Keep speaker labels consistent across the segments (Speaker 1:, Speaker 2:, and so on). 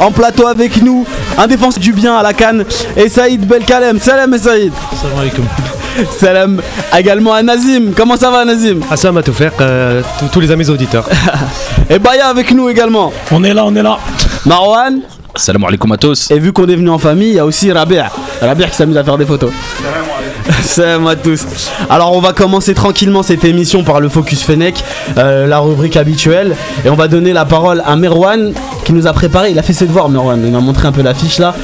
Speaker 1: En plateau avec nous, un défenseur du bien à la canne, et Saïd Belkalem. Salam Saïd.
Speaker 2: Salam alaikum.
Speaker 1: Salam également à Nazim. Comment ça va Nazim?
Speaker 2: Assalamu à tout faire, euh, tous- tous les amis auditeurs.
Speaker 1: Et Baya avec nous également.
Speaker 3: On est là, on est là.
Speaker 1: Marwan.
Speaker 4: Salam alaikum à tous.
Speaker 1: Et vu qu'on est venu en famille, il y a aussi Rabia. Rabia qui s'amuse à faire des photos. Salam à tous. Alors on va commencer tranquillement cette émission par le Focus Fennec, euh, la rubrique habituelle. Et on va donner la parole à Merwan qui nous a préparé, il a fait ses devoirs Merwan, il m'a montré un peu l'affiche là.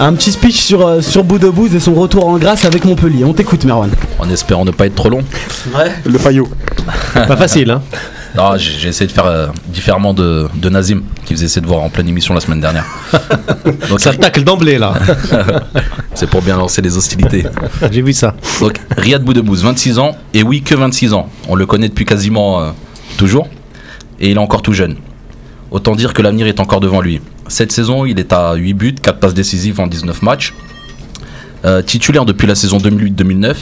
Speaker 1: Un petit speech sur, euh, sur Boudebouze et son retour en grâce avec Montpellier. On t'écoute Merwan.
Speaker 4: En espérant ne pas être trop long.
Speaker 3: Le faillot.
Speaker 2: Pas facile, hein
Speaker 4: Non, j'ai j'ai essayé de faire euh, différemment de, de Nazim, qui faisait ses devoirs en pleine émission la semaine dernière. Donc
Speaker 2: Ça tacle d'emblée là.
Speaker 4: c'est pour bien lancer les hostilités.
Speaker 2: J'ai vu ça.
Speaker 4: Donc Riyad Boudebouze, 26 ans, et oui, que 26 ans. On le connaît depuis quasiment euh, toujours, et il est encore tout jeune. Autant dire que l'avenir est encore devant lui. Cette saison, il est à 8 buts, 4 passes décisives en 19 matchs. Euh, titulaire depuis la saison 2008-2009,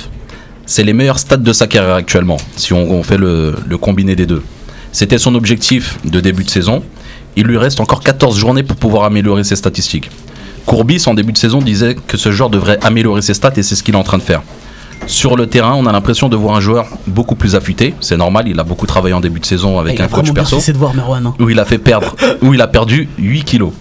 Speaker 4: c'est les meilleurs stats de sa carrière actuellement, si on, fait le, le combiné des deux. C'était son objectif de début de saison. Il lui reste encore 14 journées pour pouvoir améliorer ses statistiques. Courbis, en début de saison, disait que ce joueur devrait améliorer ses stats et c'est ce qu'il est en train de faire. Sur le terrain, on a l'impression de voir un joueur beaucoup plus affûté. C'est normal, il a beaucoup travaillé en début de saison avec un coach perso
Speaker 1: ses devoirs Merwan. hein.
Speaker 4: où il a fait perdre, où il a perdu 8 kilos.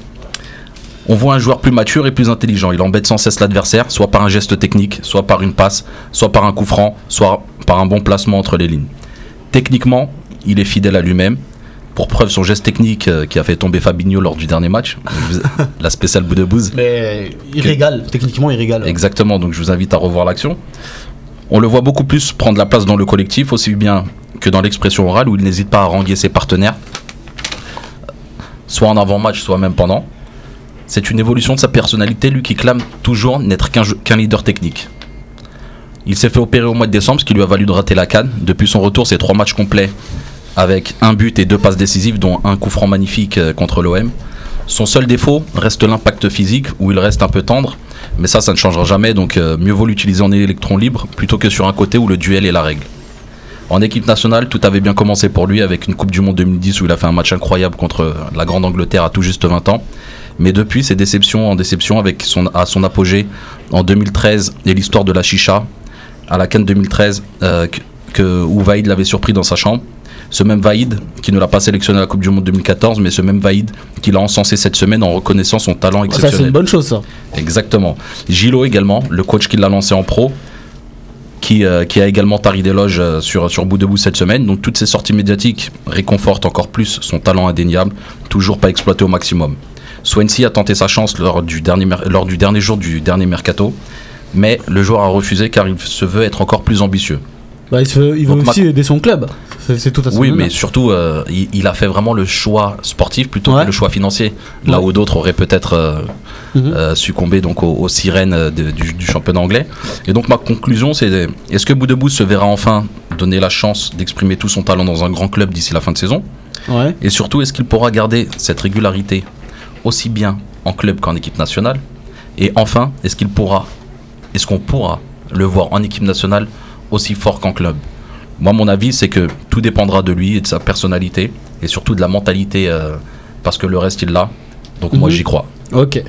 Speaker 4: On voit un joueur plus mature et plus intelligent. Il embête sans cesse l'adversaire, soit par un geste technique, soit par une passe, soit par un coup franc, soit par un bon placement entre les lignes. Techniquement, il est fidèle à lui-même. Pour preuve, son geste technique euh, qui a fait tomber Fabinho lors du dernier match, la spéciale bout de bouse.
Speaker 1: Mais il régale, techniquement il régale.
Speaker 4: Exactement, donc je vous invite à revoir l'action. On le voit beaucoup plus prendre la place dans le collectif, aussi bien que dans l'expression orale, où il n'hésite pas à ranguer ses partenaires, soit en avant-match, soit même pendant. C'est une évolution de sa personnalité, lui qui clame toujours n'être qu'un leader technique. Il s'est fait opérer au mois de décembre, ce qui lui a valu de rater la canne. Depuis son retour, c'est trois matchs complets avec un but et deux passes décisives, dont un coup franc magnifique euh, contre l'OM. Son seul défaut reste l'impact physique, où il reste un peu tendre, mais ça, ça ne changera jamais, donc euh, mieux vaut l'utiliser en électron libre plutôt que sur un côté où le duel est la règle. En équipe nationale, tout avait bien commencé pour lui avec une Coupe du Monde 2010 où il a fait un match incroyable contre euh, la Grande Angleterre à tout juste 20 ans. Mais depuis, c'est déception en déception avec son, à son apogée en 2013 et l'histoire de la chicha à la Cannes 2013 euh, que, que- où Vaïd l'avait surpris dans sa chambre. Ce même Vaïd qui ne l'a pas sélectionné à la Coupe du Monde 2014, mais ce même Vaïd qui l'a encensé cette semaine en reconnaissant son talent
Speaker 1: Ça c'est
Speaker 4: exceptionnel.
Speaker 1: une bonne chose ça.
Speaker 4: Exactement. Gilo également, le coach qui l'a lancé en pro, qui, euh, qui a également tari d'éloges euh, sur, sur bout de bout cette semaine. Donc toutes ces sorties médiatiques réconfortent encore plus son talent indéniable, toujours pas exploité au maximum. Swansea a tenté sa chance lors du dernier, lors du dernier jour du dernier mercato, mais le joueur a refusé car il se veut être encore plus ambitieux.
Speaker 1: Bah, il, se veut, il veut
Speaker 4: Donc,
Speaker 1: aussi aider son club. C'est c'est tout à son
Speaker 4: Oui, mais surtout, euh, il, il a fait vraiment le choix sportif plutôt
Speaker 1: Ouais.
Speaker 4: que le choix financier. Là
Speaker 1: Ouais.
Speaker 4: où d'autres auraient peut-être euh,
Speaker 1: Mhm.
Speaker 4: euh, succombé donc aux, aux sirènes de- du, du championnat anglais. Et donc ma conclusion, c'est est-ce que Boudebou se verra enfin donner la chance d'exprimer tout son talent dans un grand club d'ici la fin de saison?
Speaker 1: Ouais.
Speaker 4: Et surtout, est-ce qu'il pourra garder cette régularité aussi bien en club qu'en équipe nationale? Et enfin, est-ce qu'il pourra, est-ce qu'on pourra le voir en équipe nationale aussi fort qu'en club? Moi, mon avis, c'est que tout dépendra de lui et de sa personnalité et surtout de la mentalité, euh, parce que le reste, il l'a. Donc moi,
Speaker 1: Mhm.
Speaker 4: j'y crois.
Speaker 1: Ok.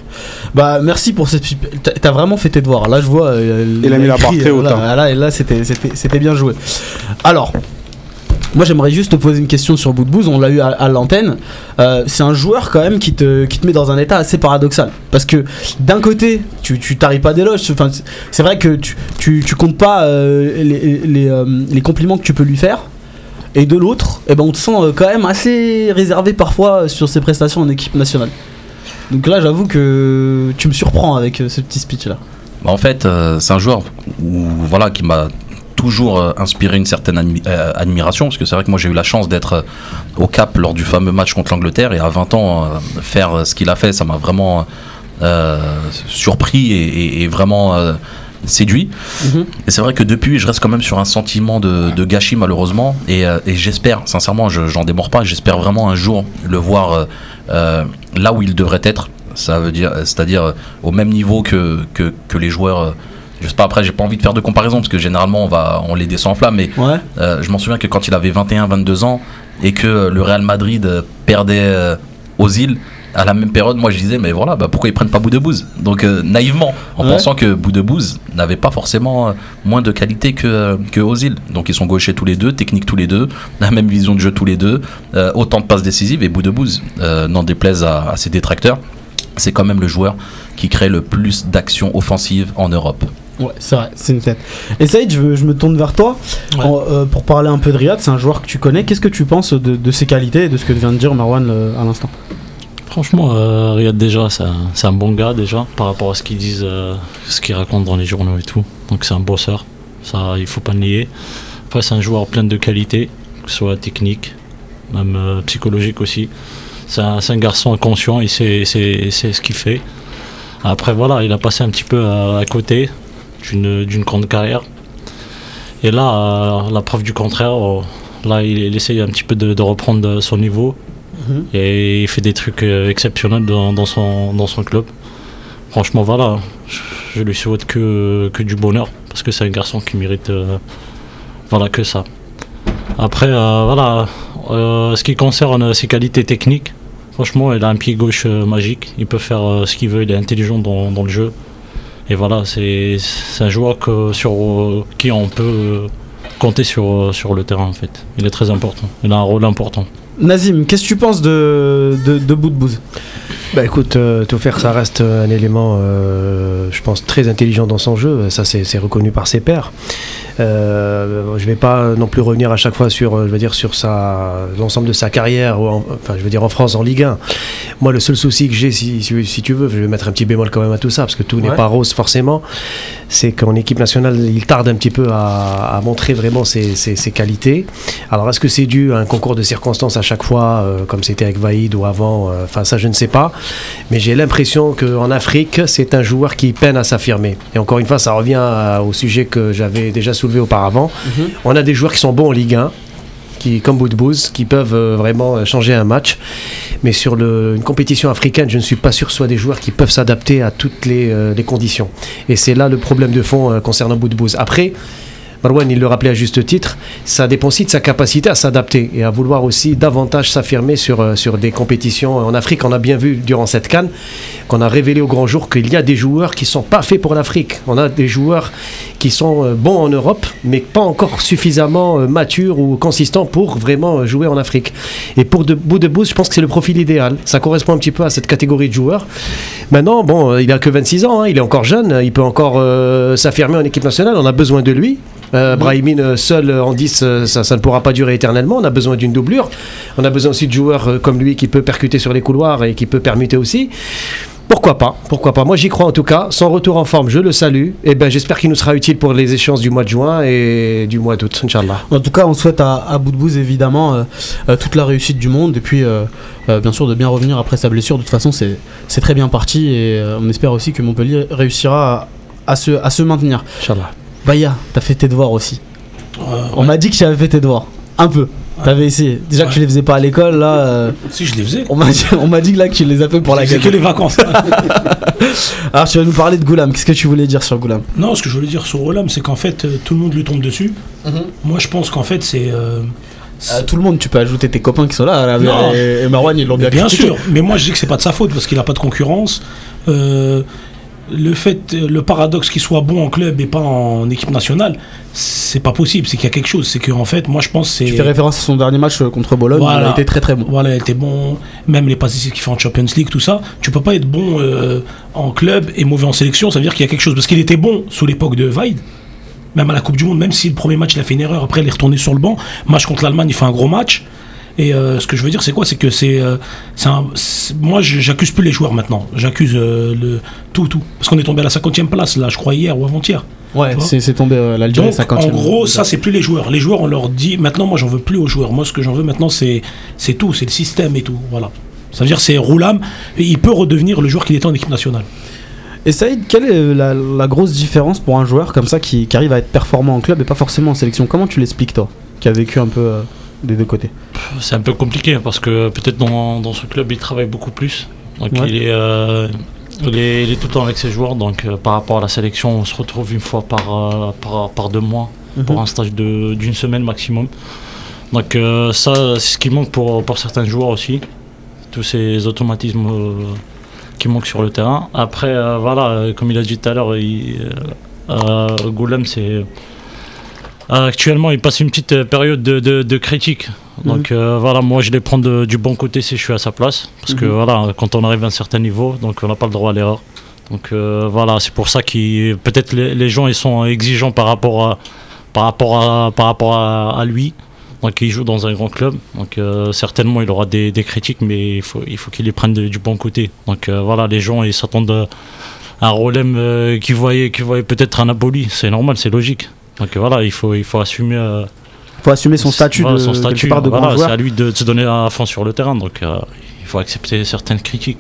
Speaker 1: Bah merci pour cette. T'as t'as vraiment fait tes devoirs. Là je vois. euh,
Speaker 3: Il a mis la barre très
Speaker 1: euh,
Speaker 3: haute,
Speaker 1: Là,
Speaker 3: hein.
Speaker 1: là, et là c'était c'était c'était bien joué. Alors. Moi j'aimerais juste te poser une question sur Bout de Bouse, on l'a eu à, à l'antenne. Euh, c'est un joueur quand même qui te, qui te met dans un état assez paradoxal. Parce que d'un côté, tu tu t'arrives pas d'éloge. Enfin, c'est- vrai que tu, tu, tu comptes pas euh, les, les, euh, les compliments que tu peux lui faire. Et de l'autre, eh ben, on te sent quand même assez réservé parfois sur ses prestations en équipe nationale. Donc là, j'avoue que tu me surprends avec ce petit speech là.
Speaker 4: Bah, en fait, c'est un joueur où, voilà, qui m'a toujours euh, inspiré une certaine admi- euh, admiration, parce que c'est vrai que moi j'ai eu la chance d'être euh, au Cap lors du fameux match contre l'Angleterre, et à 20 ans, euh, faire ce qu'il a fait, ça m'a vraiment surpris et, et- et vraiment séduit. Et c'est vrai que depuis, je reste quand même sur un sentiment de, de gâchis malheureusement, et, euh, et j'espère, sincèrement, je- j'en démords pas, j'espère vraiment un jour le voir euh, euh, là où il devrait être. Ça veut dire, c'est-à-dire au même niveau que, que, que les joueurs. Je sais pas, après, j'ai pas envie de faire de comparaison parce que généralement on, va, on les descend en flamme, mais
Speaker 1: Ouais.
Speaker 4: euh, je m'en souviens que quand il avait 21-22 ans et que le Real Madrid euh, perdait euh, aux îles à la même période, moi je disais, mais voilà, bah, pourquoi ils prennent pas Boudebouze Donc euh, naïvement, en
Speaker 1: Ouais.
Speaker 4: pensant que Boudebouze n'avait pas forcément moins de qualité que, que Ozil. Donc ils sont gauchers tous les deux, techniques tous les deux, la même vision de jeu tous les deux, autant de passes décisives. Et Boudebouze, euh, n'en déplaise à, à ses détracteurs, c'est quand même le joueur qui crée le plus d'actions offensives en Europe.
Speaker 1: Ouais, c'est vrai, c'est une tête. Et Saïd, je, je me tourne vers toi
Speaker 5: Ouais.
Speaker 1: En, euh, pour parler un peu de Riyad. C'est un joueur que tu connais. Qu'est-ce que tu penses de, de ses qualités et de ce que vient de dire Marwan euh, à l'instant?
Speaker 5: Franchement, euh, Riyad déjà, c'est un, bon gars déjà par rapport à ce qu'ils disent, euh, ce qu'ils racontent dans les journaux et tout. Donc c'est un bosseur, ça il faut pas le nier. Après c'est un joueur plein de qualités, que ce soit technique, même psychologique aussi. C'est un, garçon inconscient, il sait, sait- sait ce qu'il fait. Après voilà, il a passé un petit peu à, à côté d'une grande carrière. Et là, euh, la preuve du contraire, euh, là il, il essaye un petit peu de, de reprendre son niveau. Et il fait des trucs euh, exceptionnels dans, dans son, dans son club. Franchement, voilà, je, je lui souhaite que, que du bonheur, parce que c'est un garçon qui mérite euh, voilà, que ça. Après, euh, voilà, euh, ce qui concerne ses qualités techniques, franchement, il a un pied gauche euh, magique. Il peut faire euh, ce qu'il veut, il est intelligent dans, dans le jeu. Et voilà, c'est un joueur que, sur euh, qui on peut euh, compter sur, euh, sur le terrain, en fait. Il est très important, il a un rôle important.
Speaker 1: Nazim, qu'est-ce que tu penses de, de, de Boudbouz?
Speaker 2: Bah écoute, euh, tout faire, ça reste un élément, euh, je pense, très intelligent dans son jeu. Ça, c'est reconnu par ses pairs. Euh, je vais pas non plus revenir à chaque fois sur, euh, je veux dire, sur sa l'ensemble de sa carrière, ou en- enfin, je veux dire en France, en Ligue 1. Moi, le seul souci que j'ai, si, si, si tu veux, je vais mettre un petit bémol quand même à tout ça, parce que tout n'est pas rose forcément. C'est qu'en équipe nationale, il tarde un petit peu à, à montrer vraiment ses, ses- ses qualités. Alors, est-ce que c'est dû à un concours de circonstances à chaque fois, euh, comme c'était avec Vaïd ou avant Enfin, ça, je ne sais pas. Mais j'ai l'impression qu'en Afrique, c'est un joueur qui peine à s'affirmer. Et encore une fois, ça revient à- au sujet que j'avais déjà soulevé auparavant. On a des joueurs qui sont bons en Ligue 1, qui, comme Boudbouz, qui peuvent euh, vraiment euh, changer un match. Mais sur le- une compétition africaine, je ne suis pas sûr que ce soit des joueurs qui peuvent s'adapter à toutes les, euh, les conditions. Et c'est là le problème de fond euh, concernant Boudbouz. Après, Marwan, il le rappelait à juste titre, ça dépend aussi de sa capacité à s'adapter et à vouloir aussi davantage s'affirmer sur, euh, sur des compétitions. En Afrique, on a bien vu durant cette canne qu'on a révélé au grand jour qu'il y a des joueurs qui sont pas faits pour l'Afrique. On a des joueurs qui sont euh, bons en Europe, mais pas encore suffisamment euh, matures ou consistants pour vraiment jouer en Afrique. Et pour de bout de bout, je pense que c'est le profil idéal. Ça correspond un petit peu à cette catégorie de joueurs. Maintenant, bon, il a que 26 ans, hein, il est encore jeune, il peut encore s'affirmer en équipe nationale. On a besoin de lui. Euh, Brahimine euh, seul en 10, euh, ça, ça ne pourra pas durer éternellement. On a besoin d'une doublure. On a besoin aussi de joueurs comme lui qui peut percuter sur les couloirs et qui peut permuter aussi. Pourquoi pas? Pourquoi pas? Moi j'y crois en tout cas. Son retour en forme, je le salue. Et ben j'espère qu'il nous sera utile pour les échéances du mois de juin et du mois d'août, Inch'Allah.
Speaker 1: En tout cas, on souhaite à, à Boudbouz évidemment euh, euh, toute la réussite du monde et puis euh, bien sûr de bien revenir après sa blessure. De toute façon, c'est très bien parti et on espère aussi que Montpellier réussira à, à se, à se maintenir.
Speaker 2: Inch'Allah.
Speaker 1: Baya, t'as fait tes devoirs aussi.
Speaker 5: Euh,
Speaker 1: On m'a dit que tu avais fait tes devoirs. Un peu. T'avais essayé. Déjà que tu les faisais pas à l'école, là. euh,
Speaker 3: Si je les faisais.
Speaker 1: on m'a dit, on m'a dit que là que tu les as fait pour la
Speaker 3: C'est
Speaker 1: gueule.
Speaker 3: que les vacances.
Speaker 1: Alors tu vas nous parler de Goulam. Qu'est-ce que tu voulais dire sur Goulam?
Speaker 3: Non, ce que je voulais dire sur Rolam, c'est qu'en fait, euh, tout le monde lui tombe dessus. Moi, je pense qu'en fait, c'est. euh,
Speaker 1: Euh, Tout le monde, tu peux ajouter tes copains qui sont là. là,
Speaker 3: Non.
Speaker 1: et, et Marwan, ils l'ont bien
Speaker 3: Bien
Speaker 1: critiqué.
Speaker 3: sûr, mais moi je dis que c'est pas de sa faute parce qu'il a pas de concurrence. Euh, le fait, le paradoxe qu'il soit bon en club et pas en équipe nationale, c'est pas possible. C'est qu'il y a quelque chose. C'est qu'en fait, moi je pense que
Speaker 1: Tu
Speaker 3: c'est.
Speaker 1: fais référence à son dernier match euh, contre Bologne. Il
Speaker 3: Voilà.
Speaker 1: a été très très bon.
Speaker 3: Voilà, il était bon. Même les passes qu'il fait en Champions League, tout ça. Tu peux pas être bon euh, en club et mauvais en sélection. Ça veut dire qu'il y a quelque chose. Parce qu'il était bon sous l'époque de Vaid. Même à la Coupe du Monde, même si le premier match il a fait une erreur, après il est retourné sur le banc. Match contre l'Allemagne, il fait un gros match. Et euh, ce que je veux dire, c'est quoi? C'est que c'est. euh, moi, j'accuse plus les joueurs maintenant. J'accuse euh, le tout, tout. Parce qu'on est tombé à la 50e place, là, je crois, hier ou avant-hier.
Speaker 1: Ouais, c'est tombé euh, l'Algérie
Speaker 3: Donc,
Speaker 1: 50
Speaker 3: en gros, ça, c'est plus les joueurs. Les joueurs, on leur dit, maintenant, moi, j'en veux plus aux joueurs. Moi, ce que j'en veux maintenant, c'est c'est tout, c'est le système et tout. Voilà. Ça veut dire, c'est Roulam, et il peut redevenir le joueur qu'il était en équipe nationale.
Speaker 1: Et Saïd, quelle est la, la grosse différence pour un joueur comme ça qui, qui arrive à être performant en club et pas forcément en sélection? Comment tu l'expliques toi Qui a vécu un peu des deux côtés
Speaker 5: C'est un peu compliqué parce que peut-être dans, dans ce club il travaille beaucoup plus. Donc
Speaker 1: Ouais.
Speaker 5: il, est, euh, il, est, il est tout le temps avec ses joueurs. Donc euh, par rapport à la sélection, on se retrouve une fois par, euh, par, par deux mois pour un stage de- d'une semaine maximum. Donc ça, c'est ce qui manque pour, pour certains joueurs aussi. tous ces automatismes qui manquent sur le terrain. Après, voilà, comme il a dit tout à l'heure, Goulem, c'est. Euh, Actuellement, il passe une petite euh, période de, de- de critique. Donc euh, voilà, moi je les prends de- du bon côté si je suis à sa place. Parce que
Speaker 1: Mhm.
Speaker 5: voilà, quand on arrive à un certain niveau, donc on n'a pas le droit à l'erreur. Donc euh, voilà, c'est pour ça que peut-être les, les gens ils sont exigeants par rapport à, par rapport à, par rapport à, à lui. Donc il joue dans un grand club. Donc euh, certainement il aura des, des critiques, mais il faut, il faut qu'il les prenne de- du bon côté. Donc euh, voilà, les gens ils s'attendent à un Rolem euh, qui voyait, qui voyait peut-être un Napoli. C'est normal, c'est logique. Donc voilà, il faut, il faut assumer. euh,
Speaker 1: faut assumer son statut
Speaker 5: voilà,
Speaker 1: de,
Speaker 5: son statut.
Speaker 1: de
Speaker 5: Voilà, c'est à lui de se donner à fond sur le terrain. Donc euh, il faut accepter certaines critiques.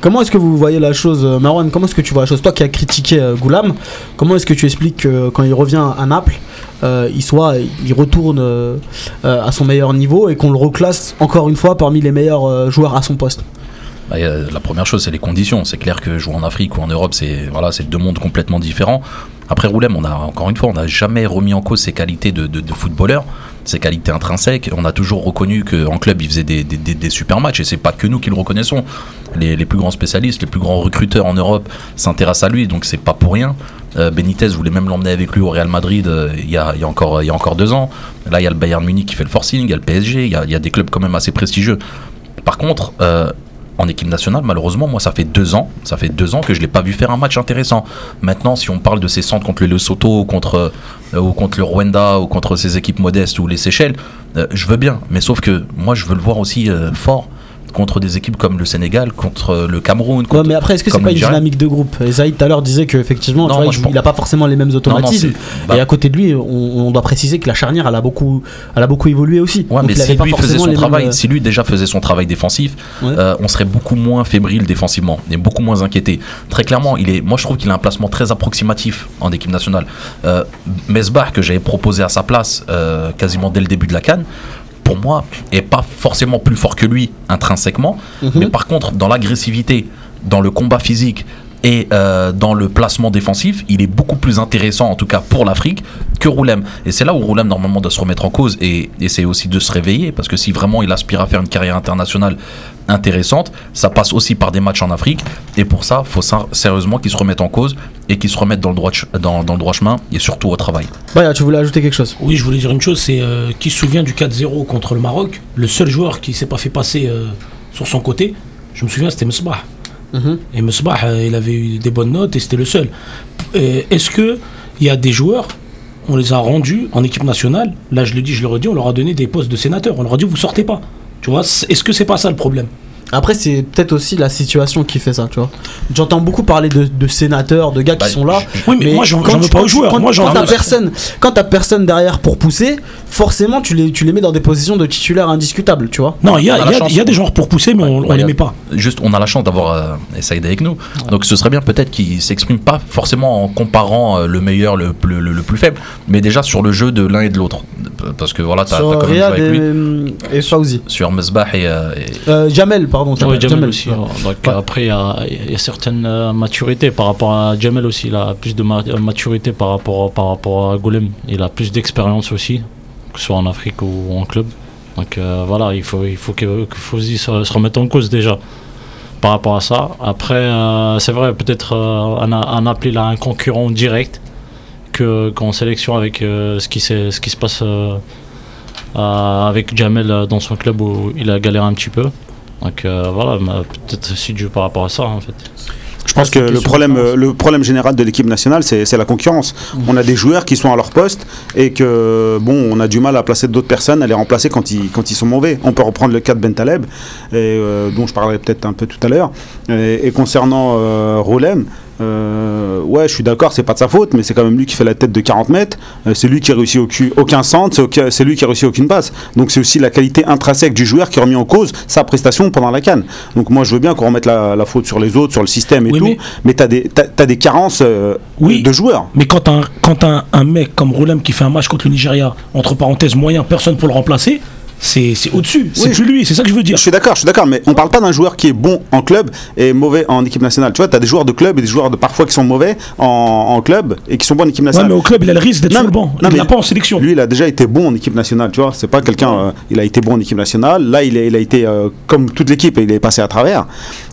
Speaker 1: Comment est-ce que vous voyez la chose, euh, Marwan Comment est-ce que tu vois la chose Toi qui as critiqué euh, Goulam, comment est-ce que tu expliques que quand il revient à Naples, euh, il soit, il retourne euh, euh, à son meilleur niveau et qu'on le reclasse encore une fois parmi les meilleurs euh, joueurs à son poste?
Speaker 4: Bah, la première chose, c'est les conditions. C'est clair que jouer en Afrique ou en Europe, c'est voilà, c'est deux mondes complètement différents. Après Roulem, on a encore une fois, on n'a jamais remis en cause ses qualités de, footballeur, ses qualités intrinsèques. On a toujours reconnu qu'en club, il faisait des, super matchs et c'est pas que nous qui le reconnaissons. Les, plus grands spécialistes, les plus grands recruteurs en Europe s'intéressent à lui, donc c'est pas pour rien. Euh, Benitez voulait même l'emmener avec lui au Real Madrid euh, il y, a, encore, deux ans. Là, il y a le Bayern Munich qui fait le forcing, il y a le PSG, il y a, il y a des clubs quand même assez prestigieux. Par contre, euh, en équipe nationale, malheureusement, moi, ça fait deux ans, ça fait deux ans que je l'ai pas vu faire un match intéressant. Maintenant, si on parle de ses centres contre le Lesotho, ou contre, euh, ou contre le Rwanda, ou contre ces équipes modestes ou les Seychelles, euh, je veux bien. Mais sauf que moi, je veux le voir aussi euh, fort contre des équipes comme le Sénégal, contre le Cameroun.
Speaker 1: Ouais,
Speaker 4: Contre...
Speaker 1: mais après, est-ce que c'est pas une dynamique de groupe Et Zaïd tout à l'heure disait qu'effectivement,
Speaker 4: Non,
Speaker 1: tu vois,
Speaker 4: moi,
Speaker 1: il,
Speaker 4: pense-
Speaker 1: il a pas forcément les mêmes
Speaker 4: Non, non,
Speaker 1: automatismes.
Speaker 4: bah,
Speaker 1: et à côté de lui, on, on doit préciser que la charnière, elle a beaucoup, elle a beaucoup évolué aussi.
Speaker 4: Ouais,
Speaker 1: Donc
Speaker 4: mais
Speaker 1: il
Speaker 4: si
Speaker 1: avait pas
Speaker 4: lui faisait
Speaker 1: forcément
Speaker 4: son
Speaker 1: les
Speaker 4: travail,
Speaker 1: mêmes, euh,
Speaker 4: si lui déjà faisait son travail défensif,
Speaker 1: Ouais.
Speaker 4: euh, on serait beaucoup moins fébrile défensivement et beaucoup moins inquiété. Très clairement, il est, moi je trouve qu'il a un placement très approximatif en équipe nationale. Euh, Mesbah que j'avais proposé à sa place euh, quasiment dès le début de la canne. Pour moi, est pas forcément plus fort que lui intrinsèquement,
Speaker 1: Mhm.
Speaker 4: mais par contre, dans l'agressivité, dans le combat physique et euh, dans le placement défensif, il est beaucoup plus intéressant, en tout cas pour l'Afrique, que Roulem. Et c'est là où Roulem, normalement, doit se remettre en cause et essayer aussi de se réveiller, parce que si vraiment il aspire à faire une carrière internationale intéressante, ça passe aussi par des matchs en Afrique. Et pour ça, il faut sérieusement qu'il se remette en cause et qu'il se remette dans le, droit de ch- dans, dans le droit chemin et surtout au travail.
Speaker 1: Baya, tu voulais ajouter quelque chose?
Speaker 3: Oui, je voulais dire une chose, c'est euh, qui se souvient du 4-0 contre le Maroc, le seul joueur qui s'est pas fait passer euh, sur son côté, je me souviens, c'était Mesbah.
Speaker 1: Mhm.
Speaker 3: Et Mesbah, euh, il avait eu des bonnes notes et c'était le seul. Euh, Est-ce que il y a des joueurs, on les a rendus en équipe nationale, là je le dis, je le redis, on leur a donné des postes de sénateur, on leur a dit vous sortez pas. Tu vois, est-ce que c'est pas ça le problème?
Speaker 1: Après, c'est peut-être aussi la situation qui fait ça, tu vois. J'entends beaucoup parler de, de sénateurs, de gars
Speaker 4: Bah,
Speaker 1: qui sont là.
Speaker 3: Oui, mais, moi j'en veux pas
Speaker 1: quand
Speaker 3: aux joueurs.
Speaker 1: Quand,
Speaker 3: moi
Speaker 1: quand t'as personne, quand t'as personne derrière pour pousser, forcément tu les, tu les mets dans des positions de titulaires indiscutables, tu vois.
Speaker 3: Non, il y y y a des joueurs pour pousser, mais
Speaker 4: Ouais,
Speaker 3: on,
Speaker 4: ouais,
Speaker 3: on les
Speaker 4: a-
Speaker 3: met pas.
Speaker 4: Juste, on a la chance d'avoir euh, Saïd avec nous. Donc ce serait bien peut-être qu'il s'exprime pas forcément en comparant euh, le meilleur, le, le- le- le plus faible, mais déjà sur le jeu de l'un et de l'autre. Parce que voilà, t'as quand même joué
Speaker 1: Riyad
Speaker 4: avec lui.
Speaker 1: et, et Fauzi.
Speaker 4: Sur Mesbah et, euh, et-
Speaker 1: Euh, Jamel, pardon. Jamel,
Speaker 5: Jamel
Speaker 1: Jamel.
Speaker 5: aussi.
Speaker 1: Ouais.
Speaker 5: Donc
Speaker 1: Ouais.
Speaker 5: après, il y a, il y a certaines euh, maturités par rapport à Jamel aussi. Il a plus de euh, maturité par rapport, par rapport à Golem. Il a plus d'expérience aussi, que ce soit en Afrique ou en club. Donc euh, voilà, il faut, il faut se, remette en cause déjà par rapport à ça. Après, euh, c'est vrai, peut-être euh, un, un appel il a un concurrent direct que qu'en sélection avec ce, qui ce qui se passe avec Jamel dans son club où il a galéré un petit peu. Donc euh, voilà, peut-être aussi dû par rapport à ça en fait.
Speaker 6: Je pense que le problème, euh, le problème général de l'équipe nationale, c'est c'est la concurrence. On a des joueurs qui sont à leur poste et que, bon, on a du mal à placer d'autres personnes, à les remplacer quand ils, quand ils sont mauvais. On peut reprendre le cas de Bentaleb, et, euh, dont je parlerai peut-être un peu tout à l'heure. Et, et concernant euh, Rolem, euh, ouais, je suis d'accord, c'est pas de sa faute, mais c'est quand même lui qui fait la tête de 40 mètres. Euh, c'est lui qui a réussi aucun, aucun centre, c'est lui qui a réussi aucune passe. Donc c'est aussi la qualité intrinsèque du joueur qui a remis en cause sa prestation pendant la canne. Donc moi je veux bien qu'on remette la, la faute sur les autres, sur le système et
Speaker 3: Oui,
Speaker 6: tout,
Speaker 3: mais-
Speaker 6: mais, t'as des, t'as- t'as des carences euh,
Speaker 3: Oui.
Speaker 6: de joueurs.
Speaker 3: Mais quand un, quand un, un mec comme Roulem qui fait un match contre le Nigeria, entre parenthèses moyen, personne pour le remplacer, c'est c'est au-dessus. C'est
Speaker 6: Oui.
Speaker 3: plus lui, c'est ça que je veux dire.
Speaker 6: Je suis d'accord, je suis d'accord, mais on parle pas d'un joueur qui est bon en club et mauvais en équipe nationale. Tu vois, tu as des joueurs de club et des joueurs de parfois qui sont mauvais en, en club et qui sont bons en équipe
Speaker 3: Ouais,
Speaker 6: nationale.
Speaker 3: mais au club, il a le risque d'être sur le banc.
Speaker 6: non,
Speaker 3: il
Speaker 6: mais
Speaker 3: l'a pas en sélection.
Speaker 6: Lui, il a déjà été bon en équipe nationale, tu vois. C'est pas quelqu'un. euh, il a été bon en équipe nationale. Là, il, est- il a été euh, comme toute l'équipe il est passé à travers.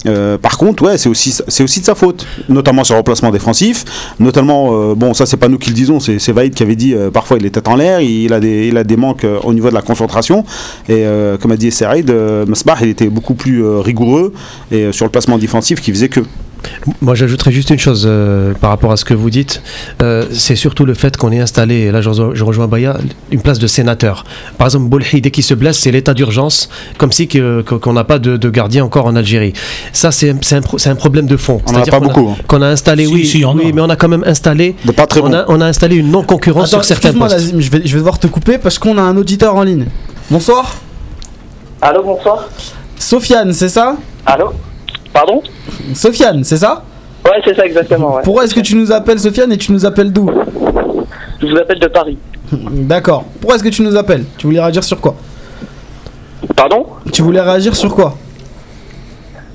Speaker 6: Euh, par contre, ouais, c'est aussi, aussi de sa faute, notamment sur le remplacement défensif. Notamment, euh, bon, ça, c'est pas nous qui le disons, c'est Vaïd qui avait dit euh, parfois il est tête en l'air, il a des, il a des manques euh, au niveau de la concentration. Et comme a dit Saïd, Mesbah, il était beaucoup plus rigoureux et sur le placement défensif qui faisait que.
Speaker 2: Moi, j'ajouterais juste une chose euh, par rapport à ce que vous dites. Euh, c'est surtout le fait qu'on ait installé, et là je, rejoins- je rejoins Baya, une place de sénateur. Par exemple, Boulhi, dès qu'il se blesse, c'est l'état d'urgence, comme si que- que- qu'on n'a pas de, de gardien encore en Algérie. Ça, c'est c'est un, pro- c'est un problème de fond.
Speaker 6: On en a
Speaker 2: C'est-à-dire
Speaker 6: pas
Speaker 2: qu'on
Speaker 6: beaucoup, hein.
Speaker 2: Qu'on a installé,
Speaker 3: Si,
Speaker 2: oui,
Speaker 3: si, a.
Speaker 2: oui, mais on a quand même installé.
Speaker 6: De pas très
Speaker 2: on,
Speaker 6: bon.
Speaker 2: a, on a installé une non-concurrence
Speaker 1: Attends,
Speaker 2: sur certains
Speaker 1: excuse-moi,
Speaker 2: postes.
Speaker 1: Nazim, je vais, je vais devoir te couper parce qu'on a un auditeur en ligne. Bonsoir.
Speaker 7: Allô, bonsoir.
Speaker 1: Sofiane, c'est ça?
Speaker 7: Allô? Pardon
Speaker 1: Sofiane, c'est ça
Speaker 7: Ouais, c'est ça exactement. Ouais.
Speaker 1: Pourquoi est-ce que tu nous appelles Sofiane et tu nous appelles d'où
Speaker 7: Je vous appelle de Paris.
Speaker 1: D'accord. Pourquoi est-ce que tu nous appelles Tu voulais réagir sur quoi
Speaker 7: Pardon
Speaker 1: Tu voulais réagir sur quoi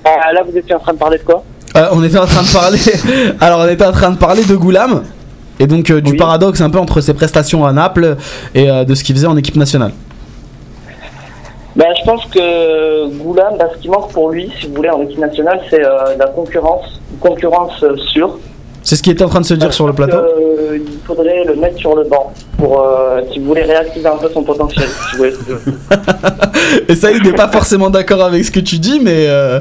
Speaker 7: Ah, Là, vous étiez en train de parler de quoi
Speaker 1: Euh, On était en train de parler. Alors, on était en train de parler de Goulam et donc euh, du
Speaker 7: Oui.
Speaker 1: paradoxe un peu entre ses prestations à Naples et euh, de ce qu'il faisait en équipe nationale.
Speaker 7: Bah, Je pense que Goulam, bah, ce qui manque pour lui, si vous voulez, en équipe nationale, c'est euh, la concurrence, une concurrence euh, sûre.
Speaker 1: C'est ce qu'il était en train de se dire sur le plateau.
Speaker 7: que, euh, il faudrait le mettre sur le banc pour, euh, si vous voulez, réactiver un peu son potentiel. si vous voulez.
Speaker 1: Et ça, il n'est pas forcément d'accord avec ce que tu dis, mais euh,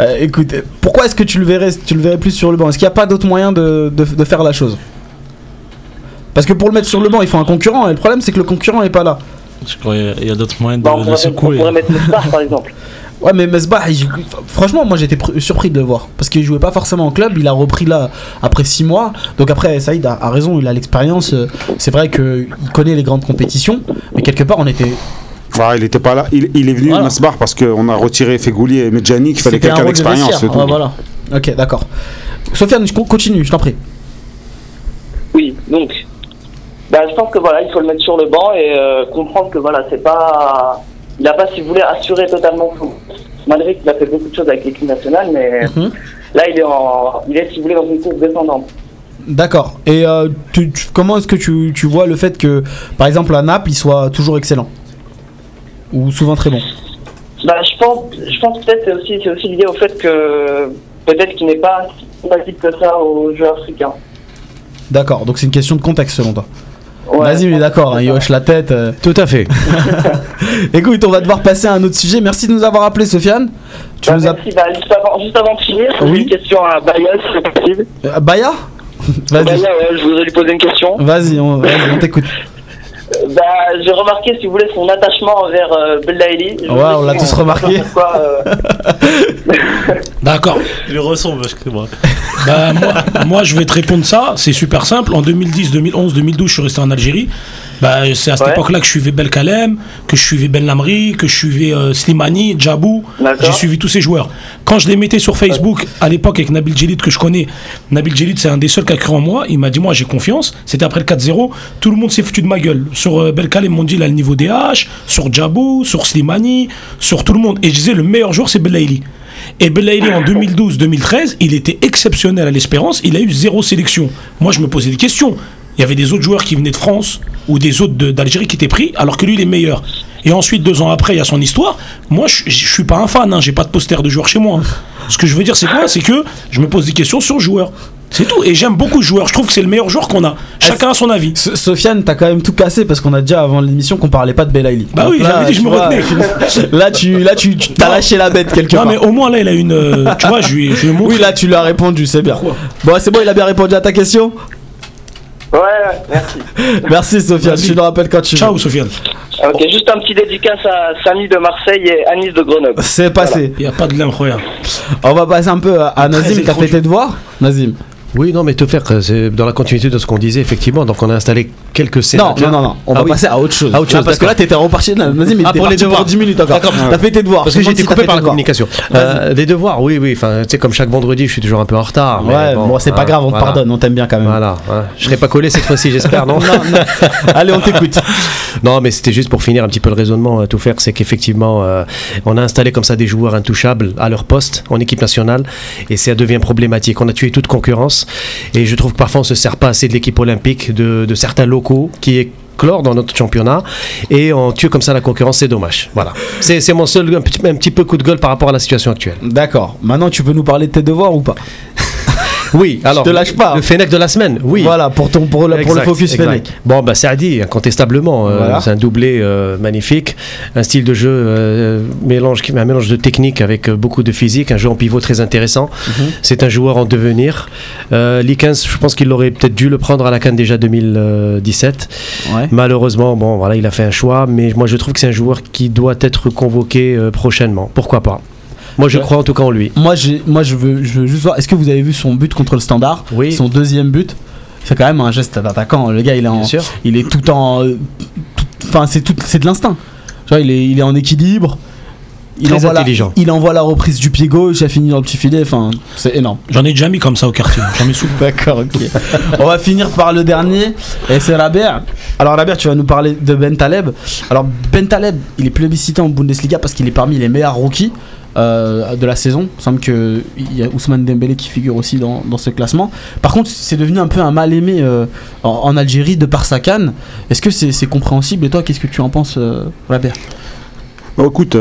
Speaker 1: euh, écoute, pourquoi est-ce que tu le verrais, tu le verrais plus sur le banc? Est-ce qu'il n'y a pas d'autre moyen de, de- de faire la chose? Parce que pour le mettre sur le banc, il faut un concurrent, et le problème c'est que le concurrent est pas là.
Speaker 5: Je crois qu'il y a- il y a d'autres moyens
Speaker 7: Bah,
Speaker 5: de, de
Speaker 7: pourrait, on
Speaker 5: secouer.
Speaker 7: pourrait mettre Mesbah, par exemple.
Speaker 1: Ouais, mais Mesbah, franchement, moi j'étais pr- surpris de le voir. Parce qu'il jouait pas forcément en club, il a repris là après 6 mois. Donc après, Saïd a, a raison, il a l'expérience. euh, C'est vrai qu'il connaît les grandes compétitions, mais quelque part, on était.
Speaker 6: Il était pas là. Il, il est venu
Speaker 1: Voilà.
Speaker 6: Masbar parce qu'on a retiré Fegouli et Medjani qu'il fallait quelqu'un
Speaker 1: de
Speaker 6: d'expérience.
Speaker 1: Ouais, voilà. Ok, d'accord. Sofiane, je continue, je t'en prie.
Speaker 7: Oui, donc, bah, je pense que voilà, il faut le mettre sur le banc et euh, comprendre que voilà, c'est pas, il n'a pas, si vous voulez, assuré totalement son, malgré qu'il a fait beaucoup de choses avec l'équipe nationale, mais
Speaker 1: Mhm.
Speaker 7: là, il est en, il est, si vous voulez, dans une course descendante.
Speaker 1: D'accord. Et euh, tu- tu- comment est-ce que tu, tu vois le fait que, par exemple, à Naples, il soit toujours excellent? Ou souvent très bon?
Speaker 7: Bah, je pense, je pense peut-être c'est aussi, c'est aussi lié au fait que peut-être qu'il n'est pas si compatible que ça aux jeux africains.
Speaker 1: D'accord, donc c'est une question de contexte selon toi.
Speaker 7: Ouais,
Speaker 1: Vas-y, il est
Speaker 7: je pense
Speaker 1: d'accord, hein, il hoche la tête. euh.
Speaker 2: Tout à fait.
Speaker 1: Écoute, on va devoir passer à un autre sujet. Merci de nous avoir appelé, Sofiane. Tu
Speaker 7: Bah,
Speaker 1: nous as.
Speaker 7: merci. Bah, juste, avant, juste avant de finir, j'ai
Speaker 1: Oui.
Speaker 7: une question à Bayas, si c'est possible.
Speaker 1: Euh, Baya Vas-y.
Speaker 7: Ouais, je voudrais lui poser une question.
Speaker 1: Vas-y, on, vas-y, on t'écoute.
Speaker 7: Bah, j'ai remarqué, si vous voulez, son attachement envers euh,
Speaker 1: Ouais, on l'a tous remarqué.
Speaker 7: Euh,
Speaker 3: D'accord.
Speaker 5: Il ressemble, je crois.
Speaker 3: Bah, moi, moi, je vais te répondre ça. C'est super simple. En 2010, 2011, 2012, je suis resté en Algérie. Bah, c'est à cette
Speaker 7: Ouais.
Speaker 3: époque-là que je suivais Belkalem, que je suivais Ben Lamri, que je suivais euh, Slimani, Djabou. J'ai suivi tous ces joueurs. Quand je les mettais sur Facebook, à l'époque, avec Nabil Djellit, que je connais, Nabil Djellit, c'est un des seuls qui a cru en moi. Il m'a dit, moi, j'ai confiance. C'était après le 4-0. Tout le monde s'est foutu de ma gueule. Sur euh, Belkalem, ils m'ont dit, il a le niveau des H. Sur Djabou, sur Slimani, sur tout le monde. Et je disais, le meilleur joueur, c'est Belaïli. Et Belaïli, en 2012-2013, il était exceptionnel à l'Espérance. Il a eu zéro sélection. Moi, je me posais des questions. Il y avait des autres joueurs qui venaient de France ou des autres d'Algérie qui étaient pris, alors que lui, il est meilleur. Et ensuite, deux ans après, il y a son histoire. Moi, je, je suis pas un fan, hein, j'ai pas de poster de joueurs chez moi. hein. Ce que je veux dire, c'est quoi? C'est que je me pose des questions sur le joueur. C'est tout. Et j'aime beaucoup ce joueur. Je trouve que c'est le meilleur joueur qu'on a. Chacun a son avis.
Speaker 1: So- Sofiane, t'as quand même tout cassé parce qu'on a déjà avant l'émission qu'on parlait pas de Belaïli.
Speaker 3: Bah
Speaker 1: Donc
Speaker 3: oui, j'avais dit, je me
Speaker 1: vois,
Speaker 3: retenais.
Speaker 1: Là, tu, là, tu, t'as
Speaker 3: Non.
Speaker 1: lâché la bête quelque
Speaker 3: Non,
Speaker 1: part.
Speaker 3: mais au moins là, il a une. euh, tu vois, je lui, ai- je lui.
Speaker 1: Oui, là, tu lui as répondu, c'est bien.
Speaker 3: Pourquoi?
Speaker 1: Bon, c'est bon, il a bien répondu à ta question.
Speaker 7: Ouais, ouais, merci.
Speaker 1: Merci, Sofiane.
Speaker 3: Vas-y.
Speaker 1: Tu le rappelles quand tu veux.
Speaker 3: Ciao, Sofiane.
Speaker 7: Ok, juste un petit dédicace à Samy de Marseille et Anis de Grenoble.
Speaker 1: C'est passé.
Speaker 3: Il n'y a pas de l'incroyable.
Speaker 1: On va passer un peu à, Nazim, t'as fait tes devoirs? Nazim.
Speaker 2: Oui, non, mais te faire, euh, c'est dans la continuité de ce qu'on disait, effectivement. Donc, on a installé quelques sénateurs.
Speaker 1: non, non, non, on
Speaker 2: Ah
Speaker 1: va
Speaker 2: oui.
Speaker 1: passer à autre chose.
Speaker 2: À autre
Speaker 1: parce que là,
Speaker 2: d'accord.
Speaker 1: t'étais reparti. là, Vas-y, mais
Speaker 2: Ah, pour les devoirs.
Speaker 1: 10 minutes encore. T'as fait tes devoirs.
Speaker 2: Parce que j'ai été coupé par la communication. Euh, les devoirs, oui, oui. Enfin, tu sais, comme chaque vendredi, je suis toujours un peu en retard.
Speaker 1: Ouais, bon, c'est pas
Speaker 2: hein,
Speaker 1: grave, on te pardonne, on t'aime bien quand même.
Speaker 2: Voilà. Je serai pas collé cette fois-ci, j'espère, non
Speaker 1: Non, non. Allez, on t'écoute.
Speaker 2: Non, mais c'était juste pour finir un petit peu le raisonnement, euh, tout faire, c'est qu'effectivement, euh, on a installé comme ça des joueurs intouchables à leur poste en équipe nationale, et ça devient problématique. On a tué toute concurrence, et je trouve que parfois on se sert pas assez de l'équipe olympique, de, certains locaux qui éclorent dans notre championnat, et on tue comme ça la concurrence, c'est dommage. Voilà. C'est mon seul un petit peu coup de gueule par rapport à la situation actuelle.
Speaker 1: D'accord. Maintenant, tu peux nous parler de tes devoirs ou pas?
Speaker 2: Oui, alors.
Speaker 1: te lâche pas.
Speaker 2: Le Fennec de la semaine, oui.
Speaker 1: Voilà, pour, ton, pour, le, pour le
Speaker 2: Exact,
Speaker 1: focus
Speaker 2: exact.
Speaker 1: Fennec.
Speaker 2: Bon, bah, Saadi, incontestablement, euh, c'est un doublé euh, magnifique, un style de jeu euh, mélange, un mélange de technique avec beaucoup de physique, un jeu en pivot très intéressant.
Speaker 1: Mhm.
Speaker 2: C'est un joueur en devenir. Likens, je pense qu'il aurait peut-être dû le prendre à la Cannes déjà 2017.
Speaker 1: Ouais.
Speaker 2: Malheureusement, bon, voilà, il a fait un choix, mais moi je trouve que c'est un joueur qui doit être convoqué prochainement. Pourquoi pas? Moi je
Speaker 1: Ouais.
Speaker 2: crois en tout cas en lui.
Speaker 1: Moi, moi je, veux, je veux juste voir. Est-ce que vous avez vu son but contre le Standard?
Speaker 2: Oui.
Speaker 1: Son deuxième but? C'est quand même un geste d'attaquant. Le gars, il est, en, il est tout en. tout- Enfin, c'est, tout, c'est de l'instinct. Genre, il est, il est en équilibre. Il
Speaker 2: Très
Speaker 1: envoie, la,
Speaker 2: intelligent.
Speaker 1: il envoie la reprise du pied gauche, il a fini dans le petit filet. Enfin, c'est énorme.
Speaker 3: J'en ai déjà mis comme ça au quartier. J'en mets souvent.
Speaker 1: D'accord, ok. On va finir par le dernier, et c'est Rabert. Alors Rabert, tu vas nous parler de Ben Taleb. Alors Ben Taleb, il est plébiscité en Bundesliga parce qu'il est parmi les meilleurs rookies euh, de la saison. Il semble qu'il y a Ousmane Dembélé qui figure aussi dans, dans ce classement. Par contre, c'est devenu un peu un mal aimé euh, en, en Algérie de par sa canne. Est-ce que c'est compréhensible Et toi, qu'est-ce que tu en penses, euh, Rabert
Speaker 6: Bon, écoute,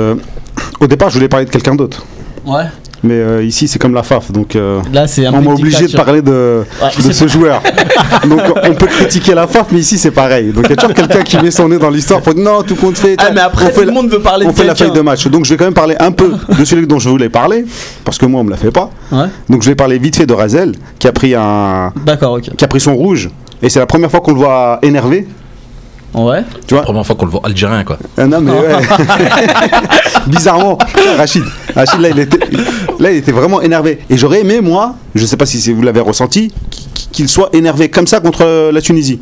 Speaker 6: au départ, je voulais parler de quelqu'un d'autre.
Speaker 1: Ouais.
Speaker 6: Mais euh, ici, c'est comme la FAF, donc euh,
Speaker 1: Là, c'est un
Speaker 6: on
Speaker 1: peu
Speaker 6: m'a obligé de
Speaker 1: dictature.
Speaker 6: parler de,
Speaker 1: Ouais,
Speaker 6: de
Speaker 1: c'est
Speaker 6: ce joueur. donc on peut critiquer la FAF, mais ici, c'est pareil. Donc il y a toujours quelqu'un qui met son nez dans l'histoire pour dire non, tout compte fait.
Speaker 1: Ah, mais après,
Speaker 6: on
Speaker 1: tout
Speaker 6: fait
Speaker 1: le
Speaker 6: la-
Speaker 1: monde veut parler
Speaker 6: on
Speaker 1: de
Speaker 6: fait la
Speaker 1: quelqu'un.
Speaker 6: feuille de match. Donc je vais quand même parler un peu de celui dont je voulais parler, parce que moi, on me l'a fait pas.
Speaker 1: Ouais.
Speaker 6: Donc je vais parler vite fait de Razel, qui a pris, un,
Speaker 1: D'accord, ok.
Speaker 6: qui a pris son rouge. Et c'est la première fois qu'on le voit énervé.
Speaker 1: Ouais.
Speaker 6: Tu vois?
Speaker 4: Première fois qu'on le voit algérien, quoi.
Speaker 6: Ah non, mais ouais. Bizarrement, Rachid. Rachid, là il, était, là, il était vraiment énervé. Et j'aurais aimé, moi, je sais pas si vous l'avez ressenti, qu'il soit énervé comme ça contre euh, la Tunisie.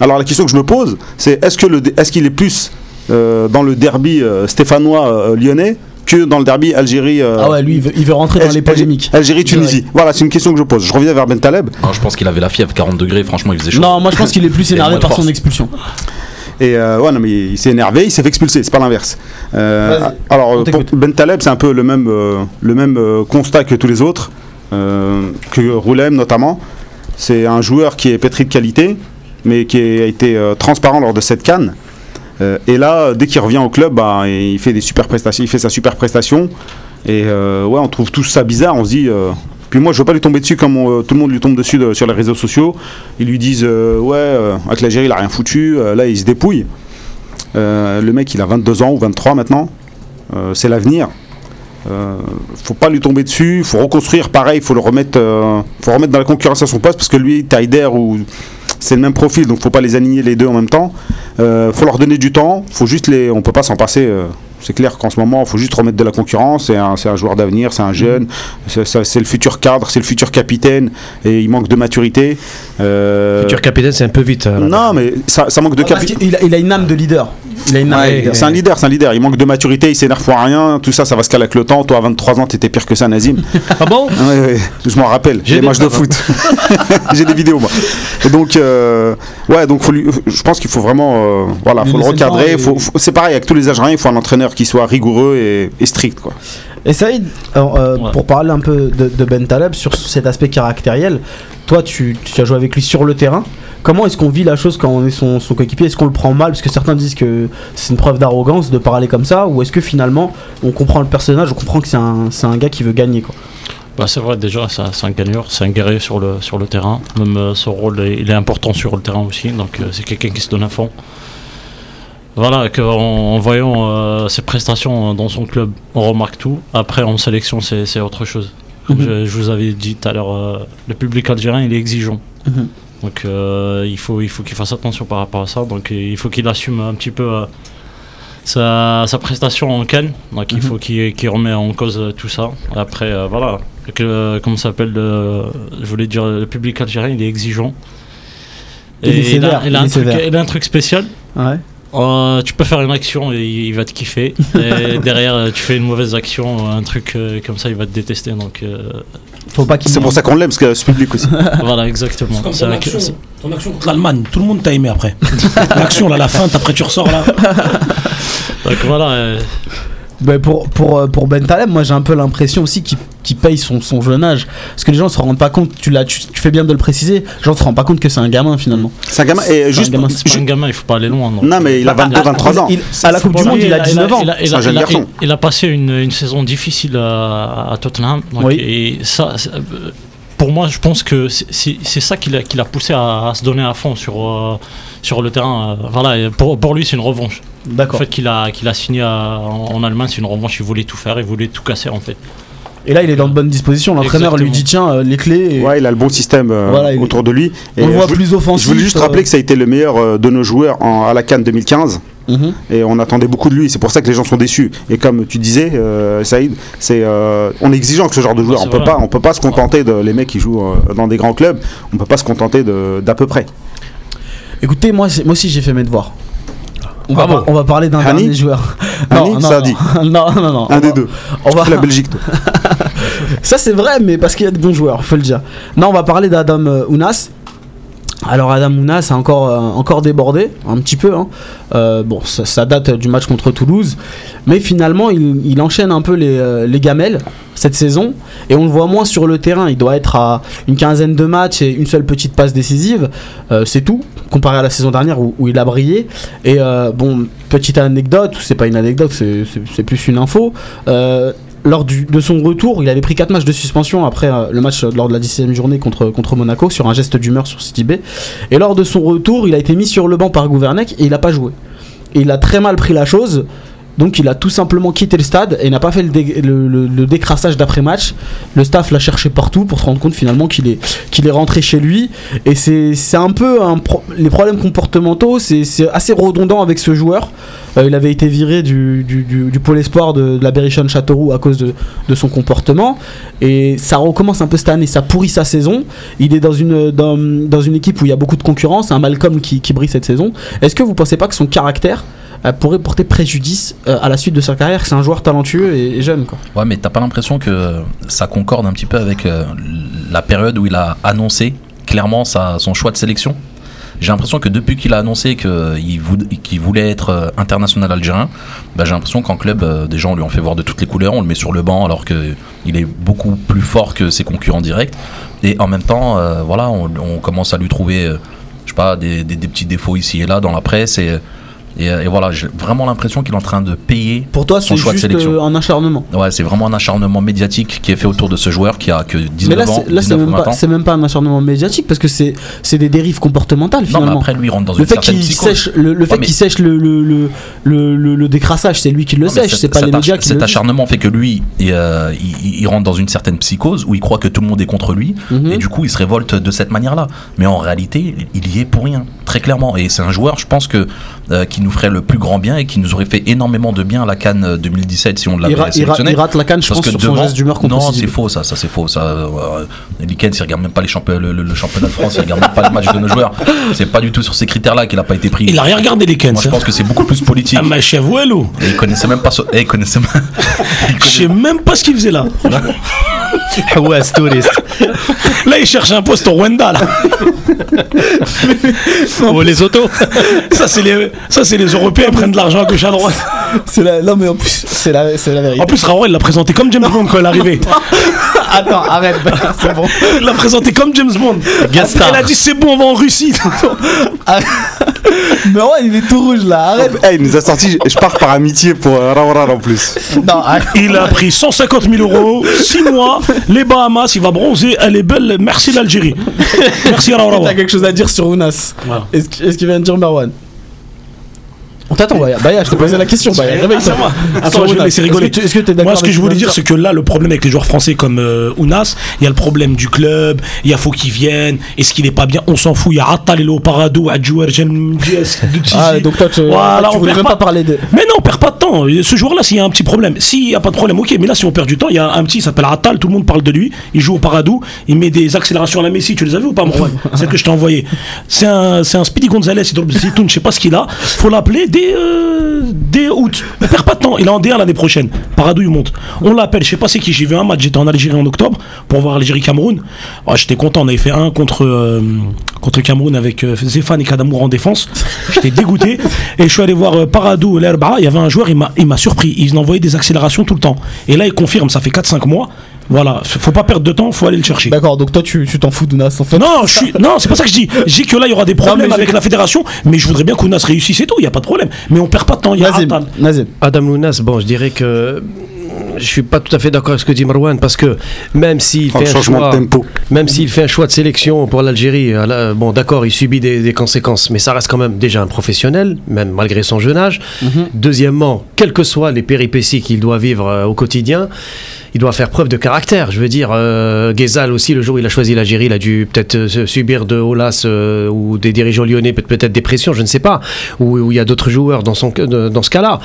Speaker 6: Alors la question que je me pose, c'est est-ce que le, est-ce qu'il est plus euh, dans le derby euh, stéphanois euh, lyonnais que dans le derby Algérie euh,
Speaker 1: Ah ouais, lui, il veut, il veut rentrer dans les polémiques.
Speaker 6: Algérie Tunisie. Voilà, c'est une question que je pose. Je reviens vers Ben Taleb.
Speaker 4: Non, je pense qu'il avait la fièvre, 40 degrés, franchement, il faisait chaud.
Speaker 1: Non, moi je pense qu'il est plus énervé par son expulsion.
Speaker 6: Et euh, ouais, non, mais il s'est énervé, il s'est fait expulser, c'est pas l'inverse. Euh, alors, pour. Ben Taleb, c'est un peu le même, euh, le même constat que tous les autres, que Roulem notamment. C'est un joueur qui est pétri de qualité, mais qui a été transparent lors de cette canne. Et là, dès qu'il revient au club, bah, il fait des super prestations, il fait sa super prestation. Et ouais, on trouve tout ça bizarre. On se dit. Euh, puis moi, je veux pas lui tomber dessus comme euh, tout le monde lui tombe dessus de- sur les réseaux sociaux. Ils lui disent euh, ouais, euh, avec l'Algérie, il a rien foutu. Euh, là, il se dépouille. Euh, le mec, il a 22 ans ou 23 maintenant. Euh, c'est l'avenir. Euh, faut pas lui tomber dessus. Faut reconstruire. Pareil, faut le remettre. euh, faut remettre dans la concurrence à son poste parce que lui, Taider ou c'est le même profil, donc faut pas les aligner les deux en même temps. Euh, faut leur donner du temps. Faut juste les. On peut pas s'en passer. C'est clair qu'en ce moment, il faut juste remettre de la concurrence. C'est un, c'est un joueur d'avenir, c'est un jeune. C'est, ça- c'est le futur cadre, c'est le futur capitaine. Et il manque de maturité. Euh,
Speaker 2: Futur capitaine, c'est un peu vite. là.
Speaker 6: non, mais ça, ça manque de
Speaker 1: a, il a une âme de leader. Il a une
Speaker 6: Ouais, c'est un leader, c'est un leader. Il manque de maturité, il s'énerve pour rien. Tout ça, ça va se caler avec le temps. Toi, à 23 ans, t'étais pire que ça, Nazim.
Speaker 2: Ah bon
Speaker 6: Ouais, ouais, je m'en rappelle.
Speaker 2: J'ai
Speaker 6: des matchs de
Speaker 2: preuves.
Speaker 6: foot. J'ai des vidéos, moi. Et donc, euh, ouais, donc faut lui- je pense qu'il faut vraiment, euh, voilà, faut le recadrer.
Speaker 1: et-
Speaker 6: Faut, faut- c'est pareil avec tous les Algériens, il faut un entraîneur qui soit rigoureux et, et strict, quoi.
Speaker 1: Et Saïd, alors, euh,
Speaker 5: Ouais.
Speaker 1: pour parler un peu de, de Ben Taleb sur cet aspect caractériel, toi tu, tu as joué avec lui sur le terrain. Comment est-ce qu'on vit la chose quand on est son, son coéquipier? Est-ce qu'on le prend mal? Parce que certains disent que c'est une preuve d'arrogance de parler comme ça. Ou est-ce que finalement on comprend le personnage, on comprend que c'est un, gars qui veut gagner quoi?
Speaker 5: Bah, c'est vrai, déjà, c'est un, un gagneur, c'est un guerrier sur le, sur le terrain. Même euh, son rôle, est- il est important sur le terrain aussi. Donc, euh, c'est quelqu'un qui se donne à fond. Voilà, que en, en voyant euh, ses prestations dans son club, on remarque tout. Après, en sélection, c'est autre chose. Comme
Speaker 1: Mhm.
Speaker 5: je, je vous avais dit tout à l'heure, le public algérien, il est exigeant.
Speaker 1: Mhm.
Speaker 5: Donc, euh, il faut il faut qu'il fasse attention par rapport à ça. Donc, euh, il faut qu'il assume un petit peu euh, sa, sa prestation en Cannes. Donc, il
Speaker 1: Mhm.
Speaker 5: faut qu'il qu'il remet en cause tout ça. Après, euh, voilà, Que, comment ça s'appelle le- Je voulais dire, le public algérien, il est exigeant.
Speaker 1: Il est
Speaker 5: a, il a
Speaker 1: il
Speaker 5: un truc,
Speaker 1: sévère.
Speaker 5: il a un truc spécial.
Speaker 1: Ouais.
Speaker 5: Euh, tu peux faire une action et il va te kiffer. Et derrière, tu fais une mauvaise action, un truc euh, comme ça, il va te détester. Donc euh,
Speaker 1: Faut pas qu'il
Speaker 6: C'est pour ça qu'on l'aime, parce a ce public aussi.
Speaker 5: voilà, exactement.
Speaker 3: Comme
Speaker 5: C'est
Speaker 3: ton
Speaker 5: un-
Speaker 3: action,
Speaker 5: c'est-
Speaker 3: ton action contre l'Allemagne, tout le monde t'a aimé après. L'action, là, la fin, après tu ressors là.
Speaker 5: donc voilà. euh,
Speaker 1: Bah, pour, pour, euh, pour Ben Taleb, moi j'ai un peu l'impression aussi qu'il paye son, son jeune âge. Parce que les gens se rendent pas compte, tu, l'as- tu, tu fais bien de le préciser, les gens se rendent pas compte que c'est un gamin finalement.
Speaker 6: C'est un gamin. Et juste.
Speaker 5: c'est pas un gamin, il faut pas aller loin. donc.
Speaker 6: Non, mais il a
Speaker 1: Bah,
Speaker 6: 22, 23 ans.
Speaker 1: il- à la Coupe du Monde, il a 19 ans.
Speaker 6: C'est un jeune garçon.
Speaker 5: il a passé une, une saison difficile à, à Tottenham. donc,
Speaker 1: Oui.
Speaker 5: Et ça, euh, pour moi, je pense que c'est- ça qui l'a qui l'a poussé à, à se donner à fond sur, euh, sur le terrain. euh, Voilà, et pour, pour lui, c'est une revanche. Le
Speaker 1: D'accord.
Speaker 5: fait qu'il a, qu'il a signé à- en, en Allemagne, c'est une revanche. Il voulait tout faire, il voulait tout casser en fait.
Speaker 1: Et là, il est dans de bonnes dispositions. L'entraîneur lui dit tiens, euh, les clés. et
Speaker 6: Ouais, il a le bon système euh,
Speaker 1: Voilà,
Speaker 6: autour de lui.
Speaker 1: on le voit
Speaker 6: je
Speaker 1: plus offensif.
Speaker 6: Je voulais juste
Speaker 1: euh,
Speaker 6: rappeler que ça a été le meilleur euh, de nos joueurs en- à la Cannes 2015
Speaker 1: mhm.
Speaker 6: et on attendait beaucoup de lui. C'est pour ça que les gens sont déçus. Et comme tu disais, euh, Saïd, c'est euh, on est exigeant que ce genre de joueur. On peut
Speaker 5: vrai.
Speaker 6: pas, on peut pas se contenter de les mecs qui jouent euh, dans des grands clubs. On peut pas se contenter de- d'à peu près.
Speaker 1: Écoutez, moi, aussi j'ai fait mes devoirs. On, va, on va parler d'un dernier joueur.
Speaker 6: Hani,
Speaker 1: non,
Speaker 6: dit.
Speaker 1: non, non, non.
Speaker 6: Un
Speaker 1: On
Speaker 6: des
Speaker 1: va-
Speaker 6: deux.
Speaker 1: On va,
Speaker 6: La Belgique. toi.
Speaker 1: Ça c'est vrai, mais parce qu'il y a de bons joueurs, faut le dire. Non, on va parler d'Adam euh, Ounas. Alors Adam Ounas a encore, euh, encore débordé, un petit peu. hein. Euh, bon, ça, date du match contre Toulouse. Mais finalement, il, enchaîne un peu les, euh, les gamelles cette saison. Et on le voit moins sur le terrain. Il doit être à une quinzaine de matchs et une seule petite passe décisive. C'est tout, comparé à la saison dernière où, où il a brillé. Et bon, petite anecdote, c'est pas une anecdote, c'est- c'est c'est plus une info. Lors de son retour, il avait pris 4 matchs de suspension après euh, le match euh, lors de la 17ème journée contre, contre Monaco sur un geste d'humeur sur City B. Et lors de son retour, il a été mis sur le banc par Gouvernec et il n'a pas joué. Et il a très mal pris la chose. Donc il a tout simplement quitté le stade et n'a pas fait le, dé- le- le- le décrassage d'après-match. Le staff l'a cherché partout pour se rendre compte finalement qu'il est, est rentré chez lui. Et c'est un peu les problèmes comportementaux, c'est assez redondant avec ce joueur. Euh, il avait été viré du, du, pôle espoir de, la Berrichonne Châteauroux à cause de, de son comportement. Et ça recommence un peu cette année, ça pourrit sa saison. Il est dans une, dans, dans une équipe où il y a beaucoup de concurrence, un Malcolm qui, qui brille cette saison. Est-ce que vous pensez pas que son caractère pourrait porter préjudice euh, à la suite de sa carrière, c'est un joueur talentueux et, jeune quoi.
Speaker 4: Ouais, mais t'as pas l'impression que ça concorde un petit peu avec euh, la période où il a annoncé clairement sa, son choix de sélection? J'ai l'impression que depuis qu'il a annoncé qu'il qu'il voulait être euh, international algérien, bah, j'ai l'impression qu'en club, euh, des gens lui ont fait voir de toutes les couleurs, on le met sur le banc alors qu'il est beaucoup plus fort que ses concurrents directs. Et en même temps, euh, voilà, on, commence à lui trouver, euh, je sais pas, des, des- petits défauts ici et là dans la presse. Et, et voilà, j'ai vraiment l'impression qu'il est en train de payer
Speaker 1: Pour toi,
Speaker 4: Son choix de sélection.
Speaker 1: euh, un acharnement.
Speaker 4: Ouais, c'est vraiment un acharnement médiatique qui est fait autour de ce joueur qui a que 19
Speaker 1: Mais là,
Speaker 4: ans,
Speaker 1: là, c'est
Speaker 4: 19 ou
Speaker 1: même,
Speaker 4: 20
Speaker 1: pas- même un acharnement médiatique parce que c'est des dérives comportementales
Speaker 4: Non, mais
Speaker 1: finalement.
Speaker 4: après, lui, il rentre dans
Speaker 1: le
Speaker 4: une
Speaker 1: fait
Speaker 4: certaine
Speaker 1: qu'il
Speaker 4: psychose.
Speaker 1: sèche le, le fait
Speaker 4: Ouais,
Speaker 1: qu'il sèche le, le, le, le, le- le décrassage, c'est lui qui le
Speaker 4: Non,
Speaker 1: sèche, c'est pas les médias qui
Speaker 4: Cet acharnement fait que lui, il, euh, il- il rentre dans une certaine psychose où il croit que tout le monde est contre lui
Speaker 1: Mhm.
Speaker 4: et du coup il se révolte de cette manière-là. Mais en réalité, il y est pour rien, très clairement. Et c'est un joueur, je pense que euh, qui nous ferait le plus grand bien et qui nous aurait fait énormément de bien à la Cannes euh, 2017 si on l'avait
Speaker 1: ra- il ra-
Speaker 4: sélectionné.
Speaker 1: il rate la canne, je
Speaker 4: Parce
Speaker 1: pense,
Speaker 4: que
Speaker 1: sur son geste d'humeur
Speaker 4: non, c'est faux ça, ça c'est faux. Ça, euh, Likens, il regarde même pas les championnats, le, le- le championnat de France, il regarde même pas les matchs de nos joueurs. C'est pas du tout sur ces critères-là qu'il a pas été pris.
Speaker 3: Il a rien regardé les Kens.
Speaker 4: Moi, je pense que c'est beaucoup plus politique.
Speaker 3: Ah, ma chef Ouello.
Speaker 4: Et il connaissait même pas. ce- eh, il connaissait même. il
Speaker 3: Je sais même pas ce qu'il faisait là.
Speaker 2: ouais, touriste.
Speaker 3: Là, il cherche un poste au Rwanda. Là.
Speaker 2: Ou les autos.
Speaker 3: Ça, c'est les, ça, c'est les Européens qui prennent de l'argent à gauche à droite.
Speaker 1: C'est la... Non, mais en plus, c'est la, c'est la vérité.
Speaker 3: En plus, Raoul, il l'a présenté comme James Bond quand il est arrivé.
Speaker 1: Attends, arrête, c'est bon.
Speaker 3: Il l'a présenté comme James Bond.
Speaker 2: Guest
Speaker 3: Après,
Speaker 2: star.
Speaker 3: il a dit c'est bon, on va en Russie.
Speaker 1: Arrête. Mais ouais, il est tout rouge là, arrête.
Speaker 6: Eh, il nous a sorti, je pars par amitié pour euh, en plus.
Speaker 1: Non, arrête.
Speaker 3: Il a pris 150 000 euros, 6 mois, les Bahamas, il va bronzer, elle est belle, merci l'Algérie. Merci Raoul.
Speaker 1: T'as quelque chose à dire sur Ounas
Speaker 3: Voilà.
Speaker 1: Est-ce qu'il vient de dire Merwan On t'attend, Baya. Baya, je te posais la question. Baya, réveille-toi.
Speaker 3: Attends, je vais laisser
Speaker 1: est-ce que tu- Est-ce que tu es d'accord
Speaker 3: Moi, ce que je voulais dire, c'est que là, le problème avec les joueurs français comme euh, Ounas, il y a le problème du club, il y a faut qu'ils viennent, est-ce qu'il est pas bien, on s'en fout, il y a Attal, est au Parado, Adjouer.
Speaker 1: Ah, donc toi, tu,
Speaker 3: Voilà,
Speaker 1: tu
Speaker 3: on
Speaker 1: voulais même pas
Speaker 3: pas.
Speaker 1: parler de.
Speaker 3: Mais non, on perd pas de temps. Ce joueur-là, s'il y a un petit problème, s'il n'y a pas de problème, ok, mais là, si on perd du temps, il y a un petit, il s'appelle Attal, tout le monde parle de lui, il joue au Paradou, il met des accélérations à la Messi, tu les as vu ou pas, Morwan C'est que je t'ai envoyé. C'est un, un Speedy Gonzalez, je sais pas ce qu'il a, faut l'appeler dès, euh, dès août. Ne perd pas de temps, il est en D1 l'année prochaine. Paradou, il monte. On l'appelle, je sais pas c'est qui, j'ai vu un match, j'étais en Algérie en octobre pour voir Algérie-Cameroun. Ah, j'étais content, on avait fait un contre, euh, Cameroun avec euh, Zéphane et Kadamour en défense. J'étais dégoûté. Et je suis allé voir euh, Paradou, l'Herba. Il y avait un joueur, il m'a il m'a surpris. Il envoyait des accélérations tout le temps. Et là, il confirme, ça fait 4-5 mois. Voilà, faut pas perdre de temps, faut aller le chercher.
Speaker 1: D'accord, donc toi, tu tu t'en fous d'Ounas en fait.
Speaker 3: Non, je suis, non, c'est pas ça que je dis. Je dis que là, il y aura des problèmes avec
Speaker 1: j'ai-
Speaker 3: la fédération, mais je voudrais bien qu'Ounas réussisse et tout, il n'y a pas de problème. Mais on perd pas de temps, il y a
Speaker 1: Nazim,
Speaker 3: Attal.
Speaker 1: Nazim.
Speaker 2: Adam Lounas, bon, je dirais que je suis pas tout à fait d'accord avec ce que dit Marwan parce que même s'il fait un choix,
Speaker 6: de tempo.
Speaker 2: même s'il fait un choix de sélection pour l'Algérie, euh, bon, d'accord, il subit des, des conséquences, mais ça reste quand même déjà un professionnel, même malgré son jeune âge. Deuxièmement, quelles que soient les péripéties qu'il doit vivre euh, au quotidien, il doit faire preuve de caractère. Je veux dire, euh, Ghezal aussi, le jour où il a choisi l'Algérie, il a dû peut-être euh, subir de Olas euh, ou des dirigeants lyonnais, peut- peut-être des pressions, je ne sais pas, ou il y a d'autres joueurs dans, son, de- dans ce cas-là.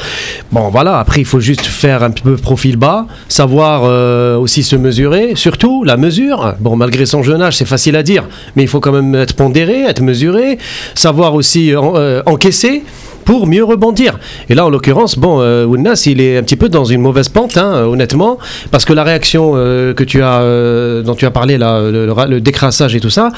Speaker 2: Bon, voilà, après, il faut juste faire un petit peu profil bas, savoir euh, aussi se mesurer, surtout la mesure. Bon, malgré son jeune âge, c'est facile à dire, mais il faut quand même être pondéré, être mesuré, savoir aussi en- euh, encaisser pour mieux rebondir. Et là, en l'occurrence, bon, euh, Ounas, il est un petit peu dans une mauvaise pente, hein, honnêtement, parce que la réaction euh, que tu as, euh, dont tu as parlé, là, le, le décrassage et tout ça,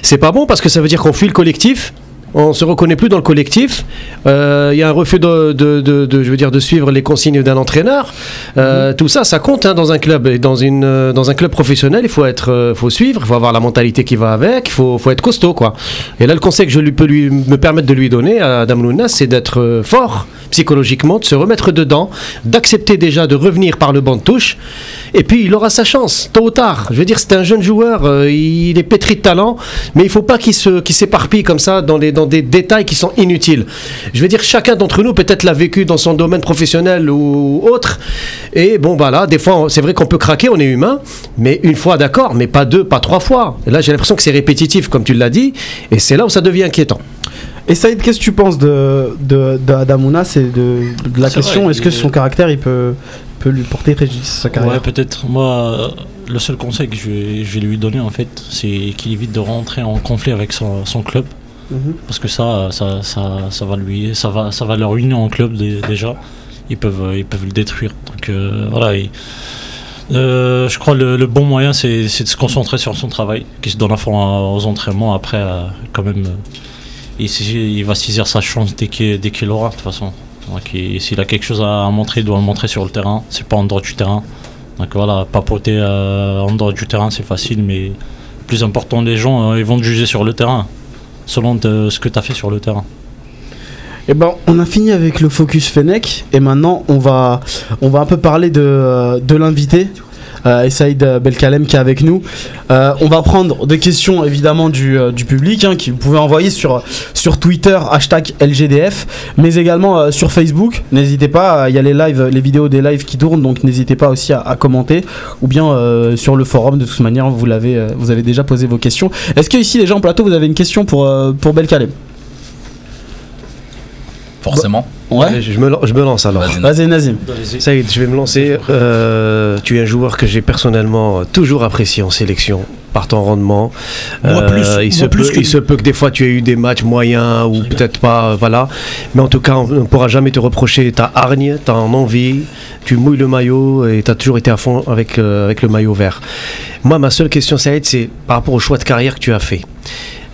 Speaker 2: c'est pas bon parce que ça veut dire qu'on fuit le collectif. On se reconnaît plus dans le collectif. Euh, Il y a un refus de, de- de- de- je veux dire, de suivre les consignes d'un entraîneur. Euh, Tout ça, ça compte hein, dans un club. Et dans, une, euh, dans un club professionnel, il faut être, faut suivre, il faut avoir la mentalité qui va avec, il faut, faut être costaud, quoi. Et là, le conseil que je lui peux lui, me permettre de lui donner à Adam c'est d'être fort psychologiquement, de se remettre dedans, d'accepter déjà de revenir par le banc de touche. Et puis, il aura sa chance, tôt ou tard. Je veux dire, c'est un jeune joueur, euh, il est pétri de talent, mais il faut pas qu'il se, qu'il s'éparpille comme ça dans, les, dans des détails qui sont inutiles. Je veux dire, chacun d'entre nous peut-être l'a vécu dans son domaine professionnel ou autre. Et bon, bah là, des fois, c'est vrai qu'on peut craquer, on est humain, mais une fois, d'accord, mais pas deux, pas trois fois. Et là, j'ai l'impression que c'est répétitif, comme tu l'as dit, et c'est là où ça devient inquiétant.
Speaker 1: Et Saïd, qu'est-ce que tu penses de, de, d'Adam Ounas et de, de la
Speaker 5: C'est
Speaker 1: question est-ce que son caractère il peut, peut lui porter préjudice sa carrière?
Speaker 5: Ouais, peut-être. Moi, le seul conseil que je vais, je vais lui donner, en fait, c'est qu'il évite de rentrer en conflit avec son, son club.
Speaker 1: Mhm.
Speaker 5: Parce que ça, ça, ça, va lui, ça va, ça va leur ruiner en club dé- déjà. Ils peuvent, euh, ils peuvent le détruire. Donc euh, voilà. il- euh, je crois le, le bon moyen, c'est de se concentrer sur son travail, qu'il se donne à fond aux entraînements. Après, quand même, il, va saisir sa chance dès qu'il qu'il l'aura, de toute façon. S'il a quelque chose à montrer, il doit le montrer sur le terrain. C'est pas en dehors du terrain. Donc voilà, papoter en dehors du terrain, c'est facile, mais plus important, les gens, ils vont te juger sur le terrain, selon ce que tu as fait sur le terrain.
Speaker 1: Eh ben, on a fini avec le focus Fennec et maintenant on va, on va un peu parler de, euh, de l'invité. Euh, Saïd Belkalem qui est avec nous. Euh, on va prendre des questions évidemment du, euh, public hein, qui vous pouvez envoyer sur, Twitter hashtag LGDF, mais également euh, sur Facebook. N'hésitez pas, euh, il y a les lives, les vidéos des lives qui tournent, donc n'hésitez pas aussi à, commenter ou bien euh, sur le forum. De toute manière, vous l'avez, euh, vous avez déjà posé vos questions. Est-ce que ici gens en plateau, vous avez une question pour euh, pour Belkalem?
Speaker 4: Forcément.
Speaker 1: Ouais.
Speaker 2: Je me, lan- je me lance alors.
Speaker 4: Vas-y.
Speaker 1: Vas-y Nazim.
Speaker 2: Saïd, je vais me lancer. Euh, tu es un joueur que j'ai personnellement toujours apprécié en sélection, par ton rendement. Euh,
Speaker 3: Moi plus,
Speaker 2: il,
Speaker 3: moi
Speaker 2: se
Speaker 3: plus
Speaker 2: peut,
Speaker 3: que
Speaker 2: il se peut que des fois tu aies eu des matchs moyens ou peut-être pas, euh, voilà. Mais en tout cas, on ne pourra jamais te reprocher ta hargne, ta envie. Tu mouilles le maillot et tu as toujours été à fond avec, euh, avec le maillot vert. Moi, ma seule question, Saïd, c'est par rapport au choix de carrière que tu as fait.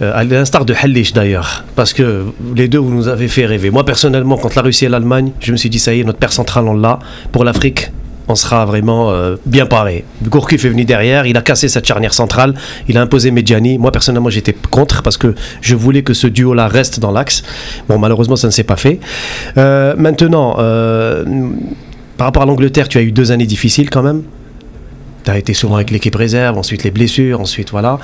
Speaker 2: Euh, à l'instar de Hallish d'ailleurs, parce que les deux vous nous avez fait rêver. Moi personnellement, contre la Russie et l'Allemagne, je me suis dit ça y est, notre père central on l'a. Pour l'Afrique, on sera vraiment euh, bien paré. Gourcuff est venu derrière, il a cassé cette charnière centrale, il a imposé Medjani. Moi personnellement, j'étais contre parce que je voulais que ce duo-là reste dans l'axe. Bon, malheureusement, ça ne s'est pas fait. Euh, maintenant, euh, par rapport à l'Angleterre, tu as eu deux années difficiles quand même. Tu as été souvent avec l'équipe réserve, ensuite les blessures, ensuite voilà.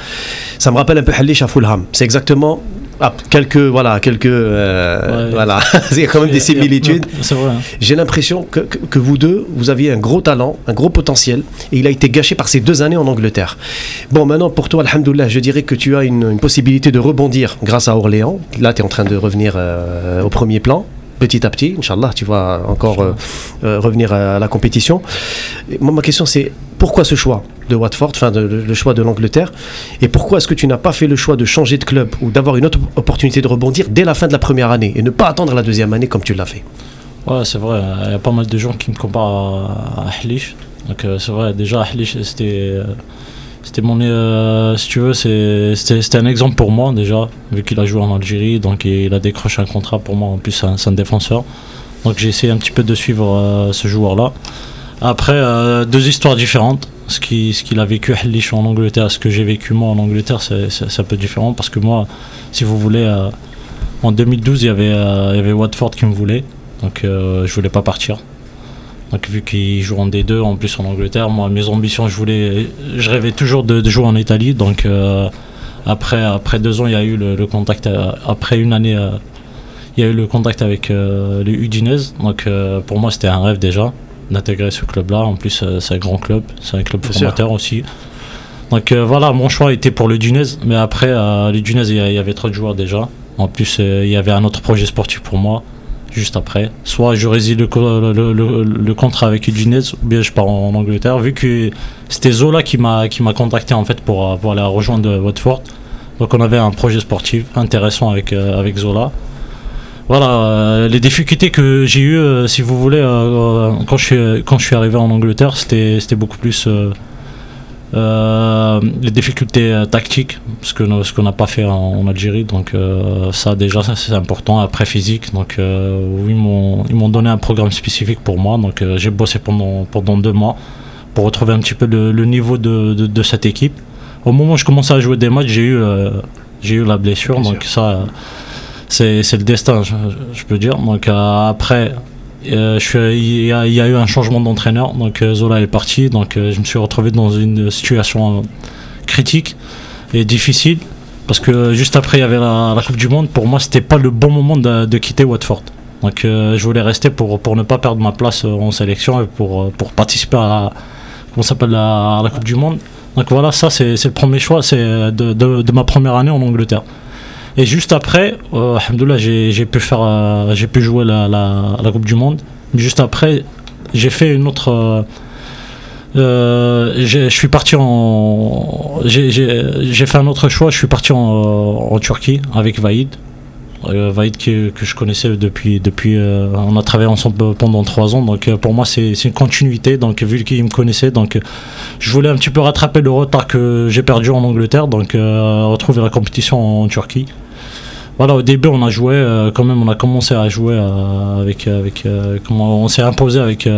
Speaker 2: Ça me rappelle un peu Hallish à Fulham. C'est exactement ah, quelques, voilà, quelques, euh,
Speaker 5: Ouais.
Speaker 2: voilà, il y a quand même des similitudes.
Speaker 5: Hein.
Speaker 2: J'ai l'impression que, que- que vous deux, vous aviez un gros talent, un gros potentiel, et il a été gâché par ces deux années en Angleterre. Bon, maintenant, pour toi, Alhamdoulilah, je dirais que tu as une, une possibilité de rebondir grâce à Orléans. Là, tu es en train de revenir euh, au premier plan. Petit à petit, Inch'Allah, tu vas encore euh, euh, revenir à la compétition. Et moi, ma question, c'est pourquoi ce choix de Watford, enfin le choix de l'Angleterre, et pourquoi est-ce que tu n'as pas fait le choix de changer de club ou d'avoir une autre opportunité de rebondir dès la fin de la première année et ne pas attendre la deuxième année comme tu l'as fait?
Speaker 5: Ouais, c'est vrai. Il y a pas mal de gens qui me comparent à, à Ahlich. Donc, euh, c'est vrai, déjà, Ahlich, c'était. C'était mon. euh, si tu veux, c'était un exemple pour moi, déjà, vu qu'il a joué en Algérie. Donc, il a décroché un contrat pour moi. En plus, c'est un, défenseur. Donc, j'ai essayé un petit peu de suivre euh, ce joueur-là. Après, euh, deux histoires différentes. Ce qu'il ce a vécu Ahlich en Angleterre, ce que j'ai vécu moi en Angleterre, c'est un peu différent. Parce que moi, si vous voulez, en 2012, il y, avait, il y avait Watford qui me voulait. Donc je voulais pas partir. Donc vu qu'il joue en D2 en plus en Angleterre, moi mes ambitions je voulais je rêvais toujours de, de jouer en Italie. Donc euh, après après deux ans il y a eu le, le contact euh, après une année euh, il y a eu le contact avec les Udinese. Donc pour moi c'était un rêve déjà d'intégrer ce club là. En plus c'est un grand club, c'est un club
Speaker 2: Bien sûr.
Speaker 5: formateur aussi. Donc voilà, mon choix était pour le Udinese, mais après les Udinese il y, y avait trop de joueurs déjà. En plus il y avait un autre projet sportif pour moi juste après. Soit je réside le, le, contrat avec Udinese ou bien je pars en, Angleterre. Vu que c'était Zola qui m'a contacté en fait pour, aller rejoindre Watford. Donc on avait un projet sportif intéressant avec, euh, avec Zola. Voilà, euh, les difficultés que j'ai eues, euh, si vous voulez, quand, je suis, quand je suis arrivé en Angleterre, c'était c'était beaucoup plus les difficultés euh, tactiques, ce que ce qu'on n'a pas fait en, en Algérie. Donc euh, ça déjà c'est important. Après physique, donc euh, oui, ils m'ont donné un programme spécifique pour moi. Donc euh, j'ai bossé pendant pendant deux mois pour retrouver un petit peu le, le niveau de, de, de cette équipe. Au moment où je commençais à jouer des matchs, j'ai eu euh, j'ai eu la blessure.
Speaker 2: Bien
Speaker 5: donc ça euh, c'est c'est le destin, je, je peux dire. Donc euh, après. Euh, il, y a, eu un changement d'entraîneur, donc euh, Zola est parti, donc euh, je me suis retrouvé dans une situation critique et difficile parce que juste après il y avait la, Coupe du Monde. Pour moi, c'était pas le bon moment de, quitter Watford. Donc je voulais rester pour, pour ne pas perdre ma place en sélection et pour, pour participer à la, comment s'appelle, la, Coupe du Monde. Donc voilà, ça c'est le premier choix, de, de ma première année en Angleterre. Et juste après, euh, j'ai pu faire, euh, j'ai pu jouer la, la, la Coupe du Monde. Juste après, j'ai fait une autre. euh, je suis parti en. J'ai fait un autre choix. Je suis parti en, Turquie avec Vaïd. Vaïd que, que je connaissais depuis. depuis on a travaillé ensemble pendant trois ans. Donc pour moi, c'est une continuité. Donc vu qu'il me connaissait, donc je voulais un petit peu rattraper le retard que j'ai perdu en Angleterre. Donc retrouver la compétition en Turquie. Voilà, au début, on a joué, euh, quand même, on a commencé à jouer euh, avec, avec euh, comment on s'est imposé avec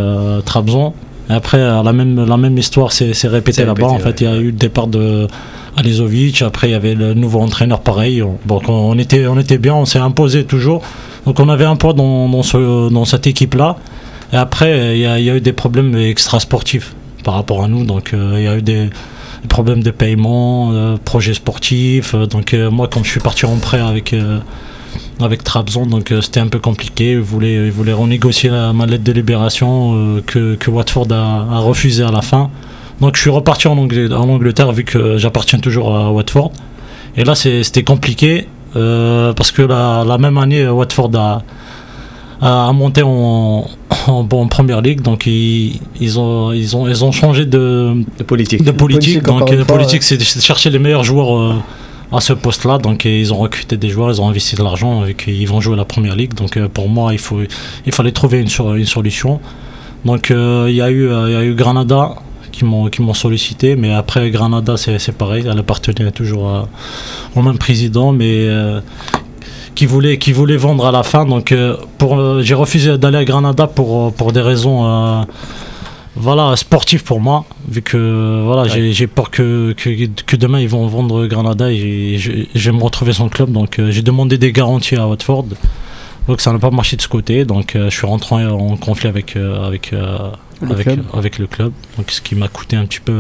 Speaker 5: Trabzon. Et après, la même, la même histoire s'est répétée là-bas. En fait, il y a eu le départ de Alizovic. Après, il y avait le nouveau entraîneur, pareil. On- Bon, on était, on était bien, on s'est imposé toujours. Donc, on avait un poids dans, dans, ce, dans cette équipe-là. Et après, il y, a, il y a eu des problèmes extra-sportifs par rapport à nous. Donc, il y a eu des problèmes de paiement, euh, projets sportifs. Euh, donc, euh, moi, quand je suis parti en prêt avec. avec Trabzon, donc c'était un peu compliqué. Ils voulaient, renégocier la, ma lettre de libération que, que Watford a, a refusé à la fin. Donc je suis reparti en, Angl- en Angleterre vu que j'appartiens toujours à Watford. Et là c'était compliqué parce que la même année Watford a, a, a monté en, en, première ligue, donc ils, ils, ont, ils, ont, ils ont changé de,
Speaker 2: de politique.
Speaker 5: de politique. Donc la
Speaker 1: fois,
Speaker 5: politique, c'est de chercher les meilleurs joueurs euh, à ce poste-là. Donc ils ont recruté des joueurs, ils ont investi de l'argent et qu'ils vont jouer la première ligue. Donc euh, pour moi, il, faut, il fallait trouver une, sur- une solution. Donc euh, il y, a eu, euh, il y a eu Granada qui m'ont qui m'ont sollicité, mais après Granada, c'est c'est pareil, elle appartenait toujours à- au même président, mais euh, qui voulait qui voulait vendre à la fin. Donc euh, pour euh, j'ai refusé d'aller à Granada pour euh, pour des raisons voilà sportives pour moi, vu que voilà j'ai j'ai peur que, que que demain ils vont vendre Granada et je, je vais me retrouver sans club. Donc euh, j'ai demandé des garanties à Watford. Donc ça n'a pas marché de ce côté, donc euh, je suis rentré en conflit avec euh, avec
Speaker 1: Le
Speaker 5: avec,
Speaker 1: club.
Speaker 5: avec le club, donc ce qui m'a coûté un petit peu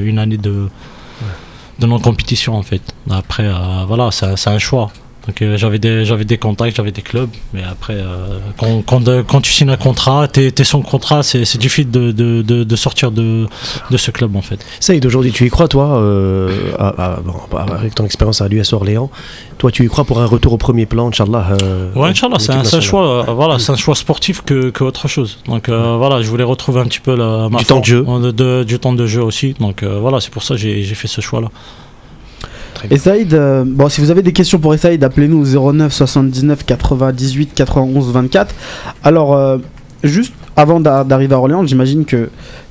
Speaker 5: une année de de non compétition en fait. Après voilà, c'est un choix. Donc euh, j'avais des, j'avais des contacts, j'avais des clubs, mais après, euh, quand, quand, quand tu signes un contrat, t'es, t'es son contrat, c'est, c'est difficile de, de, de, de sortir de, de ce club en fait.
Speaker 2: Saïd, aujourd'hui, tu y crois, toi, euh, à- à- bon, avec ton expérience à l'US Orléans Toi, tu y crois pour un retour au premier plan, Inch'Allah euh,
Speaker 5: Ouais, Inch'Allah, c'est un, choix, voilà, c'est un choix sportif que, que autre chose. Donc voilà, je voulais retrouver un petit peu la, ma
Speaker 2: Du temps de jeu.
Speaker 5: du temps de jeu aussi. Donc voilà, c'est pour ça que j'ai, j'ai fait ce choix-là.
Speaker 1: Et Saïd, euh, bon, si vous avez des questions pour Saïd, appelez-nous au 09 79 98 91 24. Alors, euh, juste avant d'a- d'arriver à Orléans, j'imagine que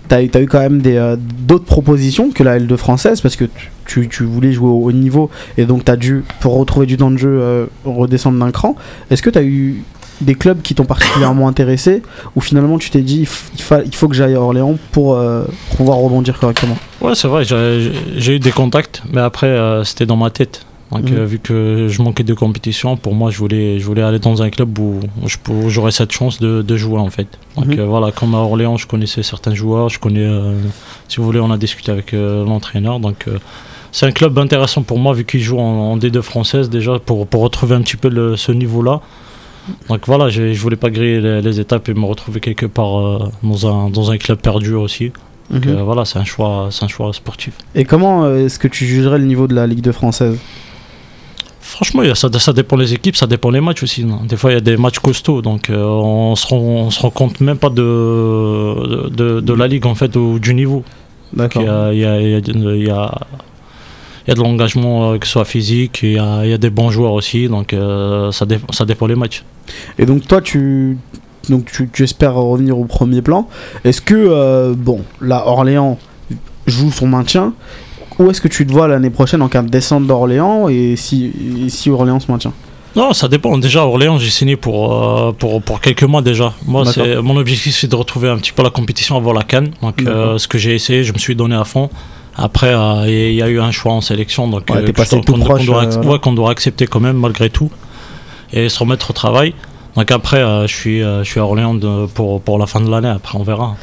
Speaker 1: tu as, eu quand même euh, d'autres propositions que la L2 française parce que tu, tu- voulais jouer au haut niveau et donc tu as dû, pour retrouver du temps de jeu, redescendre d'un cran. Est-ce que tu as eu des clubs qui t'ont particulièrement intéressé ou finalement tu t'es dit il, fa- il faut que j'aille à Orléans pour euh, pouvoir rebondir correctement
Speaker 5: Ouais, c'est vrai, j'ai, eu des contacts, mais après, euh, c'était dans ma tête. Donc,
Speaker 1: Mhm.
Speaker 5: euh, vu que je manquais de compétition, pour moi, je voulais, je voulais aller dans un club où, où où j'aurais cette chance de, de jouer en fait. Donc
Speaker 1: Mhm.
Speaker 5: euh, voilà, comme à Orléans, je connaissais certains joueurs, je connais, euh, si vous voulez, on a discuté avec l'entraîneur. Donc c'est un club intéressant pour moi vu qu'il joue en, en D2 française déjà pour, pour retrouver un petit peu le- ce niveau-là. Donc voilà, je, je voulais pas griller les, les étapes et me retrouver quelque part euh, dans, un, dans un club perdu aussi. Donc
Speaker 1: Mhm.
Speaker 5: euh, voilà, c'est un choix, un choix sportif.
Speaker 1: Et comment euh, est-ce que tu jugerais le niveau de la Ligue 2 française?
Speaker 5: Franchement, ça, ça dépend des équipes, ça dépend des matchs aussi. non? Des fois, il y a des matchs costauds, donc euh, on, se rend, on se rend compte même pas de, de, de la ligue en fait ou du niveau.
Speaker 1: D'accord.
Speaker 5: Il y a, il y, a, il y, a, il y, a, il y a de l'engagement, euh, que ce soit physique, il y a, il y a des bons joueurs aussi, donc euh, ça, dé- ça dépend des matchs.
Speaker 1: Et donc toi, tu, donc tu, tu espères revenir au premier plan. Est-ce que, euh, bon, là, Orléans joue son maintien Où est-ce que tu te vois l'année prochaine en cas de descente d'Orléans et si, et si Orléans se maintient?
Speaker 5: Non, ça dépend. Déjà, Orléans, j'ai signé pour, euh, pour, pour quelques mois déjà. Moi, c'est, mon objectif, c'est de retrouver un petit peu la compétition avant la Cannes. Donc, euh, ce que j'ai essayé, je me suis donné à fond. Après, euh, il y a eu un choix en sélection, donc
Speaker 1: Ouais, passé
Speaker 5: qu'on, doit,
Speaker 1: euh, voilà.
Speaker 5: ouais, qu'on doit accepter quand même malgré tout et se remettre au travail. Donc après, euh, je suis, euh, je suis à Orléans de- pour, pour la fin de l'année. Après, on verra.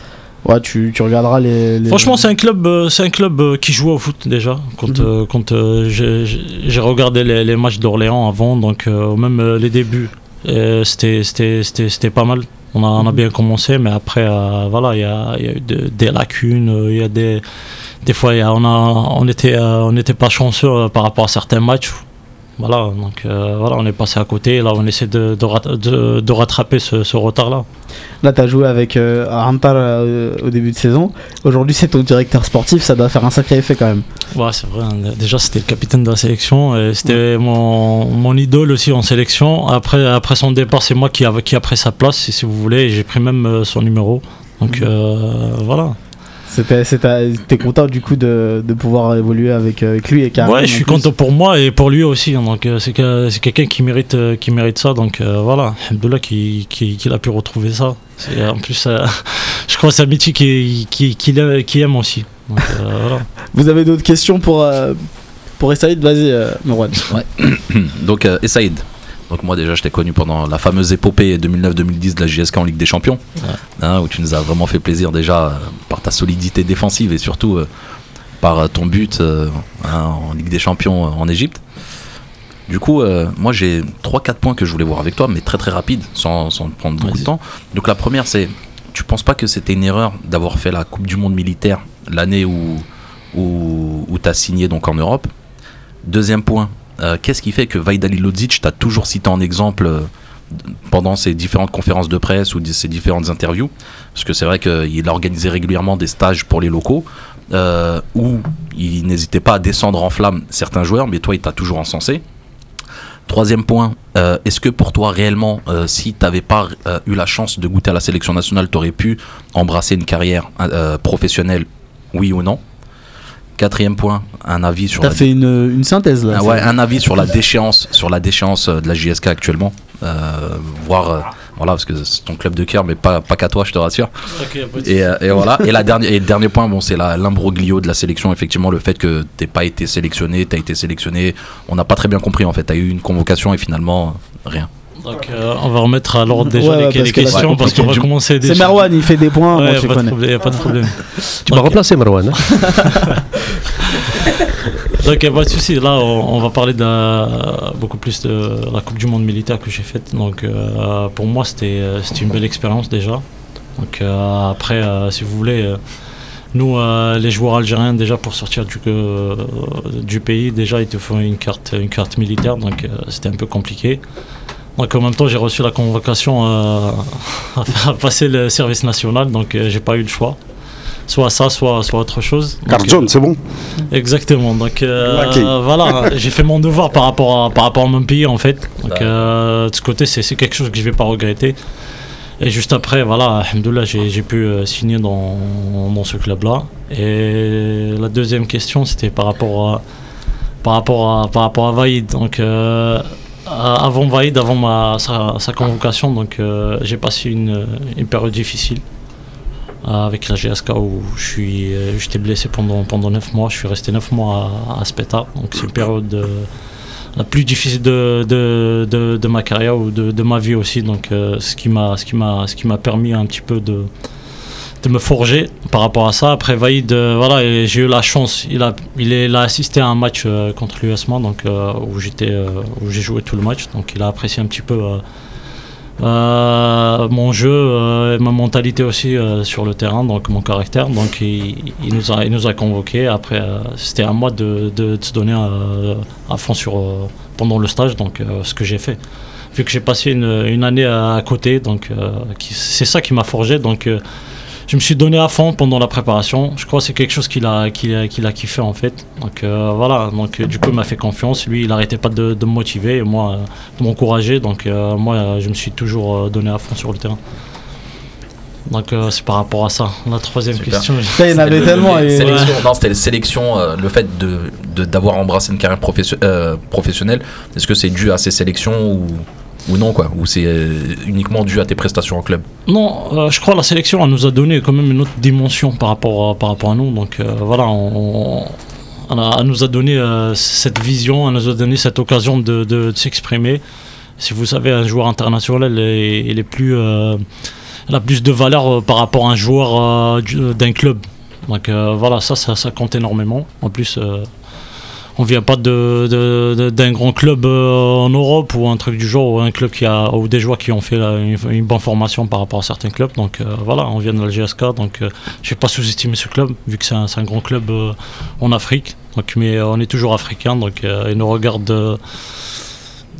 Speaker 1: Ouais, tu, tu regarderas les. les-
Speaker 5: Franchement, c'est un club, euh, c'est un club euh, qui joue au foot déjà. Quand, euh, quand euh, j'ai- regardé les, les matchs d'Orléans avant, donc euh, même euh, les débuts, euh, c'était c'était- c'était c'était pas mal. On a, on a
Speaker 1: Mhm.
Speaker 5: bien commencé, mais après, euh, voilà, il y a, il y a eu de- des lacunes, euh, il y a des des fois, on a on était euh, on n'était pas chanceux euh, par rapport à certains matchs. Voilà, donc euh, voilà, on est passé à côté. Là, on essaie de, de, rat- de- de rattraper ce, ce retard-là.
Speaker 1: Là, t'as joué avec euh, euh, au début de saison. Aujourd'hui, c'est ton directeur sportif. Ça doit faire un sacré effet quand même.
Speaker 5: Ouais, c'est vrai. hein. Déjà, c'était le capitaine de la sélection. et C'était mon, mon idole aussi en sélection. Après, après son départ, c'est moi qui a, qui a pris sa place, si, vous voulez. J'ai pris même son numéro. Donc
Speaker 1: Mhm.
Speaker 5: voilà.
Speaker 1: C'était- c'était- T'es content du coup de, de pouvoir évoluer avec, euh, avec lui et Karim.
Speaker 5: ouais, je suis
Speaker 1: plus.
Speaker 5: content pour moi et pour lui aussi. hein. Donc euh, c'est que- c'est quelqu'un qui mérite, euh, qui mérite ça. Donc euh, voilà, Alhamdoulilah qui, qui, qu'il a pu retrouver ça. C'est- En plus, euh, je crois que c'est un métier qui, qui, qu'il aime, aussi. Donc euh, voilà.
Speaker 1: Vous avez d'autres questions pour, euh, pour Essaïd Vas-y, euh, Merwan.
Speaker 4: Donc, euh, Essaïd. Donc, moi, déjà, je t'ai connu pendant la fameuse épopée 2009-2010 de la JSK en Ligue des Champions, hein, où tu nous as vraiment fait plaisir déjà euh, par ta solidité défensive et surtout euh, par euh, ton but hein, en Ligue des Champions en Égypte. Du coup, moi, j'ai 3-4 points que je voulais voir avec toi, mais très très rapide, sans, sans prendre beaucoup de temps. Donc, la première, c'est tu penses pas que c'était une erreur d'avoir fait la Coupe du Monde militaire l'année où, où, où tu as signé donc en Europe? Deuxième point, qu'est-ce qui fait que Vaidali Lodzic t'a toujours cité en exemple euh, pendant ses différentes conférences de presse ou ses différentes interviews? Parce que c'est vrai qu'il organisait régulièrement des stages pour les locaux euh, où il n'hésitait pas à descendre en flamme certains joueurs, mais toi, il t'a toujours encensé. Troisième point, euh, est-ce que pour toi réellement, euh, si tu n'avais pas euh, eu la chance de goûter à la sélection nationale, tu aurais pu embrasser une carrière euh, professionnelle, oui ou non? Quatrième point, un avis sur
Speaker 1: T'as
Speaker 4: la
Speaker 1: fait une, une synthèse là.
Speaker 4: ah ouais, un avis sur la déchéance, sur la déchéance euh, de la JSK actuellement. Euh, voir, euh, voilà, parce que c'est ton club de cœur, mais pas, pas qu'à toi, je te rassure. Et, euh, et voilà. Et, la dernière, et le dernier point, bon, c'est la- l'imbroglio de la sélection. Effectivement, le fait que t'aies pas été sélectionné, t'as été sélectionné, on n'a pas très bien compris en fait. T'as eu une convocation et finalement rien.
Speaker 5: Donc euh, on va remettre à l'ordre déjà
Speaker 1: Ouais,
Speaker 5: les,
Speaker 1: ouais,
Speaker 5: les
Speaker 1: parce que
Speaker 5: questions parce qu'on va commencer
Speaker 1: C'est Merwan, il fait des points. moi,
Speaker 5: Ouais, pas de y a pas de problème.
Speaker 2: Tu m'as remplacé, Marwan. hein
Speaker 5: Donc, pas de souci. Là, on, on va parler de la- beaucoup plus de la Coupe du Monde militaire que j'ai faite. Donc, euh, pour moi, c'était euh, c'était une belle expérience déjà. Donc, euh, après, euh, si vous voulez, euh, nous, euh, les joueurs algériens, déjà pour sortir du, euh, du pays, déjà, ils te font une carte, une carte militaire. Donc, euh, c'était un peu compliqué. Donc, en même temps, j'ai reçu la convocation euh, à passer le service national. Donc, euh, j'ai pas eu le choix. Soit ça, soit, soit autre chose.
Speaker 6: Car John, c'est bon.
Speaker 5: Exactement. Donc euh, voilà, j'ai fait mon devoir par rapport à par rapport à mon pays en fait. Donc euh, de ce côté, c'est c'est quelque chose que je vais pas regretter. Et juste après, voilà, j'ai j'ai pu euh, signer dans, dans ce club-là. Et la deuxième question, c'était par rapport à par rapport à par rapport à Vaïd. Donc euh, avant Vaïd, avant ma sa, convocation, donc euh, j'ai passé une, une période difficile euh, avec la GSK où euh, j'étais blessé pendant pendant 9 mois. Je suis resté 9 mois à, à Speta. Donc c'est une période euh, la plus difficile de, de, de, ma carrière ou de, ma vie aussi. Donc euh, ce qui m'a permis un petit peu de de me forger par rapport à ça après Vaïd euh, voilà et j'ai eu la chance il a il, a assisté à un match euh, contre l'USMA donc euh, où j'étais euh, où j'ai joué tout le match donc il a apprécié un petit peu mon jeu, euh, ma mentalité aussi sur le terrain, donc mon caractère. Donc il, nous a, il nous a convoqués. Après, c'était à moi de, de, se donner à fond sur, pendant le stage, donc ce que j'ai fait. Vu que j'ai passé une, une année à, côté, donc c'est ça qui m'a forgé. Donc je me suis donné à fond pendant la préparation. Je crois que c'est quelque chose qu'il a, qu'il a, qu'il a kiffé en fait. Donc euh, voilà, donc euh, du coup il m'a fait confiance. Lui, il n'arrêtait pas de, de me motiver et moi euh, de m'encourager. Donc euh, moi, je me suis toujours donné à fond sur le terrain. Donc euh, c'est par rapport à ça. La troisième
Speaker 4: Super.
Speaker 5: question.
Speaker 1: Putain, il y en avait
Speaker 4: Le-
Speaker 1: tellement.
Speaker 4: les
Speaker 1: et-
Speaker 4: sélections- Non, c'était les sélections, euh, le fait de de- d'avoir embrassé une carrière professio- euh, professionnelle. Est-ce que c'est dû à ces sélections ou, ou non quoi Ou c'est euh, uniquement dû à tes prestations en club
Speaker 5: Non, euh, je crois que la sélection elle nous a donné quand même une autre dimension par rapport à, par rapport à nous. Donc euh, voilà, a- elle nous a donné euh, cette vision, elle nous a donné cette occasion de, s'exprimer. Si vous savez, un joueur international, il est, plus, euh, a plus de valeur euh, par rapport à un joueur euh, du- d'un club. Donc euh, voilà, ça, ça, ça compte énormément. En plus, euh, on vient pas de, d'un grand club euh, en Europe ou un truc du genre, ou un club qui a, ou des joueurs qui ont fait une, bonne formation par rapport à certains clubs. Donc euh, voilà, on vient de la GSK, donc euh, je vais pas sous-estimer ce club, vu que c'est un, c'est un grand club euh, en Afrique. Donc, mais euh, on est toujours africain, donc euh, ils nous regardent euh,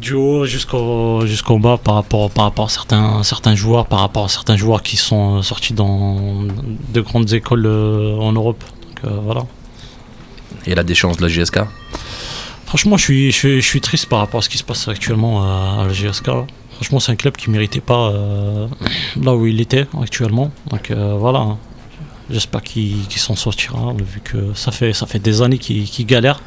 Speaker 5: du haut jusqu'au jusqu'au bas par rapport, par rapport à certains, certains joueurs, par rapport à certains joueurs qui sont euh, sortis dans de grandes écoles euh, en Europe. Euh, voilà.
Speaker 4: Et la déchéance de la GSK
Speaker 5: Franchement, je suis, je, suis, je suis triste par rapport à ce qui se passe actuellement à, à la GSK. Franchement, c'est un club qui méritait pas euh, là où il était actuellement. Donc euh, voilà, j'espère qu'il s'en sortira, vu que ça fait, ça fait des années qu'il galère.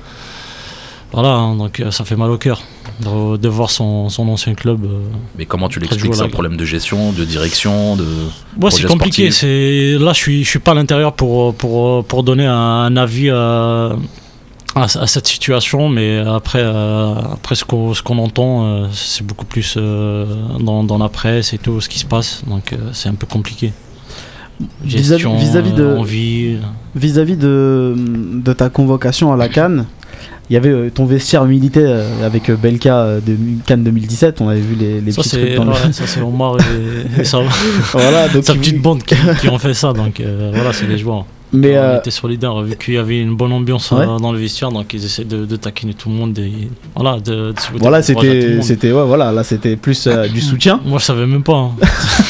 Speaker 5: Voilà, hein, donc euh, ça fait mal au cœur de, de voir son, son ancien club. euh.
Speaker 4: Mais comment tu l'expliques C'est un problème de gestion, de direction, de
Speaker 5: Moi, c'est compliqué. là, je suis, je suis pas à l'intérieur pour, pour, pour donner un, avis euh, à, à cette situation, mais après, euh, après ce qu'on ce qu'on entend, euh, c'est beaucoup plus euh, dans, dans la presse et tout ce qui se passe, donc c'est un peu compliqué. Gestion,
Speaker 1: vis-à-vis de-
Speaker 5: euh, envie.
Speaker 1: Vis-à-vis de, de ta convocation à la Cannes, il y avait ton vestiaire militaire avec Belka de Cannes 2017. On avait vu les, les
Speaker 5: Ça
Speaker 1: petits trucs dans le-
Speaker 5: ouais, ça, c'est Omar et, et sa,
Speaker 1: voilà, donc
Speaker 5: sa petite bande qui, qui ont fait ça, donc voilà, c'est les joueurs.
Speaker 1: Mais
Speaker 5: on
Speaker 1: euh,
Speaker 5: était solidaires vu qu'il y avait une bonne ambiance
Speaker 1: Ouais.
Speaker 5: euh, dans le vestiaire, donc ils essaient de, de taquiner tout le monde et voilà, de,
Speaker 1: voilà,
Speaker 5: à
Speaker 1: c'était, c'était, ouais, voilà, là c'était plus euh, du soutien.
Speaker 5: Moi je savais même pas. hein.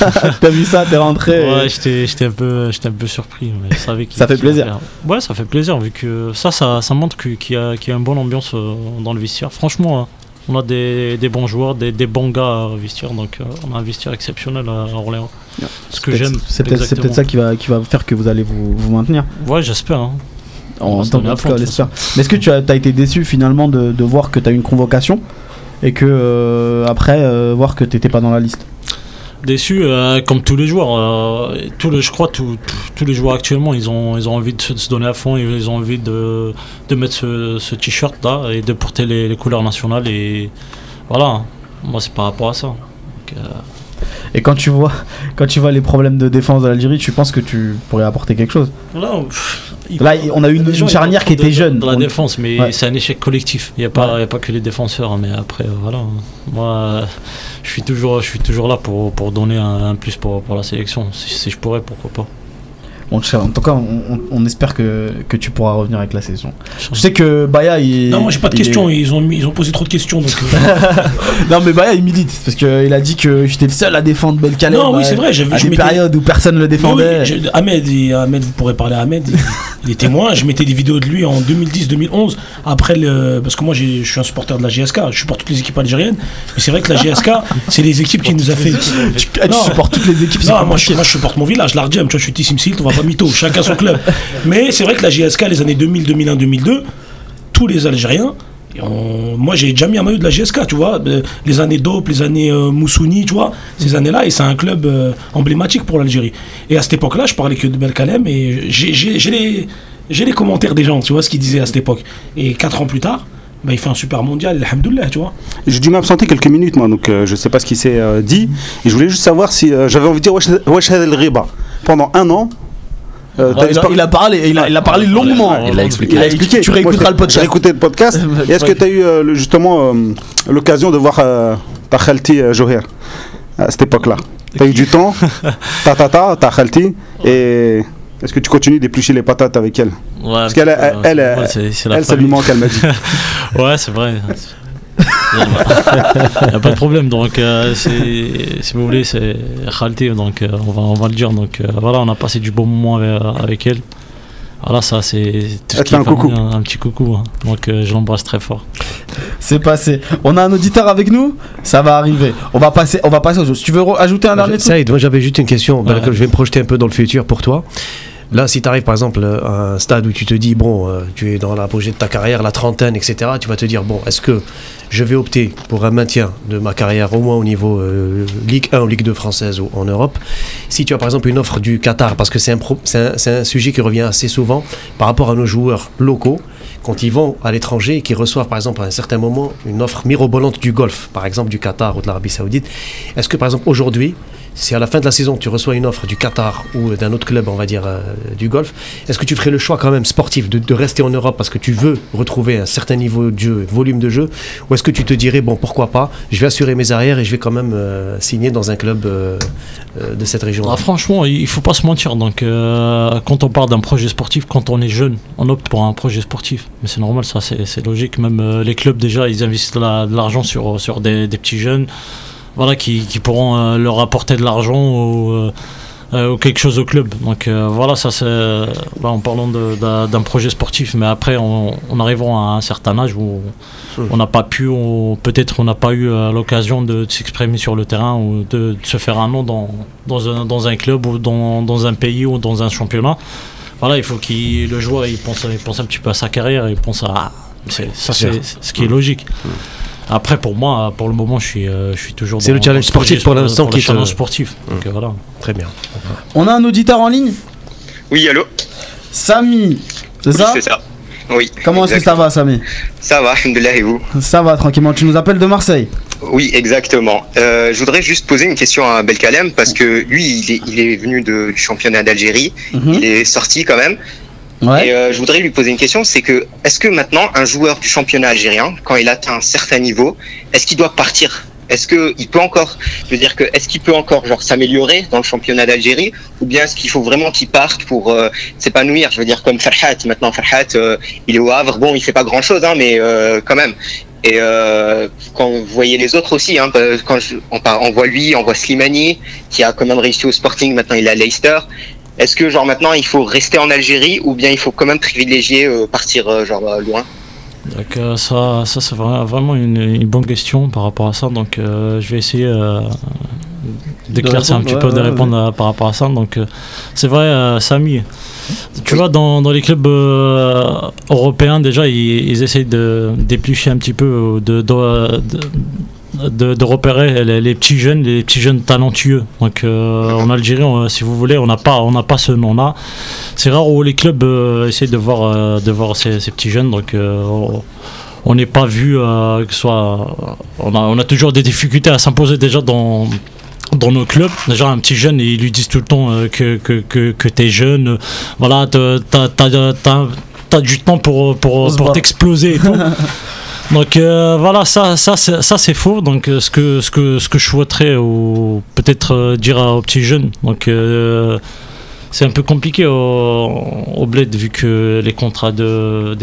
Speaker 1: T'as vu ça, t'es rentré.
Speaker 5: Ouais, j'étais, j'étais un peu, j'étais un peu surpris. Mais je savais qu'il-
Speaker 1: Ça fait plaisir.
Speaker 5: Ouais, ça fait plaisir vu que ça, ça, ça montre qu'il y a, qu'il y a une bonne ambiance dans le vestiaire. Franchement, hein, on a des, des bons joueurs, des, des bons gars au vestiaire, donc on a un vestiaire exceptionnel à Orléans. Ce que j'aime.
Speaker 1: C'est peut-être,
Speaker 5: exactement.
Speaker 1: ça qui va, qui va faire que vous allez vous, vous maintenir.
Speaker 5: Ouais, j'espère. hein.
Speaker 1: En tant que l'espère. Mais est-ce que tu as, as été déçu finalement de, de voir que tu as eu une convocation et que euh, après euh, voir que t'étais pas dans la liste?
Speaker 5: Déçu, euh, comme tous les joueurs. tous les, je crois tous tous- tous les joueurs actuellement, ils ont, ils ont envie de se, de se donner à fond, ils ont envie de, de mettre ce, ce t-shirt là et de porter les, les couleurs nationales. Et voilà, moi c'est par rapport à ça. Donc,
Speaker 1: Et quand tu vois, quand tu vois les problèmes de défense de l'Algérie, tu penses que tu pourrais apporter quelque chose Là, on a eu une, une charnière qui était jeune.
Speaker 5: Dans la
Speaker 1: On-
Speaker 5: défense, mais
Speaker 1: Ouais.
Speaker 5: c'est un échec collectif. Il n'y a, pas- y a pas que les défenseurs, hein, mais après, euh, voilà. Moi, je suis toujours, je suis toujours là pour, pour donner un, un plus pour, pour la sélection. Si, si je pourrais, pourquoi pas.
Speaker 1: On te- en tout cas, on, espère que, que tu pourras revenir avec la saison. Je sais que Baya, il.
Speaker 3: Non, moi j'ai pas de
Speaker 1: il est-
Speaker 3: questions, ils, ont, ils ont posé trop de questions. Donc, euh,
Speaker 1: Non, mais Baya, il milite. Parce qu'il a dit que j'étais le seul à défendre Belkalem.
Speaker 3: Non, oui,
Speaker 1: à-
Speaker 3: c'est vrai, j'avais-
Speaker 1: À
Speaker 3: je
Speaker 1: des
Speaker 3: m'étais-
Speaker 1: périodes où personne ne le défendait.
Speaker 3: oui, je- Ahmed, et Ahmed, vous pourrez parler à Ahmed, il, est témoin. Je mettais des vidéos de lui en 2010-2011, après le. Parce que moi, j'ai- je suis un supporter de la GSK, je supporte toutes les équipes algériennes. Mais c'est vrai que la GSK, c'est les équipes qui nous a fait.
Speaker 1: Tu, ah, supportes toutes les équipes.
Speaker 3: Non, moi je,
Speaker 1: possible.
Speaker 3: moi je supporte mon village, l'Ardjem, tu vois, je suis Tissim Silt, on va chacun son club. Mais c'est vrai que la GSK, les années 2000, 2001, 2002, tous les Algériens, moi j'ai déjà mis un maillot de la GSK, tu vois, euh, les années Dope, les années euh, Moussouni, tu vois, ces années-là, et c'est un club euh, emblématique pour l'Algérie. Et à cette époque-là, je parlais que de Belkalem, et j'ai- les, commentaires des gens, tu vois, ce qu'ils disaient à cette époque. Et quatre ans plus tard, bah, il fait un super mondial, alhamdoulilah, tu vois.
Speaker 6: J'ai dû m'absenter quelques minutes, moi, donc euh, je sais pas ce qui s'est dit. Et je voulais juste savoir si j'avais envie de dire Wesh El. Pendant un an. Euh,
Speaker 1: Ouais, il, a, il a parlé, il a, il a parlé longuement.
Speaker 4: Il a expliqué.
Speaker 6: Expliqué.
Speaker 1: Tu réécouteras le podcast.
Speaker 6: J'ai écouté le podcast. Et est-ce que tu as eu euh, justement euh, l'occasion de voir ta khalti Joher à cette époque-là? Tu as eu du temps, ta ta khalti, et est-ce que tu continues d'éplucher les patates avec elle?
Speaker 5: Ouais,
Speaker 6: Parce qu'elle, elle, elle,
Speaker 5: la
Speaker 6: elle, ça lui
Speaker 5: famille.
Speaker 6: manque, elle m'a dit.
Speaker 5: Ouais, c'est vrai. Il n'y a pas de problème. Donc, euh, si vous voulez, c'est Khalti. Donc, euh, on, va, on va le dire. Donc, euh, voilà, on a passé du bon moment avec, avec elle. Voilà, ça, c'est tout ce
Speaker 6: Elle te
Speaker 5: qui
Speaker 6: fait
Speaker 5: est
Speaker 6: un coucou.
Speaker 5: Un, un petit coucou. hein. Donc, euh, je l'embrasse très fort.
Speaker 1: C'est passé. On a un auditeur avec nous? Ça va arriver. On va passer, on va passer aux autres. Si tu veux ajouter un dernier truc?
Speaker 2: Saïd, moi j'avais juste une question.
Speaker 5: Ouais.
Speaker 2: Je vais me projeter un peu dans le futur pour toi. Là, si tu arrives par exemple à un stade où tu te dis, bon, euh, tu es dans l'apogée de ta carrière, la trentaine, etc., tu vas te dire, bon, est-ce que je vais opter pour un maintien de ma carrière au moins au niveau euh, Ligue 1 ou Ligue 2 française ou en Europe? Si tu as par exemple une offre du Qatar, parce que c'est un, un, sujet qui revient assez souvent par rapport à nos joueurs locaux, quand ils vont à l'étranger et qu'ils reçoivent par exemple à un certain moment une offre mirobolante du Golfe, par exemple du Qatar ou de l'Arabie Saoudite, est-ce que par exemple aujourd'hui, si à la fin de la saison tu reçois une offre du Qatar ou d'un autre club, on va dire euh, du golf, est-ce que tu ferais le choix quand même sportif de, rester en Europe parce que tu veux retrouver un certain niveau de jeu, volume de jeu, ou est-ce que tu te dirais bon pourquoi pas, je vais assurer mes arrières et je vais quand même euh, signer dans un club euh, de cette région
Speaker 5: Ah, franchement, il faut pas se mentir. Donc, quand on parle d'un projet sportif, quand on est jeune, on opte pour un projet sportif. Mais c'est normal, ça, c'est logique. Même les clubs, déjà, ils investissent de la- de l'argent sur, sur des petits jeunes voilà, qui, qui pourront euh, leur apporter de l'argent ou, euh, euh, ou quelque chose au club. Donc, voilà, ça, c'est en parlant d'un projet sportif. Mais après, on, on arrivera à un certain âge où on n'a pas pu, peut-être on n'a pas eu l'occasion de, de s'exprimer sur le terrain ou de, de se faire un nom dans, dans, un, dans un club ou dans, dans un pays ou dans un championnat. Voilà, il faut que le joueur il pense, il pense un petit peu à sa carrière, il pense à. ça, c'est ce qui est logique. Après, pour moi, pour le moment, je suis, euh, je suis toujours.
Speaker 2: C'est le challenge sportif pour l'instant qui
Speaker 5: le
Speaker 2: te-
Speaker 5: challenge sportif. Donc, euh, voilà.
Speaker 2: Très bien.
Speaker 1: On a un auditeur en ligne?
Speaker 8: Oui, allô?
Speaker 1: Samy. C'est
Speaker 8: Oui,
Speaker 1: ça?
Speaker 8: c'est ça. Oui.
Speaker 1: Comment est-ce que ça va, Samy?
Speaker 8: Ça va, alhamdoulilah, et vous?
Speaker 1: Ça va tranquillement. Tu nous appelles de Marseille?
Speaker 8: Oui, exactement. Euh, je voudrais juste poser une question à Belkalem parce que lui, il est, il est venu de- du championnat d'Algérie.
Speaker 1: Mhm.
Speaker 8: Il est sorti quand même. Et euh, je voudrais lui poser une question, c'est que est-ce que maintenant un joueur du championnat algérien, quand il atteint un certain niveau, est-ce qu'il doit partir? Est-ce qu'il peut encore, je veux dire que est-ce qu'il peut encore genre s'améliorer dans le championnat d'Algérie, ou bien est-ce qu'il faut vraiment qu'il parte pour euh, s'épanouir? Je veux dire comme Farhat. Maintenant Farhat, euh, il est au Havre. Bon, il fait pas grand-chose, hein, mais euh, quand même. Et euh, quand vous voyez les autres aussi, hein, quand je- on, on voit lui, on voit Slimani, qui a quand même réussi au Sporting, maintenant il est à Leicester. Est-ce que genre maintenant il faut rester en Algérie ou bien il faut quand même privilégier euh, partir euh, genre euh, loin?
Speaker 5: Donc euh, ça, ça c'est vra- vraiment une, une bonne question par rapport à ça. Donc euh, je vais essayer euh, d'éclaircir un petit
Speaker 1: ouais,
Speaker 5: peu, de
Speaker 1: ouais,
Speaker 5: répondre à- par rapport à ça. Donc euh, c'est vrai, euh, Samy. Tu vois, dans, dans les clubs euh, européens, déjà, ils, ils essayent de d'éplucher un petit peu, de, de, de, de- de repérer les, les petits jeunes, les petits jeunes talentueux. Donc euh, en Algérie, on- si vous voulez, on n'a pas, on n'a pas ce nom-là. C'est rare où les clubs euh, essayent de voir, euh, de voir ces, ces petits jeunes. Donc euh, on- on n'est pas vu euh, que ce soit. On a, on a toujours des difficultés à s'imposer déjà dans, dans nos clubs. Déjà, un petit jeune, ils lui disent tout le temps euh, que, que, que, que t'es jeune. euh, voilà, t'as, t'as- t'as- t'as du temps pour, pour, pour t'exploser et tout. Donc euh, voilà, ça, ça, c'est- ça c'est faux. Donc euh, ce que, ce que, ce que je souhaiterais, ou peut-être euh, dire aux petits jeunes, donc euh, c'est un peu compliqué au, au bled vu que les contrats de,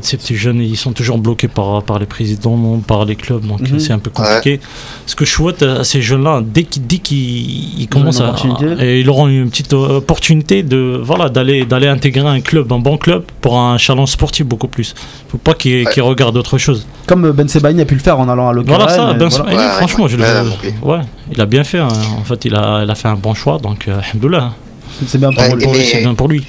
Speaker 5: ces petits jeunes ils sont toujours bloqués par, par les présidents, par les clubs, donc
Speaker 1: Mhm.
Speaker 5: c'est un peu compliqué. Ce que je souhaite à ces jeunes-là, dès qu'ils dès qu'ils ils commencent à, et ils auront une petite euh, opportunité de voilà d'aller d'aller intégrer un club, un bon club pour un challenge sportif beaucoup plus. Faut pas qu'ils qu'ils regardent autre chose.
Speaker 1: Comme euh, Ben Sebaini a pu le faire en allant à l'Occitanie.
Speaker 5: Voilà ça, Ben
Speaker 1: voilà.
Speaker 8: Ouais, ouais,
Speaker 5: franchement, je le-
Speaker 8: ouais, ouais,
Speaker 5: ouais, il a bien fait. hein. En fait, il a, il a fait un bon choix, donc euh, alhamdoulilah.
Speaker 1: C'est bien pour
Speaker 8: Ouais,
Speaker 1: lui.
Speaker 5: Pour lui,
Speaker 8: mais-
Speaker 5: c'est bien pour lui.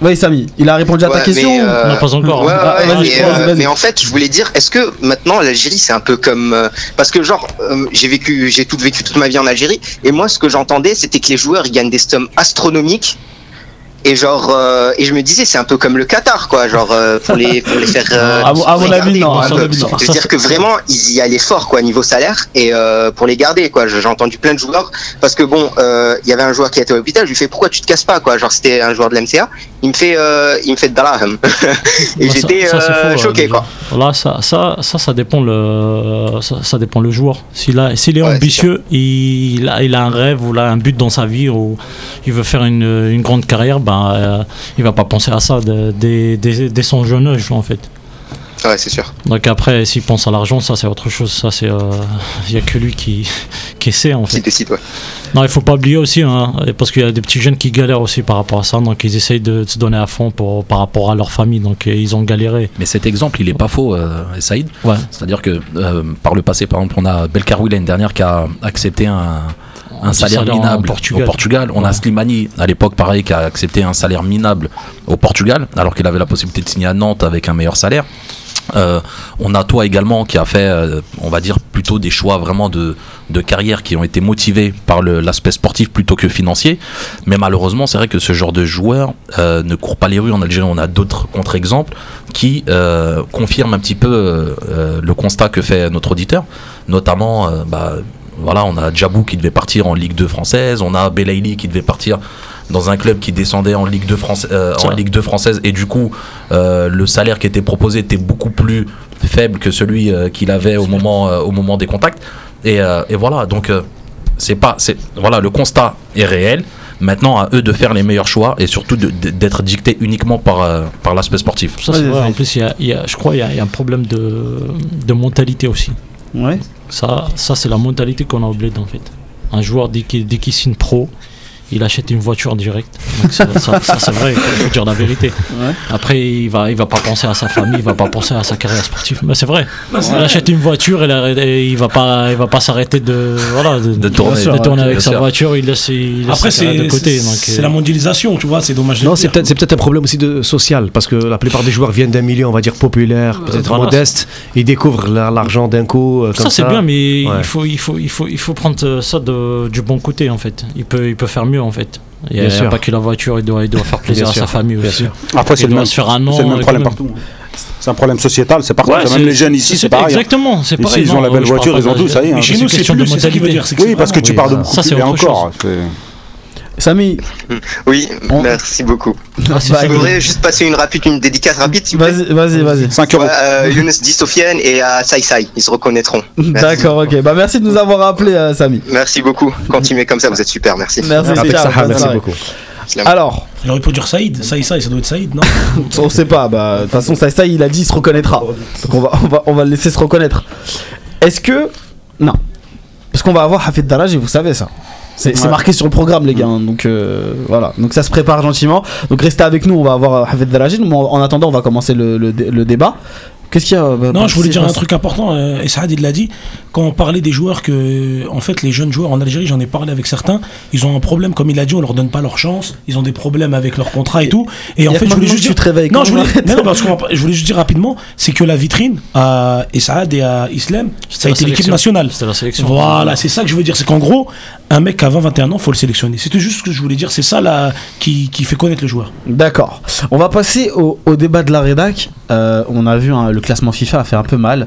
Speaker 1: Oui, Samy, il a répondu à ta question
Speaker 8: euh,
Speaker 5: Non, pas encore.
Speaker 8: Ouais, ouais,
Speaker 1: Ah,
Speaker 8: mais, euh, mais en fait, je voulais dire, est-ce que maintenant l'Algérie c'est un peu comme euh, parce que genre euh, j'ai vécu, j'ai tout vécu toute ma vie en Algérie et moi ce que j'entendais c'était que les joueurs ils gagnent des sommes astronomiques et genre euh, et je me disais c'est un peu comme le Qatar quoi, genre euh, pour les pour les faire. euh,
Speaker 1: À mon- à mon avis, non, à
Speaker 8: un
Speaker 1: mon
Speaker 8: peu.
Speaker 1: avis, non.
Speaker 8: Je
Speaker 5: Ça,
Speaker 8: veux dire que vraiment ils y allaient fort quoi niveau salaire et pour les garder quoi. J'ai entendu plein de joueurs parce que bon il y avait un joueur qui était à l'hôpital, je lui fais pourquoi tu te casses pas quoi, genre c'était un joueur de l'MCA, il me fait il me fait de Daraham et
Speaker 5: Bah,
Speaker 8: j'étais choqué
Speaker 5: déjà.
Speaker 8: quoi.
Speaker 5: Là, ça, ça, ça, ça dépend le, ça, ça dépend le joueur. S'il a, s'il est
Speaker 8: Ouais,
Speaker 5: ambitieux, il a, il a un rêve ou il a un but dans sa vie ou il veut faire une, une grande carrière, ben, euh, il va pas penser à ça dès, dès- dès son jeune âge, en fait.
Speaker 8: Ouais, c'est sûr.
Speaker 5: Donc après, s'il pense à l'argent, ça c'est autre chose. Ça c'est, euh, il y a que lui qui, qui sait en
Speaker 8: Qui
Speaker 5: fait.
Speaker 8: décide, ouais.
Speaker 5: Non, il faut pas oublier aussi, hein, parce qu'il y a des petits jeunes qui galèrent aussi par rapport à ça. Donc ils essayent de se donner à fond pour, par rapport à leur famille. Donc euh, ils ont galéré.
Speaker 4: Mais cet exemple, il est pas faux, euh, Saïd.
Speaker 5: Ouais.
Speaker 4: C'est-à-dire que euh, par le passé, par exemple, on a Belkaroui l'année dernière qui a accepté un, un salaire minable
Speaker 5: Portugal.
Speaker 4: au Portugal. On a. Slimani à l'époque, pareil, qui a accepté un salaire minable au Portugal, alors qu'il avait la possibilité de signer à Nantes avec un meilleur salaire. Euh, on a toi également qui a fait, euh, on va dire, plutôt des choix vraiment de, de carrière qui ont été motivés par l'aspect sportif plutôt que financier. Mais malheureusement, c'est vrai que ce genre de joueur euh, ne court pas les rues en Algérie. On a d'autres contre-exemples qui confirment un petit peu le constat que fait notre auditeur. Notamment, bah, voilà, on a Djabou qui devait partir en Ligue 2 française, on a Belaïli qui devait partir dans un club qui descendait en Ligue 2, France, euh, en
Speaker 5: Ça.
Speaker 4: Ligue 2 française et du coup euh, le salaire qui était proposé était beaucoup plus faible que celui euh, qu'il avait au moment, euh, au moment des contacts et, euh, et voilà donc euh, c'est pas c'est voilà le constat est réel maintenant à eux de faire les meilleurs choix et surtout d'être dictés uniquement par, euh, par l'aspect sportif
Speaker 5: Ça, c'est
Speaker 1: Ouais,
Speaker 5: vrai.
Speaker 1: ouais.
Speaker 5: En plus, il y a- il y a- je crois qu'il y, a- il y a un problème de, de mentalité aussi.
Speaker 1: Ouais.
Speaker 5: Ça, ça c'est la mentalité qu'on a au bled en fait. Un joueur, dès qu'il qu'il signe pro, il achète une voiture direct. Donc ça, ça- ça, c'est vrai, il faut, faut dire la vérité.
Speaker 1: Ouais.
Speaker 5: Après, il va, il va pas penser à sa famille, il va pas penser à sa carrière sportive. Mais c'est vrai.
Speaker 3: Bah,
Speaker 5: il
Speaker 3: vrai.
Speaker 5: achète une voiture et, la- et il va pas, il va pas s'arrêter de, voilà, de,
Speaker 4: De tourner.
Speaker 5: de avec sa
Speaker 4: sûr.
Speaker 5: voiture. Il laisse, il laisse
Speaker 3: Après, c'est
Speaker 5: de côté.
Speaker 3: c'est- c'est
Speaker 5: euh,
Speaker 3: la mondialisation, tu vois, c'est dommage
Speaker 2: Non, c'est peut-être c'est peut-être un problème aussi de social parce que la plupart des joueurs viennent d'un milieu, on va dire populaire, peut-être
Speaker 5: voilà.
Speaker 2: modeste. Ils découvrent la- l'argent d'un coup. euh,
Speaker 5: Ça c'est bien, mais
Speaker 2: Ouais.
Speaker 5: il faut, il faut, il faut, il faut prendre euh, ça de- du bon côté en fait. Il peut, il peut faire mieux en fait. Il y a, pas que la voiture, il doit, il doit faire plaisir
Speaker 2: Bien
Speaker 5: à sa famille aussi.
Speaker 6: Après, c'est le, même-
Speaker 5: se faire un nom,
Speaker 6: c'est le même problème partout. C'est un problème sociétal, c'est partout.
Speaker 5: Ouais,
Speaker 6: même les jeunes ici, c'est pareil. hein.
Speaker 5: Exactement, c'est
Speaker 6: Ici,
Speaker 5: pareil.
Speaker 6: ils ont
Speaker 5: non,
Speaker 6: la belle voiture, ils ont tout, ça y est, hein.
Speaker 3: Chez
Speaker 5: c'est
Speaker 3: nous,
Speaker 5: une
Speaker 3: c'est ça qui veut
Speaker 5: mentalité.
Speaker 3: dire. c'est que
Speaker 6: Oui, parce que tu parles de
Speaker 2: ça-
Speaker 6: beaucoup. Et
Speaker 5: autre
Speaker 6: encore.
Speaker 1: Samy,
Speaker 8: Oui,
Speaker 1: On-
Speaker 8: merci beaucoup.
Speaker 5: C'est
Speaker 1: Bah.
Speaker 8: Je voudrais juste passer une rapide, une dédicace rapide,
Speaker 1: vas-y, vas-y, vas-y.
Speaker 6: 5 euros.
Speaker 8: Euh, Younes Di Sofiane et à Sai Sai, ils se reconnaîtront.
Speaker 1: D'accord, ok. Bah merci de nous avoir appelé, euh, Samy.
Speaker 8: Merci beaucoup. Continuez comme ça, vous êtes super, merci.
Speaker 1: Merci,
Speaker 2: merci
Speaker 1: soirée.
Speaker 2: beaucoup.
Speaker 1: Alors,
Speaker 3: Il aurait pu dire Saïd, Saïd, Saïd, ça doit être Saïd, non
Speaker 1: on sait pas. Bah de toute façon, ça, ça, il a dit, il se reconnaîtra. Donc on va, on va, on va le laisser se reconnaître. Est-ce que non Parce qu'on va avoir Hafid Daraj et vous savez ça. C'est
Speaker 6: Ouais.
Speaker 1: marqué sur le programme, les gars. hein, donc euh, voilà. Donc ça se prépare gentiment. Donc restez avec nous. On va avoir Hafid Daraj. Mais en en attendant, on va commencer le, le dé- le débat. Qu'est-ce qu'il y a euh,
Speaker 3: Non, je voulais dire un truc important, euh, et Saad il l'a dit, quand on parlait des joueurs que, en fait, les jeunes joueurs en Algérie, j'en ai parlé avec certains, ils ont un problème, comme il a dit, on leur donne pas leur chance, ils ont des problèmes avec leur contrat et tout. Et en fait, je voulais juste
Speaker 1: tu
Speaker 3: dire.
Speaker 1: te réveilles,
Speaker 3: Non, je voulais, non, non, parce je voulais juste dire rapidement, c'est que la vitrine à Saad et à Islam, ça a été l'équipe nationale.
Speaker 5: C'était la sélection.
Speaker 3: Voilà, c'est ça que je veux dire. C'est qu'en gros, un mec à 20-21 ans, faut le sélectionner. C'était juste ce que je voulais dire. C'est ça là qui, qui fait connaître le joueur.
Speaker 1: D'accord. On va passer au, au débat de la rédac. Euh, on a vu hein, le classement FIFA a fait un peu mal.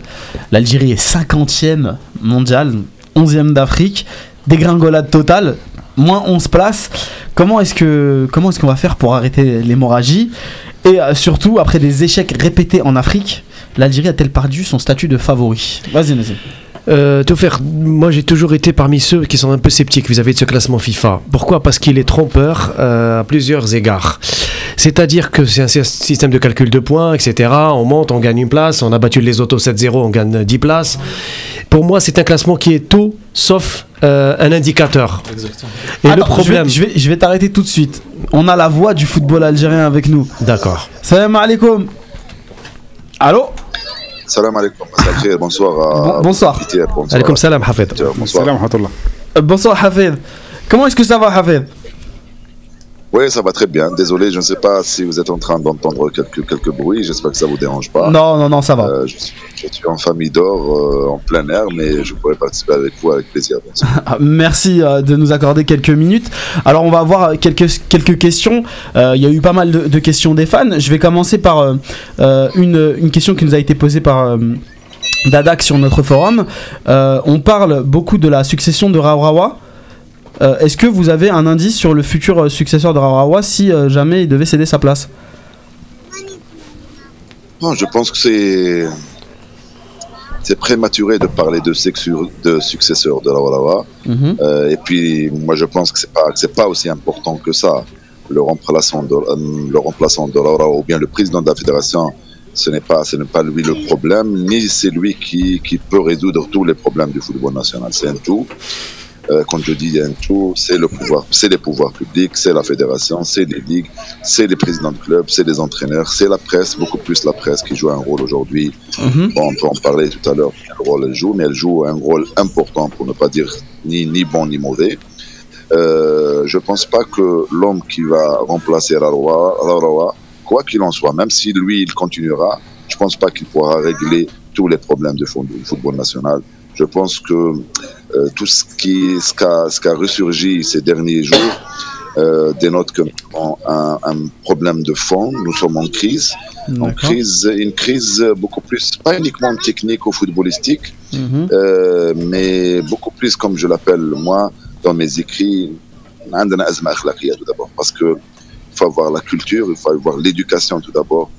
Speaker 1: L'Algérie est 50e mondial, 11e d'Afrique. dégringolade totale, moins 11 places. Comment est-ce que comment est-ce qu'on va faire pour arrêter l'hémorragie? Et euh, surtout, après des échecs répétés en Afrique, l'Algérie a-t-elle perdu son statut de favori? Vas-y, Nazim.
Speaker 2: Euh, Taufer, moi j'ai toujours été parmi ceux qui sont un peu sceptiques vis-à-vis de ce classement FIFA. Pourquoi? Parce qu'il est trompeur euh, à plusieurs égards. C'est-à-dire que c'est un sy- système de calcul de points, etc. On monte, on gagne une place, on a battu les autos 7-0, on gagne 10 places. Pour moi, c'est un classement qui est tout sauf euh, un indicateur. Et le problème.
Speaker 1: Je vais, je vais, je vais t'arrêter tout de suite. On a la voix du football algérien avec nous.
Speaker 2: D'accord.
Speaker 1: Salam alaikum. Allô?
Speaker 9: Salam alaikum, Masal Khair, bonsoir à
Speaker 1: Bon- bonsoir.
Speaker 9: Peter, bonsoir.
Speaker 2: Alaikum salam, Hafed.
Speaker 9: Peter, Bonsoir.
Speaker 6: Salam rahmatullah.
Speaker 1: Euh, Bonsoir Hafid. Comment est-ce que ça va Hafid
Speaker 9: Oui, ça va très bien. Désolé, je ne sais pas si vous êtes en train d'entendre quelques, quelques bruits. J'espère que ça vous dérange pas.
Speaker 1: Non, non, non, ça va.
Speaker 9: Euh, je, suis, je suis en famille d'or, euh, en plein air, mais je pourrais participer avec vous avec plaisir.
Speaker 1: Ah, Merci euh, de nous accorder quelques minutes. Alors on va avoir quelques, quelques questions. Il y a eu pas mal de, de questions des fans. Je vais commencer par une, une question qui nous a été posée par Dadak sur notre forum. On parle beaucoup de la succession de Raourawa. Euh, Est-ce que vous avez un indice sur le futur euh, successeur de Raourawa si euh, jamais il devait céder sa place?
Speaker 9: Non, je pense que c'est c'est prématuré de parler de, sexu- de successeur de la Walawa.
Speaker 1: Mhm.
Speaker 9: Euh, et puis, moi, je pense que c'est pas c'est pas aussi important que ça. Le remplaçant de euh, le remplaçant de ou bien le président de la fédération, ce n'est pas ce n'est pas lui le problème, ni c'est lui qui, qui peut résoudre tous les problèmes du football national. C'est un tout. Euh, quand je dis un tout, c'est le pouvoir, c'est les pouvoirs publics, c'est la fédération, c'est les ligues, c'est les présidents de clubs, c'est les entraîneurs, c'est la presse, beaucoup plus la presse qui joue un rôle aujourd'hui
Speaker 1: Mhm.
Speaker 9: Bon, on peut en parler tout à l'heure, quel rôle elle joue, mais elle joue un rôle important, pour ne pas dire ni, ni bon ni mauvais. Euh, je pense pas que l'homme qui va remplacer Raroa, Raroa, quoi qu'il en soit, même si lui, il continuera, je pense pas qu'il pourra régler tous les problèmes fo- du football national. Je pense que euh, tout ce qui ce a, qu ressurgi ces derniers jours euh, dénote que un, un, problème de fond. Nous sommes en crise, en crise, une crise beaucoup plus pas uniquement technique ou footballistique,
Speaker 1: mhm.
Speaker 9: euh, mais beaucoup plus comme je l'appelle moi dans mes écrits, tout d'abord. Parce que il faut avoir la culture, il faut avoir l'éducation tout d'abord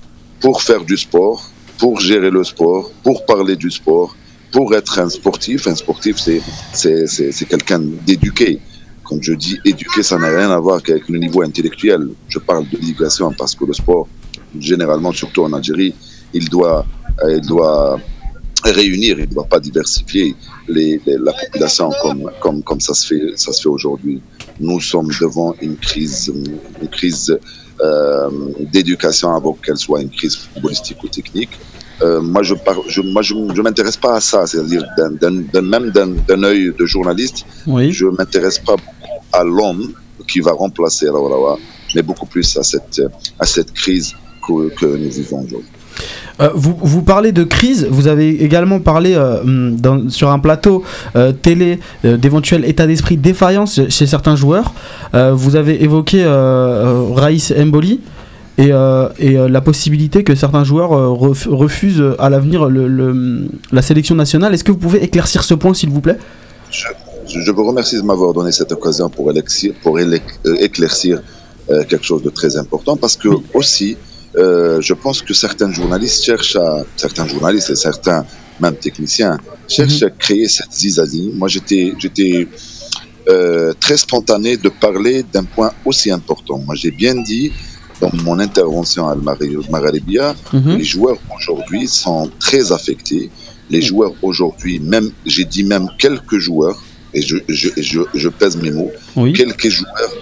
Speaker 9: pour faire du sport, pour gérer le sport, pour parler du sport pour être un sportif. Un sportif, c'est quelqu'un d'éduqué. Comme je dis éduqué, ça n'a rien à voir qu'avec le niveau intellectuel. Je parle de l'éducation parce que le sport, généralement, surtout en Algérie, il doit, il doit réunir, il ne doit pas diversifier la population comme, comme, comme ça se fait, ça se fait aujourd'hui. Nous sommes devant une crise, une crise euh, d'éducation avant qu'elle soit une crise footballistique ou technique. Euh, moi, je ne m'intéresse pas à ça, c'est-à-dire même d'un œil de journaliste,
Speaker 1: Oui.
Speaker 9: je m'intéresse pas à l'homme qui va remplacer Raoulawa, mais beaucoup plus à cette, à cette crise que, que nous vivons aujourd'hui.
Speaker 1: Euh, vous, vous parlez de crise, vous avez également parlé euh, dans- sur un plateau euh, télé d'éventuels états d'esprit défaillance chez certains joueurs. Vous avez évoqué Raïs Mboli et, euh, et euh, la possibilité que certains joueurs euh, ref- refusent à l'avenir le- le- la sélection nationale. Est-ce que vous pouvez éclaircir ce point s'il vous plaît?
Speaker 9: Je, je vous remercie de m'avoir donné cette occasion pour, électir, pour élec- éclaircir quelque chose de très important parce que aussi, je pense que certains journalistes cherchent à, certains journalistes et certains même techniciens cherchent à créer cette zizanie. Moi, j'étais, j'étais très spontané de parler d'un point aussi important. Moi, j'ai bien dit dans mon intervention à Al-Magharibia,
Speaker 1: Mhm.
Speaker 9: les joueurs aujourd'hui sont très affectés. Les joueurs aujourd'hui, même, j'ai dit même quelques joueurs, et je, je, je, je pèse mes mots,
Speaker 1: Oui.
Speaker 9: quelques joueurs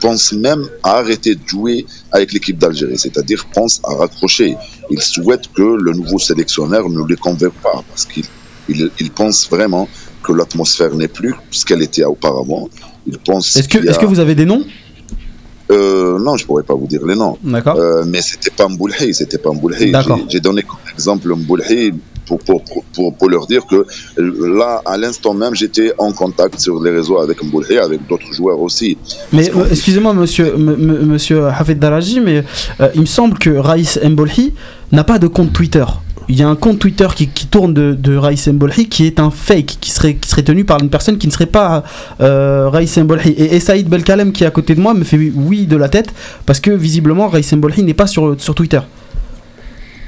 Speaker 9: pensent même à arrêter de jouer avec l'équipe d'Algérie, c'est-à-dire pensent à raccrocher. Ils souhaitent que le nouveau sélectionneur ne les convainc pas, parce qu'ils ils, ils pensent vraiment que l'atmosphère n'est plus ce qu'elle était auparavant. Ils pensent
Speaker 1: Est-ce que,
Speaker 9: a-
Speaker 1: est-ce que vous avez des noms?
Speaker 9: Euh, non, je pourrais pas vous dire les noms. Euh, mais c'était pas Mboulhi, c'était pas Mboulhi. J'ai- donné comme exemple Mboulhi pour, pour, pour, leur dire que là, à l'instant même, j'étais en contact sur les réseaux avec Mboulhi, avec d'autres joueurs aussi.
Speaker 1: Mais euh, excusez-moi, monsieur, monsieur Hafid Daraji, mais il me semble que Raïs Mbolhi n'a pas de compte Twitter. Il y a un compte Twitter qui, qui tourne de, de Raïs Mbolhi qui est un fake, qui serait, qui serait tenu par une personne qui ne serait pas euh, Raïs Mbolhi. Et, et Saïd Belkalem qui est à côté de moi me fait oui de la tête parce que visiblement Raïs Mbolhi n'est pas sur, sur Twitter.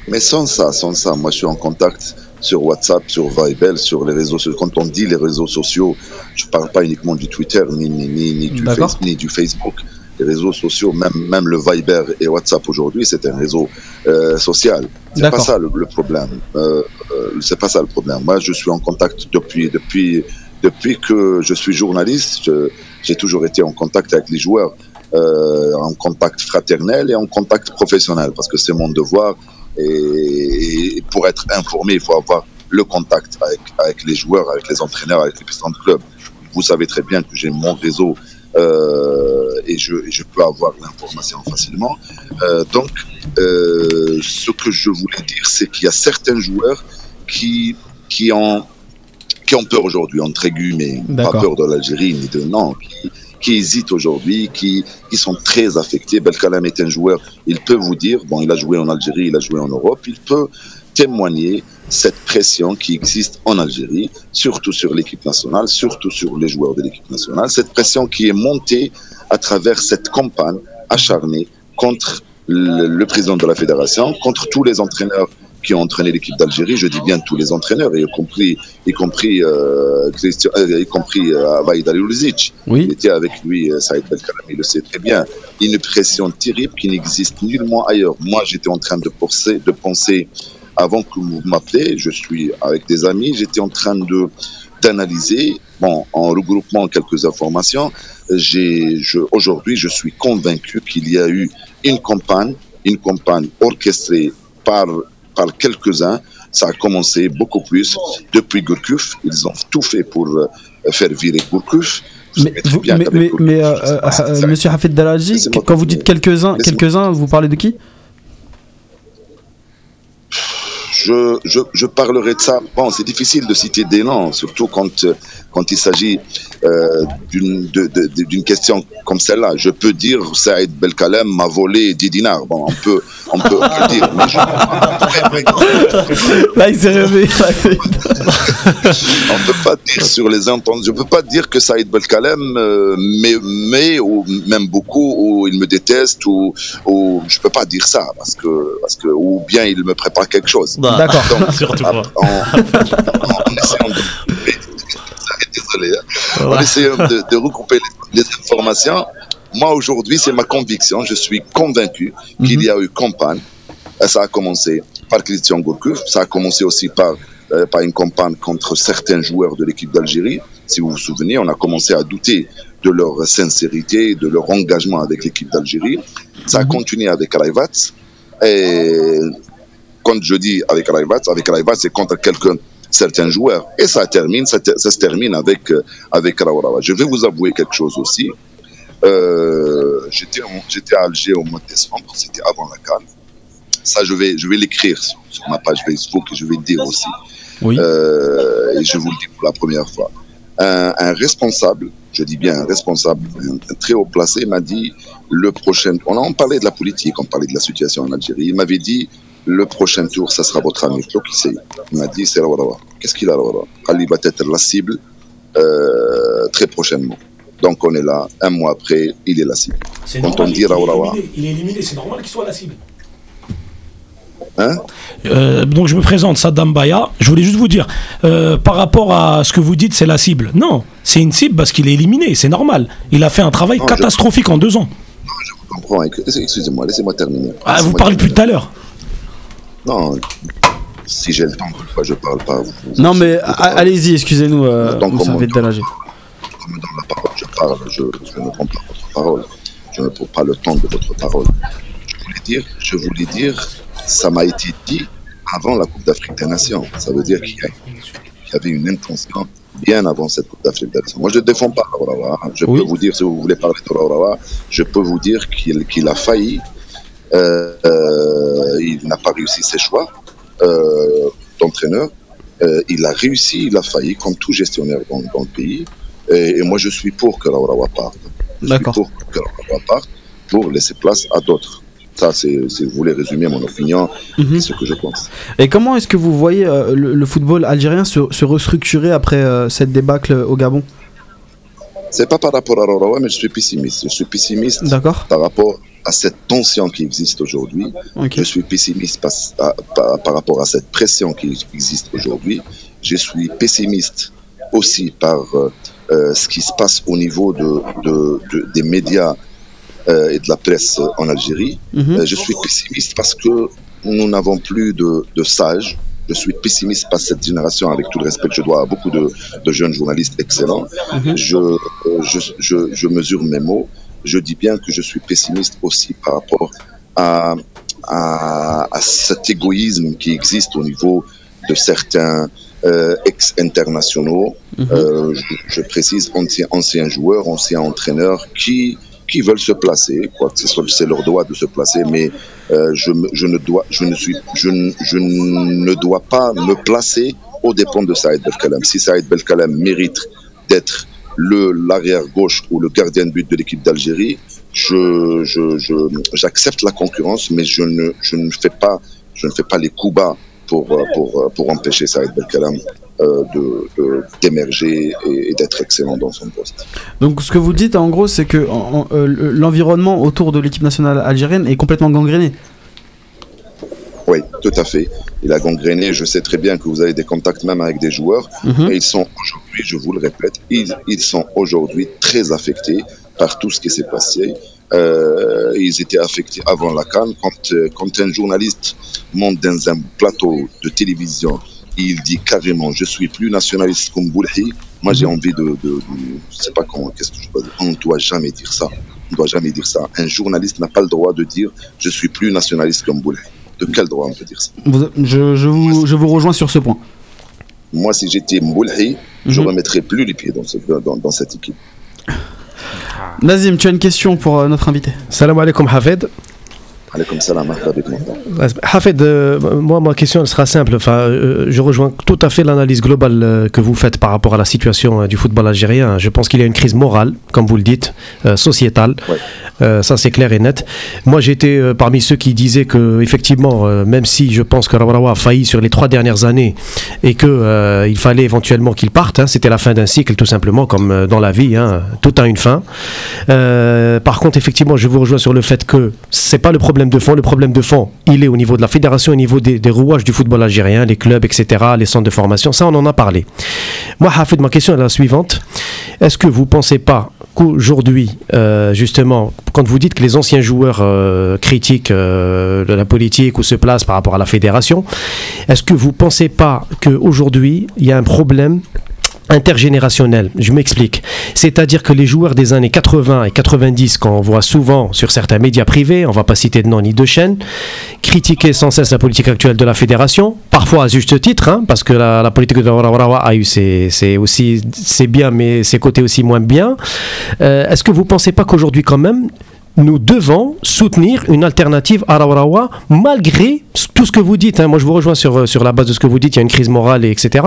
Speaker 9: Mais sans ça, sans ça, moi je suis en contact sur WhatsApp, sur Viber, sur les réseaux sociaux. Quand on dit les réseaux sociaux, je parle pas uniquement du Twitter ni, ni, ni, ni du. Face- ni du Facebook. Les réseaux sociaux, même, même le Viber et WhatsApp aujourd'hui, c'est un réseau euh, social. C'est pas ça le, le problème. Euh, euh, c'est pas ça le problème. Moi, je suis en contact depuis, depuis, depuis que je suis journaliste. J'ai toujours été en contact avec les joueurs, en contact fraternel et en contact professionnel, parce que c'est mon devoir. Et, et pour être informé, il faut avoir le contact avec, avec les joueurs, avec les entraîneurs, avec les présidents de club. Vous savez très bien que j'ai mon réseau euh, et, je, et je peux avoir l'information facilement. Euh, donc, euh, ce que je voulais dire, c'est qu'il y a certains joueurs qui, qui, ont, qui ont peur aujourd'hui, entre guillemets, pas peur de l'Algérie ni de non, qui, qui hésitent aujourd'hui, qui, qui sont très affectés. Belkalem est un joueur, il peut vous dire, bon, il a joué en Algérie, il a joué en Europe, il peut témoigner cette pression qui existe en Algérie, surtout sur l'équipe nationale, surtout sur les joueurs de l'équipe nationale, cette pression qui est montée à travers cette campagne acharnée contre le, le président de la fédération, contre tous les entraîneurs qui ont entraîné l'équipe d'Algérie, je dis bien tous les entraîneurs, y compris, y compris, euh, Christian, euh, y compris euh, Vaïd. Il était avec lui, euh, Saïd Belkalami, il le sait très bien. Une pression terrible qui n'existe nullement ailleurs. Moi, j'étais en train de penser, de penser avant que vous m'appelez, je suis avec des amis, j'étais en train de d'analyser, bon, en regroupant quelques informations, j'ai, je, aujourd'hui, je suis convaincu qu'il y a eu une campagne, une campagne orchestrée par, par quelques-uns. Ça a commencé beaucoup plus depuis Gourcuff. Ils ont tout fait pour euh, faire virer Gourcuff.
Speaker 1: Mais, vous- mais, euh, euh, monsieur Hafid Dalaji, quand vous dites quelques-uns, quelques-uns, vous parlez de qui?
Speaker 9: Je, je, je parlerai de ça. Bon, c'est difficile de citer des noms, surtout quand, euh, quand il s'agit euh, d'une question comme celle-là. Je peux dire Saïd Belkalem m'a volé 10 dinars. Bon, on peut, on peut, peut dire, mais je,
Speaker 1: Là, il s'est rêvé.
Speaker 9: on peut pas dire sur les entendus. Je peux pas dire que Saïd Belkalem euh, mais, mais ou même beaucoup ou il me déteste ou, ou je peux pas dire ça parce que parce que ou bien il me prépare quelque chose.
Speaker 1: D'accord.
Speaker 5: Surtout pas.
Speaker 9: en, essayant de désolé, hein. en essayant de, de regrouper les, les informations, moi aujourd'hui c'est ma conviction, je suis convaincu qu'il y a eu campagne. Et ça a commencé par Christian Gourcuff, ça a commencé aussi par, euh, par une campagne contre certains joueurs de l'équipe d'Algérie. Si vous vous souvenez, on a commencé à douter de leur sincérité, de leur engagement avec l'équipe d'Algérie. Ça a continué avec Raivat. Et quand je dis avec Raivat, avec Raivat, c'est contre quelqu'un, certains joueurs. Et ça termine, ça, se termine avec, euh, avec. Je vais vous avouer quelque chose aussi. Euh, J'étais à Alger au mois de décembre, c'était avant la CAN. Ça, je vais, je vais l'écrire sur, sur ma page Facebook et je vais le dire aussi.
Speaker 1: Oui.
Speaker 9: Euh, et je vous le dis pour la première fois. Un, un responsable, je dis bien un responsable, un, un très haut placé, m'a dit le prochain. On en parlait de la politique, on parlait de la situation en Algérie. Il m'avait dit le prochain tour, ça sera votre ami. Donc, il sait. Il m'a dit c'est Rawarawa. Qu'est-ce qu'il a Rawarawa Ali va être la cible euh, très prochainement. Donc, on est là. Un mois après, il est la cible. Quand
Speaker 3: normal,
Speaker 9: on dit
Speaker 3: il est éliminé, Il est éliminé, c'est normal qu'il soit la cible.
Speaker 9: Hein?
Speaker 3: Euh, donc je me présente, Saddam Baya. Je voulais juste vous dire, euh, par rapport à ce que vous dites, c'est la cible. Non, c'est une cible parce qu'il est éliminé, c'est normal. Il a fait un travail
Speaker 9: Non, je-
Speaker 3: catastrophique en deux ans.
Speaker 9: Je comprends. Excusez-moi, laissez-moi terminer.
Speaker 3: Ah, vous parlez depuis tout à l'heure.
Speaker 9: Non, si j'ai le temps, pourquoi je parle pas vous-
Speaker 1: Non,
Speaker 9: vous-
Speaker 1: mais allez-y, excusez-nous, euh,
Speaker 9: Donc,
Speaker 1: Moussa.
Speaker 9: Je me donne la parole, je parle, je, je ne prends pas votre parole. Je ne prends pas le temps de votre parole. Je voulais dire, je voulais dire, ça m'a été dit avant la Coupe d'Afrique des Nations. Ça veut dire qu'il y, avait une intention bien avant cette Coupe d'Afrique des Nations. Moi, je ne défends pas Raourawa. hein. Je
Speaker 1: Oui.
Speaker 9: peux vous dire, si vous voulez parler de Raourawa, je peux vous dire qu'il qu'il a failli. Euh, euh, il n'a pas réussi ses choix euh, d'entraîneur. Il a réussi, il a failli, comme tout gestionnaire dans, dans le pays. Et, et moi, je suis pour que Raourawa parte. Je suis pour que Raourawa parte pour laisser place à d'autres. Ça, c'est, c'est- vous voulez résumer mon opinion, c'est ce que je pense.
Speaker 1: Et comment est-ce que vous voyez euh, le, le football algérien se, se restructurer après euh, cette débâcle au Gabon?
Speaker 9: C'est pas par rapport à Rorawa, mais je suis pessimiste. Je suis pessimiste par rapport à cette tension qui existe aujourd'hui. Je suis pessimiste par, par- par rapport à cette pression qui existe aujourd'hui. Je suis pessimiste aussi par euh, euh, ce qui se passe au niveau de, de- de- des médias euh, et de la presse en Algérie.
Speaker 1: Mhm.
Speaker 9: Euh, je suis pessimiste parce que nous n'avons plus de, de sages. Je suis pessimiste par cette génération, avec tout le respect que je dois à beaucoup de, de jeunes journalistes excellents.
Speaker 1: Mhm.
Speaker 9: Je, euh, je, je, je mesure mes mots. Je dis bien que je suis pessimiste aussi par rapport à, à, à cet égoïsme qui existe au niveau de certains euh, ex-internationaux.
Speaker 1: Mhm.
Speaker 9: Euh, je, précise anciens, anciens joueurs, anciens entraîneurs qui qui veulent se placer, quoi que ce soit, c'est leur droit de se placer, mais euh, je, je ne dois, je ne suis, je, ne- je ne dois pas me placer aux dépens de Saïd Belkalem. Si Saïd Belkalem mérite d'être le l'arrière gauche ou le gardien de but de l'équipe d'Algérie, je, j'accepte la concurrence, mais je ne, je ne fais pas, je ne fais pas les coups bas pour, euh, pour, euh, pour empêcher Saïd de- d'émerger et, et d'être excellent dans son poste.
Speaker 1: Donc ce que vous dites en gros c'est que en- en- euh, le- l'environnement autour de l'équipe nationale algérienne est complètement gangréné.
Speaker 9: Oui, tout à fait. Il a gangréné. Je sais très bien que vous avez des contacts même avec des joueurs.
Speaker 1: Mhm.
Speaker 9: Et ils sont aujourd'hui, je vous le répète, ils, ils sont aujourd'hui très affectés par tout ce qui s'est passé. Euh, ils étaient affectés avant la Cannes. Quand, euh, quand un journaliste monte dans un plateau de télévision, il dit carrément Je suis plus nationaliste comme Boulhi. Moi, j'ai envie de, de, de- Je sais pas comment, qu'est-ce que je peux dire? On ne doit jamais dire ça. On ne doit jamais dire ça. Un journaliste n'a pas le droit de dire Je suis plus nationaliste comme Boulhi. De quel droit on peut dire ça?
Speaker 1: Je, je vous, je vous rejoins sur ce point.
Speaker 9: Moi, si j'étais Mboulhi, je
Speaker 1: Mhm.
Speaker 9: remettrais plus les pieds dans, ce- dans, dans cette équipe.
Speaker 1: Nazim, tu as une question pour euh, notre invité
Speaker 2: Salam alaikum Hafed.
Speaker 9: Alaykoum salam, avec mon temps.
Speaker 2: Hafed, euh, moi ma question elle sera simple. Enfin, euh, je rejoins tout à fait l'analyse globale euh, que vous faites par rapport à la situation du football algérien. Je pense qu'il y a une crise morale, comme vous le dites, sociétale.
Speaker 9: Ouais.
Speaker 2: Ça c'est clair et net. Moi j'étais parmi ceux qui disaient que effectivement, même si je pense que Rawarawa a failli sur les trois dernières années et que euh, il fallait éventuellement qu'il parte, hein, c'était la fin d'un cycle tout simplement, comme dans la vie, hein, tout a une fin. Par contre, effectivement, je vous rejoins sur le fait que c'est pas le problème de fond. Le problème de fond, il est au niveau de la fédération, au niveau des, rouages du football algérien, les clubs, etc., les centres de formation. Ça, on en a parlé. Moi, Hafid, ma question est la suivante. Est-ce que vous pensez pas qu'aujourd'hui, euh, justement, quand vous dites que les anciens joueurs euh, critiquent euh, de la politique ou se placent par rapport à la fédération, est-ce que vous pensez pas qu'aujourd'hui, il y a un problème intergénérationnel. Je m'explique. C'est-à-dire que les joueurs des années 80 et 90, qu'on voit souvent sur certains médias privés, on va pas citer de nom ni de chaîne, critiquer sans cesse la politique actuelle de la fédération, parfois à juste titre, hein, parce que la, politique de Warawarawa a eu ses, ses aussi c'est bien, mais ses côtés aussi moins bien. Euh, Est-ce que vous pensez pas qu'aujourd'hui quand même nous devons soutenir une alternative à Rawarawa malgré tout ce que vous dites. hein. Moi, je vous rejoins sur, euh, sur la base de ce que vous dites. Il y a une crise morale, et etc.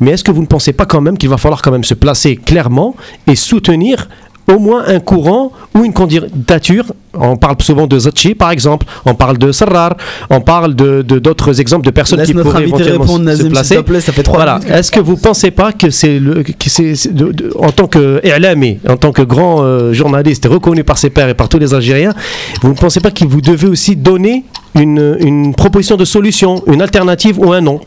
Speaker 2: Mais est-ce que vous ne pensez pas quand même qu'il va falloir quand même se placer clairement et soutenir au moins un courant ou une candidature On parle souvent de Zachi, par exemple. On parle de Sarrar. On parle de de- d'autres exemples de personnes
Speaker 1: Laisse
Speaker 2: qui
Speaker 1: notre
Speaker 2: pourraient
Speaker 1: invité
Speaker 2: éventuellement
Speaker 1: répondre,
Speaker 2: se
Speaker 1: Nazim, s'il
Speaker 2: placer.
Speaker 1: plaît, ça fait trois
Speaker 2: Voilà. Est-ce que vous pensez pas que c'est le, que c'est, en tant que I'lami, en tant que grand euh, journaliste reconnu par ses pairs et par tous les Algériens, vous ne pensez pas que vous devez aussi donner une, une proposition de solution, une alternative ou un non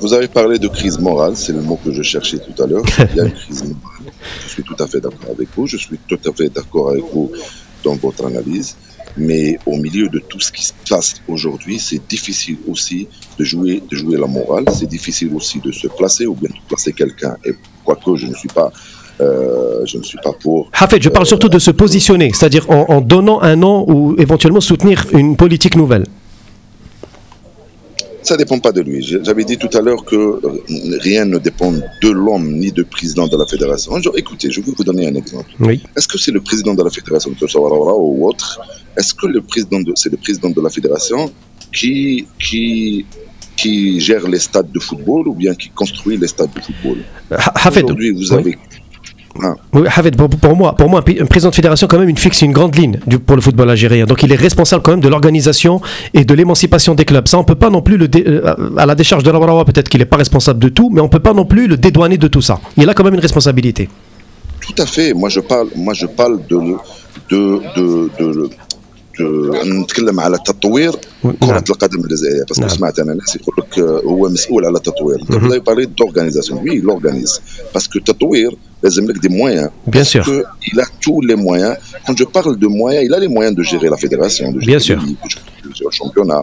Speaker 9: Vous avez parlé de crise morale, c'est le mot que je cherchais tout à l'heure. Il y a une crise morale. Je suis tout à fait d'accord avec vous. Je suis tout à fait d'accord avec vous dans votre analyse. Mais au milieu de tout ce qui se passe aujourd'hui, c'est difficile aussi de jouer, de jouer la morale. C'est difficile aussi de se placer ou bien de placer quelqu'un. Et quoique je ne suis pas, euh, je ne suis pas pour.
Speaker 2: Hafed, je parle surtout de se positionner, c'est-à-dire en, en donnant un non ou éventuellement soutenir une politique nouvelle.
Speaker 9: Ça dépend pas de lui. J'avais dit tout à l'heure que euh, rien ne dépend de l'homme ni du président de la fédération. Écoutez, je vais vous donner un exemple.
Speaker 2: Oui.
Speaker 9: Est-ce que c'est le président de la fédération, ou autre? Est-ce que le président de, c'est le président de la fédération qui, qui, qui gère les stades de football ou bien qui construit les stades de football? Aujourd'hui, vous avez,
Speaker 2: Oui, Hafed, pour, pour moi, pour moi, un président de fédération, quand même, il fixe une grande ligne pour le football algérien. Donc, il est responsable quand même de l'organisation et de l'émancipation des clubs. Ça, on peut pas non plus le dé- euh, à la décharge de la peut-être qu'il n'est pas responsable de tout, mais on peut pas non plus le dédouaner de tout ça. Il a quand même une responsabilité.
Speaker 9: Tout à fait. Moi, je parle, moi, je parle de, de, de, de, de نتكلم على تطوير كرة القدم الجزائرية بس
Speaker 2: نعم.
Speaker 9: سمعت أنا ناس يقول لك آه، هو مسؤول على التطوير.
Speaker 2: Mhm.
Speaker 9: Là, il parlait d'organisation. Oui, il organise. Parce que التطوير لازم لك des moyens.
Speaker 2: Bien sûr.
Speaker 9: Que il a tous les moyens. Quand je parle de moyens, il a les moyens de gérer la fédération, de gérer
Speaker 2: Bien sûr.
Speaker 9: les ligues, de gérer le championnat.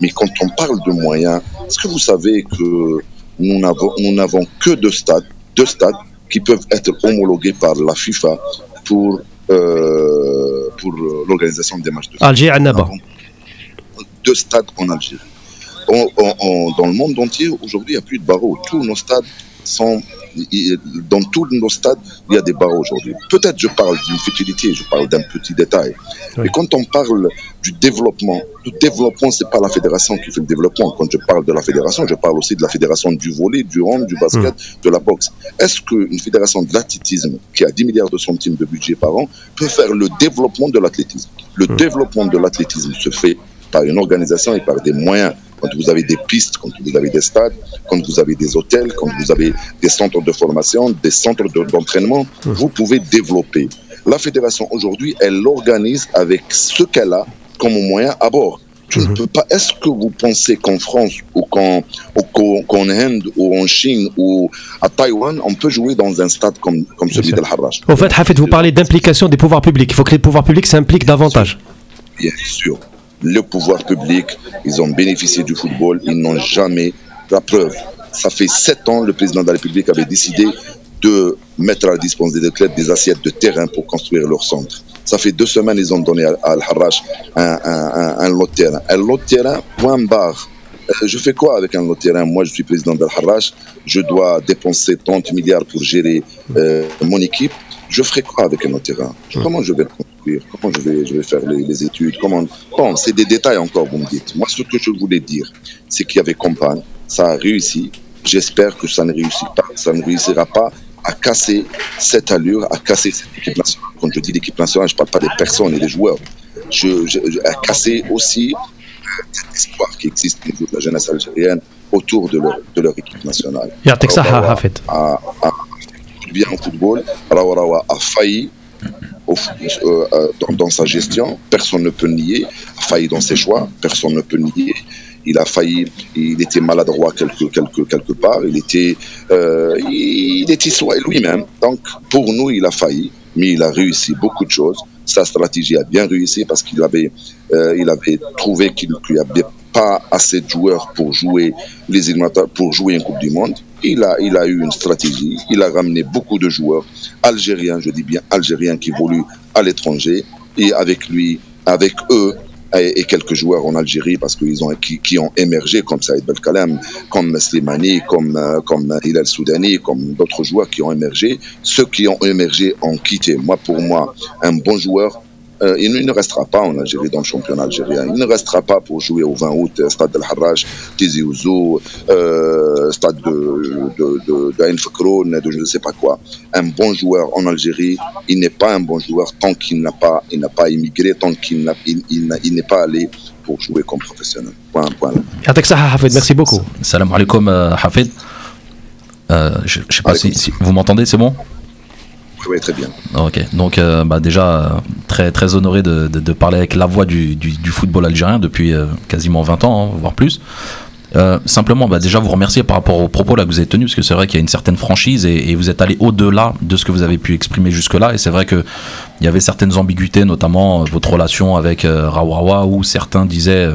Speaker 9: Mais quand on parle de moyens, est-ce que vous savez que nous n'avons, nous n'avons que deux stades, deux stades qui peuvent être homologués par la FIFA pour, euh, pour euh, l'organisation des matchs de foot.
Speaker 2: Alger, Annaba.
Speaker 9: Deux stades en Algérie. On- on- on- dans le monde entier, aujourd'hui, il n'y a plus de barreaux. Tous nos stades sont. Dans tous nos stades, il y a des barreaux aujourd'hui. Peut-être je parle d'une futilité, je parle d'un petit détail.
Speaker 2: Oui.
Speaker 9: Mais quand on parle du développement, le développement, c'est pas la fédération qui fait le développement. Quand je parle de la fédération, je parle aussi de la fédération du volley, du hand, du basket, de la boxe. Est-ce qu'une fédération de l'athlétisme, qui a 10 milliards de centimes de budget par an, peut faire le développement de l'athlétisme? Le développement de l'athlétisme se fait par une organisation et par des moyens. Quand vous avez des pistes, quand vous avez des stades, quand vous avez des hôtels, quand vous avez des centres de formation, des centres de- d'entraînement, vous pouvez développer. La fédération aujourd'hui, elle l'organise avec ce qu'elle a comme moyen à bord. Tu ne peux pas. Est-ce que vous pensez qu'en France ou qu'en qu'en Inde ou en Chine ou à Taïwan, on peut jouer dans un stade comme, comme celui d'Al Harrach?
Speaker 2: Au fait, Hafed, vous parlez d'implication des pouvoirs publics. Il faut que les pouvoirs publics s'impliquent davantage.
Speaker 9: Bien sûr. Le pouvoir public, ils ont bénéficié du football, ils n'ont jamais la preuve. Ça fait sept ans, le président de la République avait décidé de mettre à disposition des clubs des assiettes de terrain pour construire leur centre. Ça fait deux semaines, ils ont donné à, Al-Harrach un lot de terrain. Un lot de terrain, point barre. Euh, je fais quoi avec un lot de terrain? Moi, je suis président d'Al-Harrach. Je dois dépenser 30 milliards pour gérer euh, mon équipe. Je ferai quoi avec un de terrain Comment je vais le construire? Comment je vais, je vais faire les, les études? Comment Bon, c'est des détails encore, vous me dites. Moi, ce que je voulais dire, c'est qu'il y avait campagne. Ça a réussi. J'espère que ça ne réussit pas. Ça ne réussira pas à casser cette allure, à casser cette équipe nationale. Quand je dis l'équipe nationale, je ne parle pas des personnes et des joueurs. Je, à casser aussi euh, cet espoir qui existe au niveau de la jeunesse algérienne autour de leur, de leur équipe nationale.
Speaker 2: Saha,
Speaker 9: Rawa
Speaker 2: Hafed.
Speaker 9: Bien au football. Rawa Rawa a failli euh, euh, dans, sa gestion. Personne ne peut nier. A failli dans ses choix. Personne ne peut nier. Il a failli. Il était maladroit quelque, quelque, quelque part. Il était, euh, il était lui-même. Donc, pour nous, il a failli. Mais il a réussi beaucoup de choses. Sa stratégie a bien réussi parce qu'il avait, il avait trouvé qu'il n'y avait pas assez de joueurs pour jouer les pour jouer une Coupe du Monde. Il a, il a eu une stratégie. Il a ramené beaucoup de joueurs algériens, je dis bien algériens, qui évoluent à l'étranger. Et avec lui, avec eux, et, quelques joueurs en Algérie parce qu'ils ont qui, qui ont émergé comme Saïd Belkalem, comme Slimani, comme euh, comme Hilal Soudani, comme d'autres joueurs qui ont émergé. Ceux qui ont émergé ont quitté. Moi, pour moi, un bon joueur. Euh, il, ne- il ne restera pas en Algérie dans le championnat algérien. Il ne restera pas pour jouer au 20 août, euh, stade El Harrach, Tizi Ouzou, euh, stade de, de, de, de je ne sais pas quoi. Un bon joueur en Algérie, il n'est pas un bon joueur tant qu'il n'a pas, il n'a pas immigré, tant qu'il n'a, il, il n'a- il n'est pas allé pour jouer comme professionnel. Point, point.
Speaker 2: Merci beaucoup.
Speaker 4: Salam alaikum, Hafid. Euh, je je sais pas si, si- vous m'entendez, c'est bon?
Speaker 9: Très bien.
Speaker 4: Ok, donc euh, bah, déjà euh, très, très honoré de, de- parler avec la voix du, du- football algérien depuis euh, quasiment 20 ans, hein, voire plus. Simplement, bah, déjà vous remercier par rapport aux propos là que vous avez tenus, parce que c'est vrai qu'il y a une certaine franchise et, vous êtes allé au-delà de ce que vous avez pu exprimer jusque-là. Et c'est vrai qu'il y avait certaines ambiguïtés, notamment votre relation avec Rawawa, où certains disaient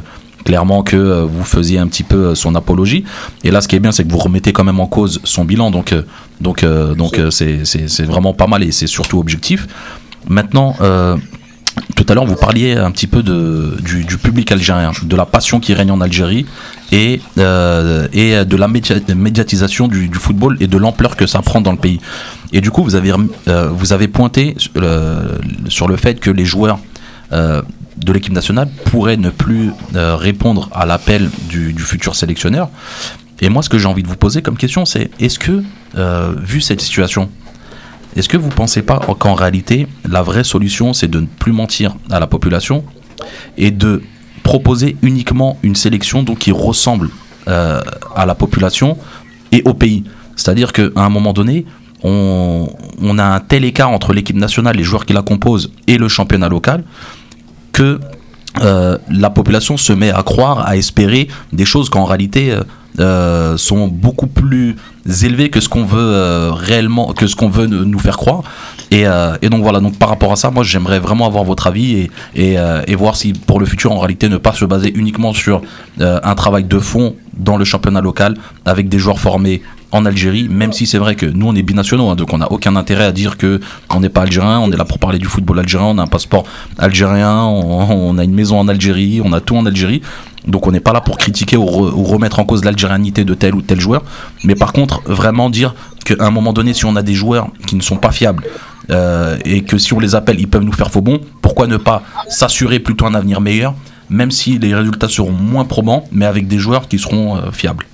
Speaker 4: clairement que euh, vous faisiez un petit peu euh, son apologie. Et là, ce qui est bien, c'est que vous remettez quand même en cause son bilan. Donc, euh, donc, donc c'est vraiment pas mal et c'est surtout objectif. Maintenant, tout à l'heure, vous parliez un petit peu de, du, du public algérien, de la passion qui règne en Algérie et, euh, et de la média- médiatisation du, du football et de l'ampleur que ça prend dans le pays. Et du coup, vous avez, euh, vous avez pointé euh, sur le fait que les joueurs de l'équipe nationale pourraient ne plus euh, répondre à l'appel du, futur sélectionneur. Et moi, ce que j'ai envie de vous poser comme question, c'est est-ce que, euh, vu cette situation, est-ce que vous pensez pas qu'en réalité, la vraie solution, c'est de ne plus mentir à la population et de proposer uniquement une sélection donc, qui ressemble euh, à la population et au pays? C'est-à-dire qu'à un moment donné, on, on a un tel écart entre l'équipe nationale, les joueurs qui la composent et le championnat local que euh, la population se met à croire, à espérer des choses qu'en réalité euh, euh, sont beaucoup plus élevées que ce qu'on veut euh, réellement, que ce qu'on veut nous faire croire. Et, euh, et donc voilà, donc par rapport à ça, moi j'aimerais vraiment avoir votre avis et, euh, voir si pour le futur en réalité ne pas se baser uniquement sur un travail de fond dans le championnat local avec des joueurs formés en Algérie, même si c'est vrai que nous on est binationaux, hein, donc on n'a aucun intérêt à dire que on n'est pas algérien, on est là pour parler du football algérien, on a un passeport algérien, on a une maison en Algérie, on a tout en Algérie, donc on n'est pas là pour critiquer ou, re- ou remettre en cause l'algérianité de tel ou tel joueur, mais par contre vraiment dire qu'à un moment donné, si on a des joueurs qui ne sont pas fiables euh, et que si on les appelle, ils peuvent nous faire faux bon, pourquoi ne pas s'assurer plutôt un avenir meilleur, même si les résultats seront moins probants, mais avec des joueurs qui seront euh, fiables.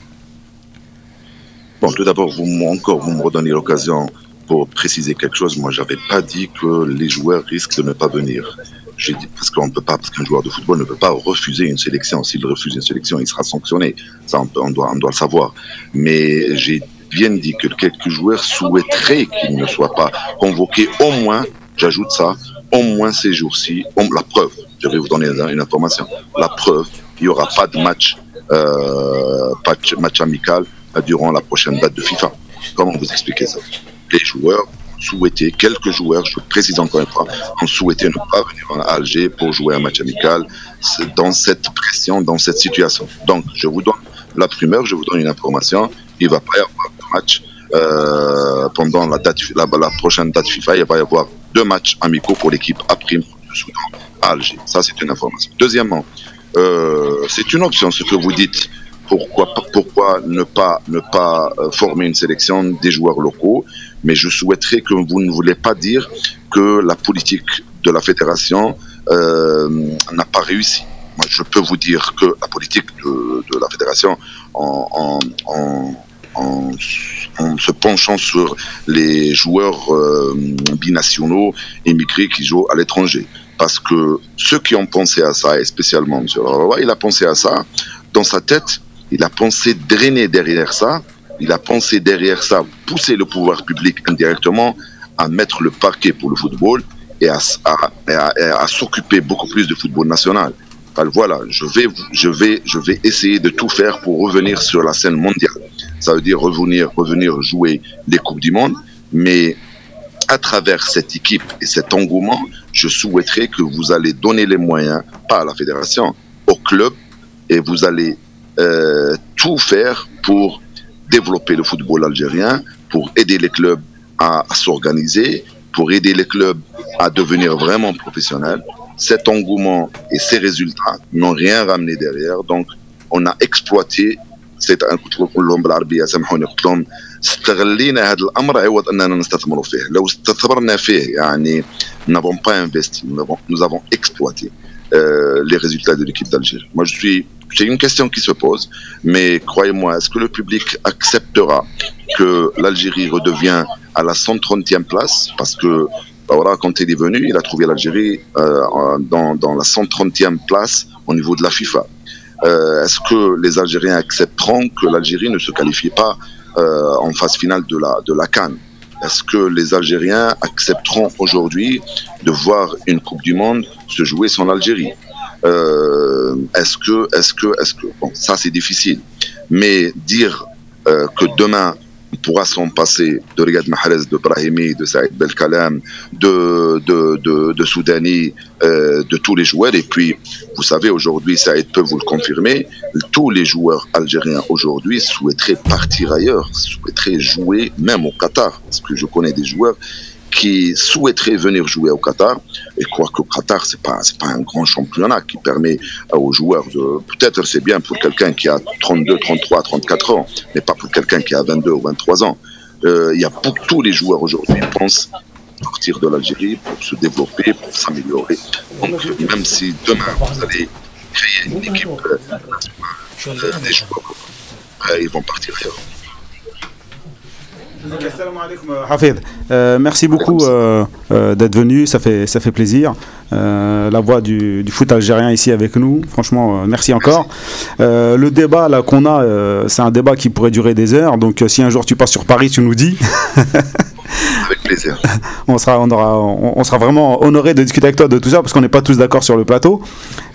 Speaker 9: Bon, tout d'abord, vous, encore, vous me redonnez l'occasion pour préciser quelque chose. Moi, j'avais pas dit que les joueurs risquent de ne pas venir. Parce qu'on peut pas, parce qu'un joueur de football ne peut pas refuser une sélection. S'il refuse une sélection, il sera sanctionné. Ça, on, doit, on doit le savoir. Mais j'ai bien dit que quelques joueurs souhaiteraient qu'ils ne soient pas convoqués au moins, j'ajoute ça, au moins ces jours-ci. La preuve, je vais vous donner une information. La preuve, il y aura pas de match, euh, match, match amical durant la prochaine date de FIFA. Comment vous expliquez ça? Les joueurs souhaitaient, quelques joueurs, je précise encore une fois, ont souhaité ne pas venir à Alger pour jouer un match amical dans cette pression, dans cette situation. Donc, je vous donne la primeur, je vous donne une information. Il va pas y avoir de match euh, pendant la, date, la, prochaine date FIFA. Il va y avoir deux matchs amicaux pour l'équipe A prime de Soudan à Alger. Ça, c'est une information. Deuxièmement, euh, c'est une option ce que vous dites pourquoi, pourquoi ne pas, ne pas euh, former une sélection des joueurs locaux? Mais je souhaiterais que vous ne voulez pas dire que la politique de la fédération euh, n'a pas réussi. Moi, je peux vous dire que la politique de, la fédération, en se penchant sur les joueurs euh, binationaux émigrés qui jouent à l'étranger, parce que ceux qui ont pensé à ça, et spécialement M. Rawa, il a pensé à ça dans sa tête, il a pensé drainer derrière ça, il a pensé derrière ça pousser le pouvoir public indirectement à mettre le parquet pour le football et à, à, à- s'occuper beaucoup plus du football national. Alors voilà, je vais, je vais, je vais essayer de tout faire pour revenir sur la scène mondiale. Ça veut dire revenir, revenir jouer les coupes du monde, mais à travers cette équipe et cet engouement, je souhaiterais que vous allez donner les moyens, pas à la fédération, au club, et vous allez euh, tout faire pour développer le football algérien, pour aider les clubs à, à s'organiser, pour aider les clubs à devenir vraiment professionnels. Cet engouement et ces résultats n'ont rien ramené derrière, donc on a exploité c'est un قلت لهم بالعربيه سامحوني قلت لهم استغلينا هذا الامر عوض اننا نستثمروا فيه لو استثمرنا فيه يعني nous n'avons pas investi nous avons, nous avons exploité euh, les résultats de l'équipe d'Algérie. Moi je suis c'est une question qui se pose mais croyez-moi est-ce que le public acceptera que l'Algérie redevient à la 130e place? Parce que bah voilà, quand il est venu, il a trouvé l'Algérie euh, dans, dans la 130e place au niveau de la FIFA. Euh, Est-ce que les Algériens accepteront que l'Algérie ne se qualifie pas en phase finale de la, de la Cannes? Est-ce que les Algériens accepteront aujourd'hui de voir une Coupe du Monde se jouer sans l'Algérie? Euh, Est-ce que, est-ce que, est-ce que, bon, ça c'est difficile, mais dire euh, que demain pourra s'en passer de Riyad Mahrez, de Brahimi, de Saïd Belkalam, de, de, de, de Soudani, euh, de tous les joueurs. Et puis, vous savez, aujourd'hui, Saïd peut vous le confirmer, tous les joueurs algériens aujourd'hui souhaiteraient partir ailleurs, souhaiteraient jouer même au Qatar. Parce que je connais des joueurs qui souhaiteraient venir jouer au Qatar. Et quoi qu'au Qatar, c'est pas, pas un grand championnat qui permet euh, aux joueurs de, peut-être c'est bien pour quelqu'un qui a 32, 33, 34 ans, mais pas pour quelqu'un qui a 22 ou 23 ans. Euh, Il y a pour tous les joueurs aujourd'hui pensent sortir de l'Algérie pour se développer, pour s'améliorer. Donc, même si demain vous allez créer une équipe euh, des joueurs, euh, ils vont partir.
Speaker 6: Hafid, euh, merci beaucoup euh, euh, d'être venu, ça fait, ça fait plaisir. Euh, la voix du, du foot algérien ici avec nous, franchement, euh, merci encore. Euh, le débat là qu'on a, euh, c'est un débat qui pourrait durer des heures, donc euh, si un jour tu passes sur Paris, tu nous dis.
Speaker 9: Avec plaisir.
Speaker 6: on sera, on, aura, on, on sera vraiment honoré de discuter avec toi de tout ça parce qu'on n'est pas tous d'accord sur le plateau.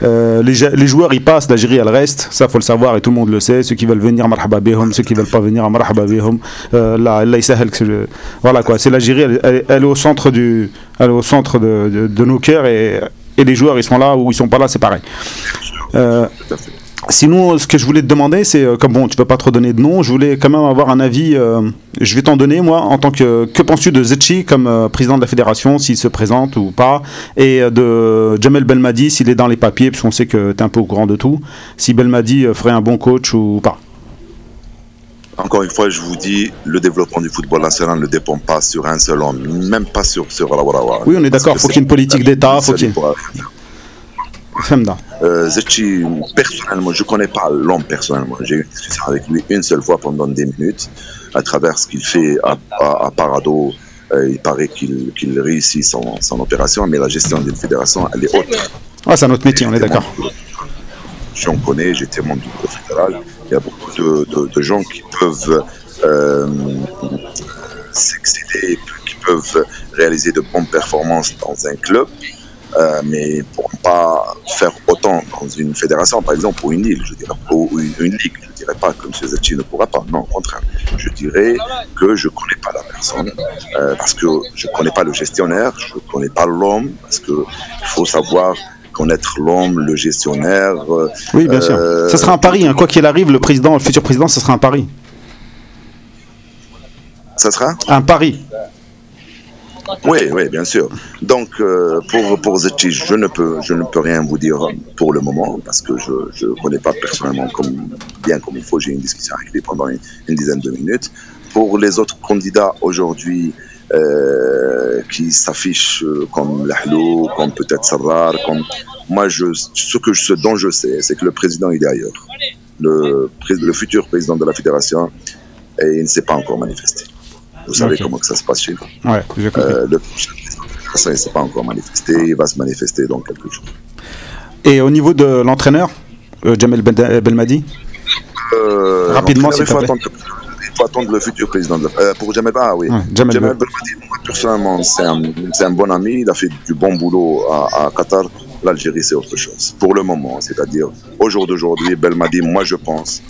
Speaker 6: Euh, les, joueurs ils passent, l'Algérie elle reste, ça faut le savoir et tout le monde le sait. Ceux qui veulent venir, marhaba bihom, ceux qui veulent pas venir, marhaba bihom. Euh, là, le- voilà quoi. C'est l'Algérie, elle, elle- elle est au centre du, elle est au centre de, de- de nos cœurs et, et les joueurs ils sont là ou ils sont pas là, c'est pareil. Euh,
Speaker 9: Tout à fait.
Speaker 6: Sinon, ce que je voulais te demander, c'est euh, comme bon, tu peux pas trop donner de nom, je voulais quand même avoir un avis. euh, je vais t'en donner moi en tant que que penses-tu de Zetchi comme euh, président de la fédération, s'il se présente ou pas, et de Jamel Belmadi s'il est dans les papiers, puisqu'on sait que tu es un peu au courant de tout. Si Belmadi ferait un bon coach ou pas.
Speaker 9: Encore une fois, je vous dis, le développement du football national ne dépend pas sur un seul homme, même pas sur sur.
Speaker 6: Oui, on est d'accord, faut qu'il y ait une politique d'État, faut qu'il y ait-
Speaker 9: il pourra-
Speaker 6: Femda.
Speaker 9: Euh, Zetchi, personnellement, je connais pas l'homme personnellement. J'ai eu une discussion avec lui une seule fois pendant des minutes, à travers ce qu'il fait à, à, à Parado. Euh, il paraît qu'il réussit son, son opération, mais la gestion d'une fédération, elle est autre.
Speaker 6: Ah, c'est un autre métier, on est d'accord.
Speaker 9: J'en connais, j'étais membre du bureau fédéral. Il y a beaucoup de, de, de gens qui peuvent euh, s'exceller, qui peuvent réaliser de bonnes performances dans un club, euh, mais ne pourront pas faire autant dans une fédération, par exemple, ou une île, je dirais, ou une, une ligue. Je dirais pas que M. Zetchi ne pourra pas. Non, au contraire. Je dirais que je connais pas la personne, euh, parce que je connais pas le gestionnaire, je connais pas l'homme, parce que il faut savoir connaître l'homme, le gestionnaire. euh,
Speaker 6: Oui, bien sûr. Ça sera un pari, hein. quoi qu'il arrive, le président, le futur président, ce sera un pari.
Speaker 9: Ça sera?
Speaker 6: Un pari.
Speaker 9: Oui, oui, bien sûr. Donc, euh, pour, pour je ne, peux, je ne peux rien vous dire pour le moment, parce que je ne connais pas personnellement bien comme il faut. J'ai une discussion avec lui pendant une, dizaine de minutes. Pour les autres candidats aujourd'hui euh, qui s'affichent comme Lahlou, comme peut-être Sarrar, comme... Moi, ce, dont je sais, c'est que le président, est ailleurs. Le, le futur président de la fédération, et il ne s'est pas encore manifesté. Vous savez comment que ça se passe chez nous.
Speaker 6: Ouais, j'ai compris.
Speaker 9: Euh, le prochain il ne s'est pas encore manifesté, il va se manifester dans quelques jours.
Speaker 6: Et au niveau de l'entraîneur, euh, Jamel Ben- Belmadi?
Speaker 9: Euh,
Speaker 6: Rapidement, s'il
Speaker 9: il faut
Speaker 6: te plaît.
Speaker 9: attendre, il faut attendre le futur président de la euh, Pour Jamel, ah oui.
Speaker 6: Ouais, Jamel
Speaker 9: Jamel
Speaker 6: Bel-
Speaker 9: Belmadi, moi, personnellement, c'est un, c'est un bon ami, il a fait du bon boulot à, à Qatar. L'Algérie, c'est autre chose. Pour le moment, c'est-à-dire au jour d'aujourd'hui, Belmadi, moi je pense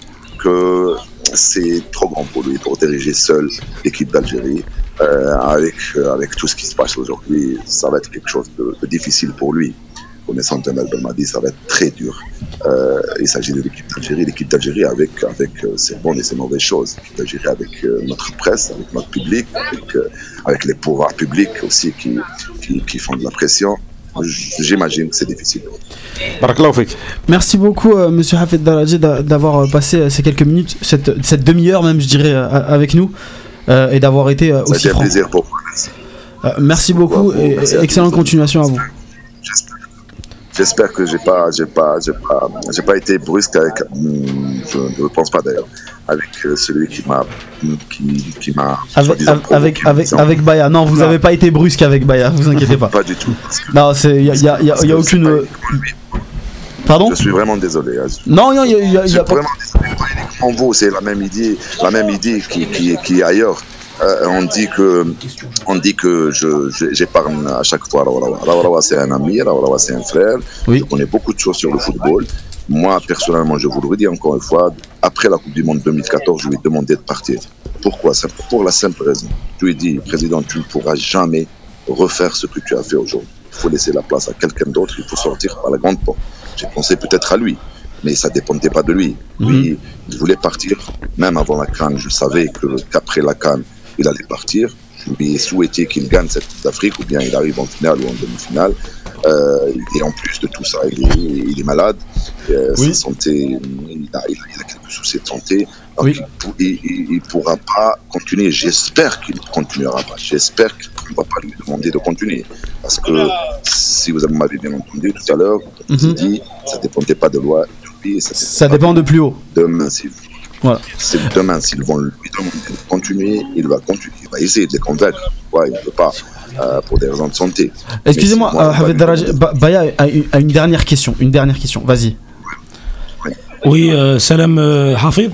Speaker 9: que c'est trop grand pour lui pour diriger seul l'équipe d'Algérie. Euh, avec, euh, avec tout ce qui se passe aujourd'hui, ça va être quelque chose de, difficile pour lui. Connaissant Jamel Belmadi, ça va être très dur. Euh, il s'agit de l'équipe d'Algérie. L'équipe d'Algérie avec, avec euh, ses bonnes et ses mauvaises choses. L'équipe d'Algérie avec euh, notre presse, avec notre public, avec, euh, avec les pouvoirs publics aussi qui, qui, qui font de la pression. J'imagine que c'est difficile.
Speaker 1: Merci beaucoup, euh, monsieur Hafid Daraji, d'a- d'avoir euh, passé euh, ces quelques minutes, cette, cette demi-heure même, je dirais, euh, avec nous, euh, et d'avoir été euh, aussi franc.
Speaker 9: plaisir pour moi. Merci.
Speaker 1: Euh, merci beaucoup et
Speaker 9: merci
Speaker 1: excellente continuation à vous.
Speaker 9: J'espère. Que j'ai pas, j'ai pas, j'ai pas, j'ai pas été brusque avec, je ne le pense pas d'ailleurs, avec celui qui m'a, qui, qui m'a,
Speaker 1: Avec, avec, avec, Baya. Non, vous n'avez pas été brusque avec Baya, vous inquiétez pas.
Speaker 9: Pas du tout.
Speaker 1: Non, il n'y a, y a- y a- y aucune. Pardon
Speaker 9: Je suis vraiment désolé. hein.
Speaker 1: Non, non, il n'y a,
Speaker 9: Je
Speaker 1: y a pas.
Speaker 9: vraiment désolé. Pas vous, c'est la même idée, la même idée qui, qui, qui est ailleurs. Euh, on dit que, on dit que j'épargne à chaque fois. Rawarawa, c'est un ami, Rawarawa, c'est un frère.
Speaker 1: Oui.
Speaker 9: Je connais beaucoup de choses sur le football. Moi, personnellement, je vous le redis encore une fois, après la Coupe du Monde 2014, je lui ai demandé de partir. Pourquoi? Pour la simple raison. Je lui ai dit, Président, tu ne pourras jamais refaire ce que tu as fait aujourd'hui. Il faut laisser la place à quelqu'un d'autre, il faut sortir par la grande porte. J'ai pensé peut-être à lui, mais ça dépendait pas de lui. Lui, il voulait partir, même avant la Cannes. Je savais que qu'après la Cannes, il allait partir. Je lui ai souhaité qu'il gagne cette Coupe d'Afrique, ou bien il arrive en finale ou en demi-finale. Euh, et en plus de tout ça, il est, il est malade. Euh,
Speaker 1: Oui.
Speaker 9: Sa santé, a- il a quelques soucis de santé.
Speaker 1: Oui.
Speaker 9: il, il, pourra pas continuer. J'espère qu'il ne continuera pas. J'espère qu'on ne va pas lui demander de continuer. Parce que si vous m'avez bien entendu tout à l'heure,
Speaker 1: Mhm.
Speaker 9: j'ai dit ça ne dépendait pas de loi. Ça,
Speaker 1: dépend de plus haut.
Speaker 9: demain, si,
Speaker 1: Voilà.
Speaker 9: C'est demain, s'ils vont lui demander de continuer, il va continuer. Il va essayer de les convaincre. Ouais, il ne peut pas, euh, pour des raisons de santé.
Speaker 1: Excusez-moi, euh, Ba- Baya a une, a une dernière question. Une dernière question. Vas-y.
Speaker 3: Oui, euh, salam euh, Hafid.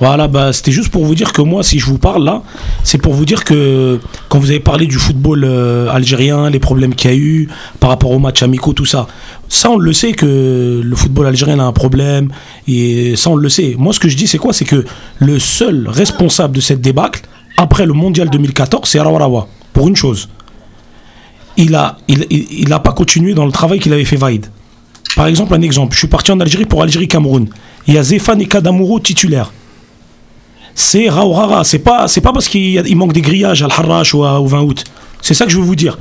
Speaker 3: Voilà, bah, c'était juste pour vous dire que moi, si je vous parle là, c'est pour vous dire que quand vous avez parlé du football euh, algérien, les problèmes qu'il y a eu par rapport aux matchs amicaux, tout ça, ça on le sait que le football algérien a un problème, et ça on le sait. Moi, ce que je dis, c'est quoi? C'est que le seul responsable de cette débâcle, après le mondial 2014, c'est Arawarawa, pour une chose. Il a, il, il, pas continué dans le travail qu'il avait fait Vaïd. Par exemple, un exemple, je suis parti en Algérie pour Algérie-Cameroun. Il y a Zéphane et Kadamouro titulaires c'est Raourara. C'est pas, c'est pas parce qu'il manque des grillages à l'Harrach ou à- au 20 août. C'est ça que je veux vous dire.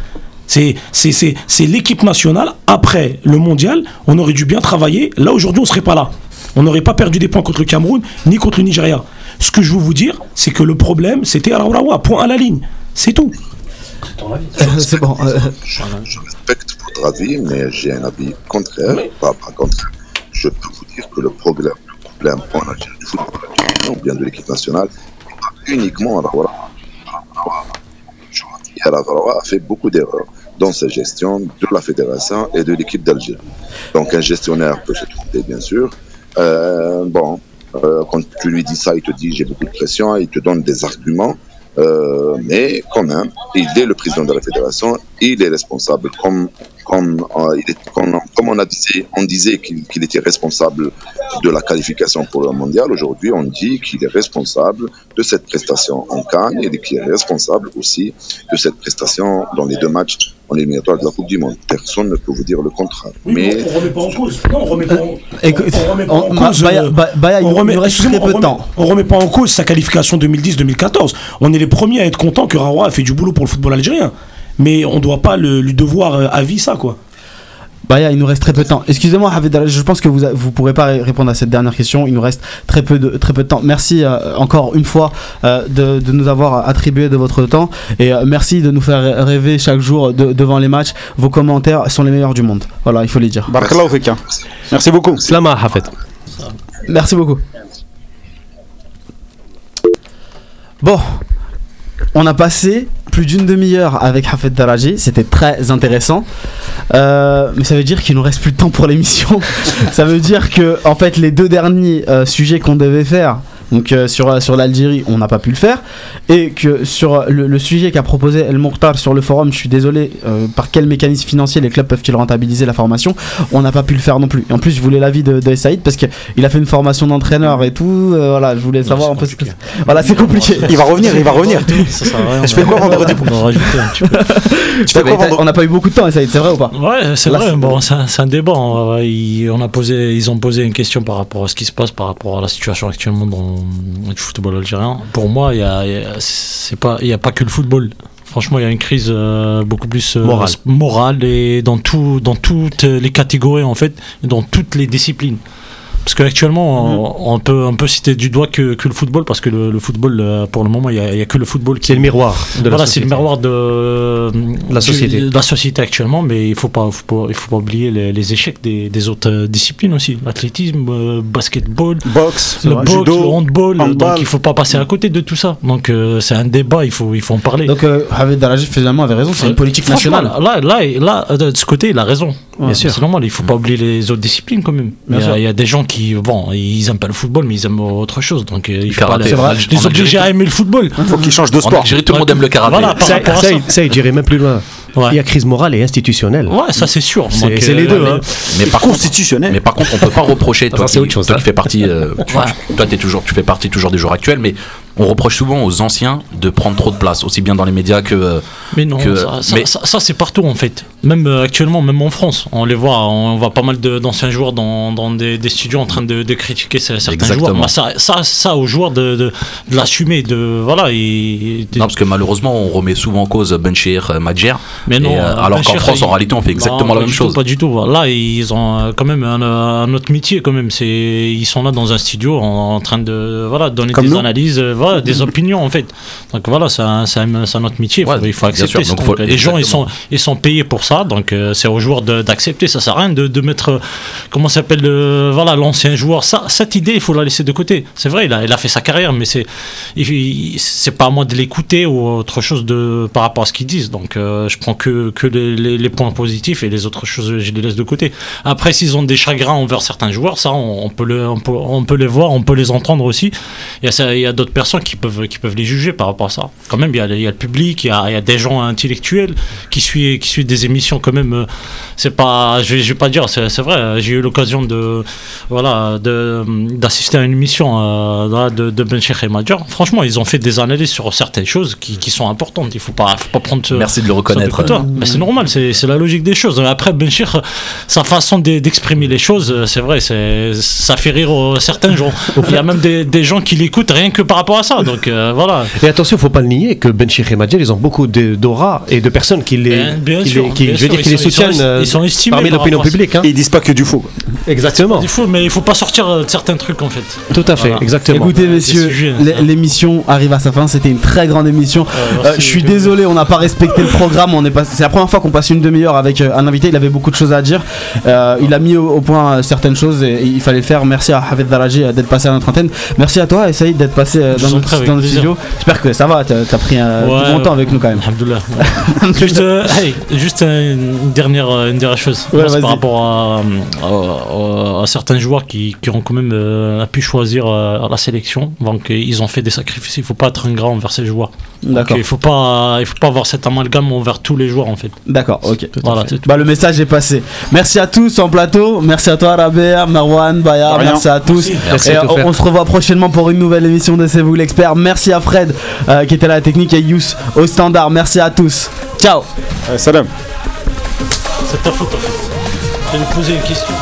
Speaker 3: C'est, c'est, c'est, c'est l'équipe nationale. Après le mondial, on aurait dû bien travailler. Là, aujourd'hui, on serait pas là. On n'aurait pas perdu des points contre le Cameroun ni contre le Nigeria. Ce que je veux vous dire, c'est que le problème, c'était Raourawa. Point à la ligne. C'est tout.
Speaker 1: c'est bon. euh,
Speaker 9: Je respecte votre avis, mais j'ai un avis contraire. Pas, pas contraire. Je peux vous dire que le problème, le problème en Algérie du football ou bien de l'équipe nationale, n'est pas uniquement à a fait beaucoup d'erreurs dans sa gestion de la fédération et de l'équipe d'Algérie. Donc un gestionnaire peut se tromper, bien sûr. Euh, bon, euh, quand tu lui dis ça, il te dit j'ai beaucoup de pression, il te donne des arguments. Euh, mais quand même, il est le président de la fédération, il est responsable, comme, comme, euh, il est, comme, comme on, a disait, on disait qu'il était responsable de la qualification pour le mondial. Aujourd'hui, on dit qu'il est responsable de cette prestation en Cannes et qu'il est responsable aussi de cette prestation dans les deux matchs en éliminatoire de la Coupe du Monde. Personne ne peut vous dire le contraire. mais
Speaker 3: on remet pas en cause. Non, on remet pas en,
Speaker 1: écoute,
Speaker 3: on remet pas
Speaker 1: on-
Speaker 3: en
Speaker 1: Ma-
Speaker 3: cause. On. On remet pas en cause sa qualification 2010-2014. On est les premiers à être contents que Rawa a fait du boulot pour le football algérien. Mais on doit pas le- lui devoir euh, à vie ça, quoi.
Speaker 1: Baya, il nous reste très peu de temps. Excusez-moi, je pense que vous ne vous pourrez pas ré- répondre à cette dernière question. Il nous reste très peu de, très peu de temps. Merci euh, encore une fois euh, de, de nous avoir attribué de votre temps. Et euh, merci de nous faire rêver chaque jour de- devant les matchs. Vos commentaires sont les meilleurs du monde. Voilà, il faut les dire.
Speaker 6: Merci beaucoup.
Speaker 2: Slama Hafed.
Speaker 1: Merci beaucoup. Bon, on a passé plus d'une demi-heure avec Hafed Daraji, c'était très intéressant. Euh, mais ça veut dire qu'il nous reste plus de temps pour l'émission. ça veut dire que en fait les deux derniers euh, sujets qu'on devait faire, donc euh, sur, euh, sur l'Algérie, on n'a pas pu le faire, et que sur euh, le, le sujet qu'a proposé El Mokhtar sur le forum, je suis désolé, euh, par quel mécanisme financier les clubs peuvent-ils rentabiliser la formation, on n'a pas pu le faire non plus. Et en plus, je voulais l'avis de, de Saïd parce qu'il a fait une formation d'entraîneur et tout. euh, voilà, je voulais savoir un peu ce que. Voilà, c'est compliqué.
Speaker 6: Il va revenir, il va revenir.
Speaker 5: Ça sert à rien.
Speaker 6: Je fais quoi vendredi
Speaker 5: On va rajouter un petit peu.
Speaker 6: Tu fais quoi
Speaker 1: Ouais, mais
Speaker 6: vendredi
Speaker 1: on n'a pas eu beaucoup de temps, Saïd, c'est vrai ou pas?
Speaker 5: Ouais, c'est
Speaker 1: Là,
Speaker 5: vrai. Bon, c'est un, débat. On a posé, ils ont posé une question par rapport à ce qui se passe, par rapport à la situation actuellement dans le football algérien. Pour moi, il y a, y a- c'est pas, y a pas que le football. Franchement, il y a une crise euh, beaucoup plus euh,
Speaker 2: Morale.
Speaker 5: morale et dans tout, dans toutes les catégories en fait, dans toutes les disciplines. Parce qu'actuellement, on, on peut, on peut citer du doigt que, que le football, parce que le, le football, euh, pour le moment, il n'y a, il y a que le football qui
Speaker 2: C'est le miroir de la
Speaker 5: voilà, c'est le miroir de,
Speaker 2: La
Speaker 5: du-
Speaker 2: société.
Speaker 5: de la société actuellement, mais il faut pas, faut pas, il faut pas oublier les, les échecs des, des autres euh, disciplines aussi. L'athlétisme, euh, basketball,
Speaker 6: Boxe,
Speaker 5: le boxe,
Speaker 6: judo,
Speaker 5: le handball,
Speaker 6: handball.
Speaker 5: donc il faut pas passer à côté de tout ça. Donc euh, c'est un débat, il faut, il faut en parler.
Speaker 1: Donc, euh, Hafed Daraji finalement avait raison, c'est une politique nationale.
Speaker 5: Là, là, là, euh, de ce côté, il a raison.
Speaker 2: Bien sûr.
Speaker 5: C'est normal, il faut pas oublier les autres disciplines quand même. Il, y a, il y a des gens qui, bon, ils aiment pas le football, mais ils aiment autre chose. Donc euh, il faut pas
Speaker 4: karaté,
Speaker 5: les,
Speaker 4: c'est vrai.
Speaker 5: les obliger à aimer le football.
Speaker 6: Faut qu'il change de
Speaker 4: En
Speaker 6: sport.
Speaker 4: Algérie, tout le monde aime le karaté.
Speaker 5: Voilà, par
Speaker 2: Ça,
Speaker 5: rapport à
Speaker 2: ça,
Speaker 5: ça.
Speaker 2: il- ça, il dirait même plus loin.
Speaker 5: Ouais.
Speaker 2: Il y a crise morale et institutionnelle.
Speaker 5: Ouais, ça c'est sûr.
Speaker 2: C'est- les deux,
Speaker 5: mais-
Speaker 2: hein.
Speaker 4: Mais par contre,
Speaker 6: Constitutionnel.
Speaker 4: Mais par contre, on peut pas reprocher toi,
Speaker 2: c'est
Speaker 4: qui,
Speaker 2: autre chose,
Speaker 4: toi
Speaker 2: hein.
Speaker 4: qui fais partie, euh, tu,
Speaker 5: Ouais.
Speaker 4: tu- toi t'es toujours, tu fais partie toujours des joueurs actuels, mais on reproche souvent aux anciens de prendre trop de place, aussi bien dans les médias que. euh,
Speaker 5: Mais non,
Speaker 4: que-
Speaker 5: ça, ça-
Speaker 4: mais-
Speaker 5: ça- ça, c'est partout en fait. Même euh, actuellement, même en France, on les voit, on voit pas mal d'anciens joueurs dans, dans des, des studios en train de, de critiquer ce- certains
Speaker 4: Exactement.
Speaker 5: joueurs. Ça, ça, ça aux joueurs de, de, de l'assumer, de voilà. Et, de-
Speaker 4: Non, parce que malheureusement, on remet souvent en cause Benchir, Madjer.
Speaker 5: mais non,
Speaker 4: et, euh,
Speaker 5: euh,
Speaker 4: alors
Speaker 5: Ben
Speaker 4: qu'en France, en réalité, on fait exactement
Speaker 5: Non,
Speaker 4: la même
Speaker 5: du tout,
Speaker 4: chose.
Speaker 5: Pas du tout. Là, ils ont euh, quand même un, un autre métier quand même. C'est, ils sont là dans un studio en, en train de voilà donner
Speaker 6: Comme
Speaker 5: des
Speaker 6: nous.
Speaker 5: analyses. euh, Voilà, voilà, des opinions en fait. Donc voilà, c'est un, un- notre métier. il faut-
Speaker 4: Ouais,
Speaker 5: il faut
Speaker 4: bien
Speaker 5: accepter.
Speaker 4: donc faut-
Speaker 5: les gens, ils sont, ils sont payés pour ça. Donc euh, c'est aux joueurs d'accepter. Ça sert à rien de, de mettre, euh, comment s'appelle, le- voilà, l'ancien joueur. Ça, cette idée, il faut la laisser de côté. C'est vrai, il a, il a fait sa carrière, mais c'est, c'est pas à moi de l'écouter ou autre chose de par rapport à ce qu'ils disent. Donc euh, je prends que, que les, les- les points positifs et les autres choses, je les laisse de côté. Après, s'ils ont des chagrins envers certains joueurs, ça, on, on peut le, on, peut, on peut les voir, on peut les entendre aussi. Il y a, ça- il y a d'autres personnes qui peuvent, qui peuvent les juger par rapport à ça. Quand même, il y a, il y a le public, il y a, il y a des gens intellectuels qui suivent, qui suivent des émissions quand même. euh, C'est pas, je vais, je vais pas dire, c'est c'est vrai. euh, J'ai eu l'occasion de, voilà, de, d'assister à une émission euh, de, de Ben Cheikh et Major. Franchement, ils ont fait des analyses sur certaines choses qui, qui sont importantes. Il faut pas, faut pas prendre. ce-
Speaker 4: Merci de le reconnaître.
Speaker 5: Mais c'est normal, c'est c'est la logique des choses. Après, Benchir, sa façon de- d'exprimer les choses, c'est vrai, c'est ça fait rire euh, certains gens. Il y a même des, des gens qui l'écoutent rien que par rapport à ça. Donc euh, voilà.
Speaker 2: Et attention, faut pas le nier que Ben Chir et Majel, ils ont beaucoup de- d'aura et de personnes qui les,
Speaker 5: Bien- bien
Speaker 2: qui
Speaker 5: sûr,
Speaker 2: les- qui-
Speaker 5: bien
Speaker 2: je veux
Speaker 5: sûr,
Speaker 2: dire, qui les
Speaker 5: sont- ils sont-
Speaker 2: soutiennent euh,
Speaker 5: ils sont estimés
Speaker 2: parmi
Speaker 5: par
Speaker 2: l'opinion
Speaker 5: à
Speaker 2: publique. hein.
Speaker 6: Et ils disent pas que du faux.
Speaker 2: Exactement.
Speaker 5: Il faut, mais il faut pas sortir euh, de certains trucs en fait.
Speaker 2: Tout à fait,
Speaker 5: Voilà.
Speaker 2: exactement.
Speaker 1: Écoutez, messieurs,
Speaker 5: ça.
Speaker 1: l'émission arrive à sa fin. C'était une très grande émission.
Speaker 5: Euh,
Speaker 1: je suis désolé, on n'a pas respecté le programme. On est pas- C'est la première fois qu'on passe une demi-heure avec un invité. Il avait beaucoup de choses à dire. Euh, il a mis au, au point certaines choses et, et il fallait le faire. Merci à Hafez Daraji d'être passé à notre antenne. Merci à toi, Saïd, d'être passé
Speaker 5: Je
Speaker 1: dans studio. J'espère que ça va. T'as as pris un
Speaker 5: Ouais,
Speaker 1: bon temps avec nous quand même.
Speaker 5: Alhamdoulilah. juste, euh, hey, juste euh, une dernière, euh, une dernière chose.
Speaker 1: Ouais,
Speaker 5: par rapport à, à- à- à certains joueurs qui, qui ont quand même euh, pu choisir euh, la sélection. Donc euh, ils ont fait des sacrifices. Il faut pas être ingrat envers ces joueurs.
Speaker 1: D'accord.
Speaker 5: il faut pas, il faut pas avoir cet amalgame envers tous les joueurs en fait.
Speaker 1: D'accord, ok.
Speaker 5: Voilà.
Speaker 1: Bah, le message est passé. Merci à tous en plateau. Merci à toi, Rabea, Marwan, Baya. Merci à tous.
Speaker 2: Merci
Speaker 1: Et euh, on se revoit prochainement pour une nouvelle émission de C'est vous l'expert. Merci à Fred euh, qui était là à la technique et Yous au standard. Merci à tous. Ciao.
Speaker 6: Euh, salam.
Speaker 5: C'est ta faute en fait. Je vais lui poser une question.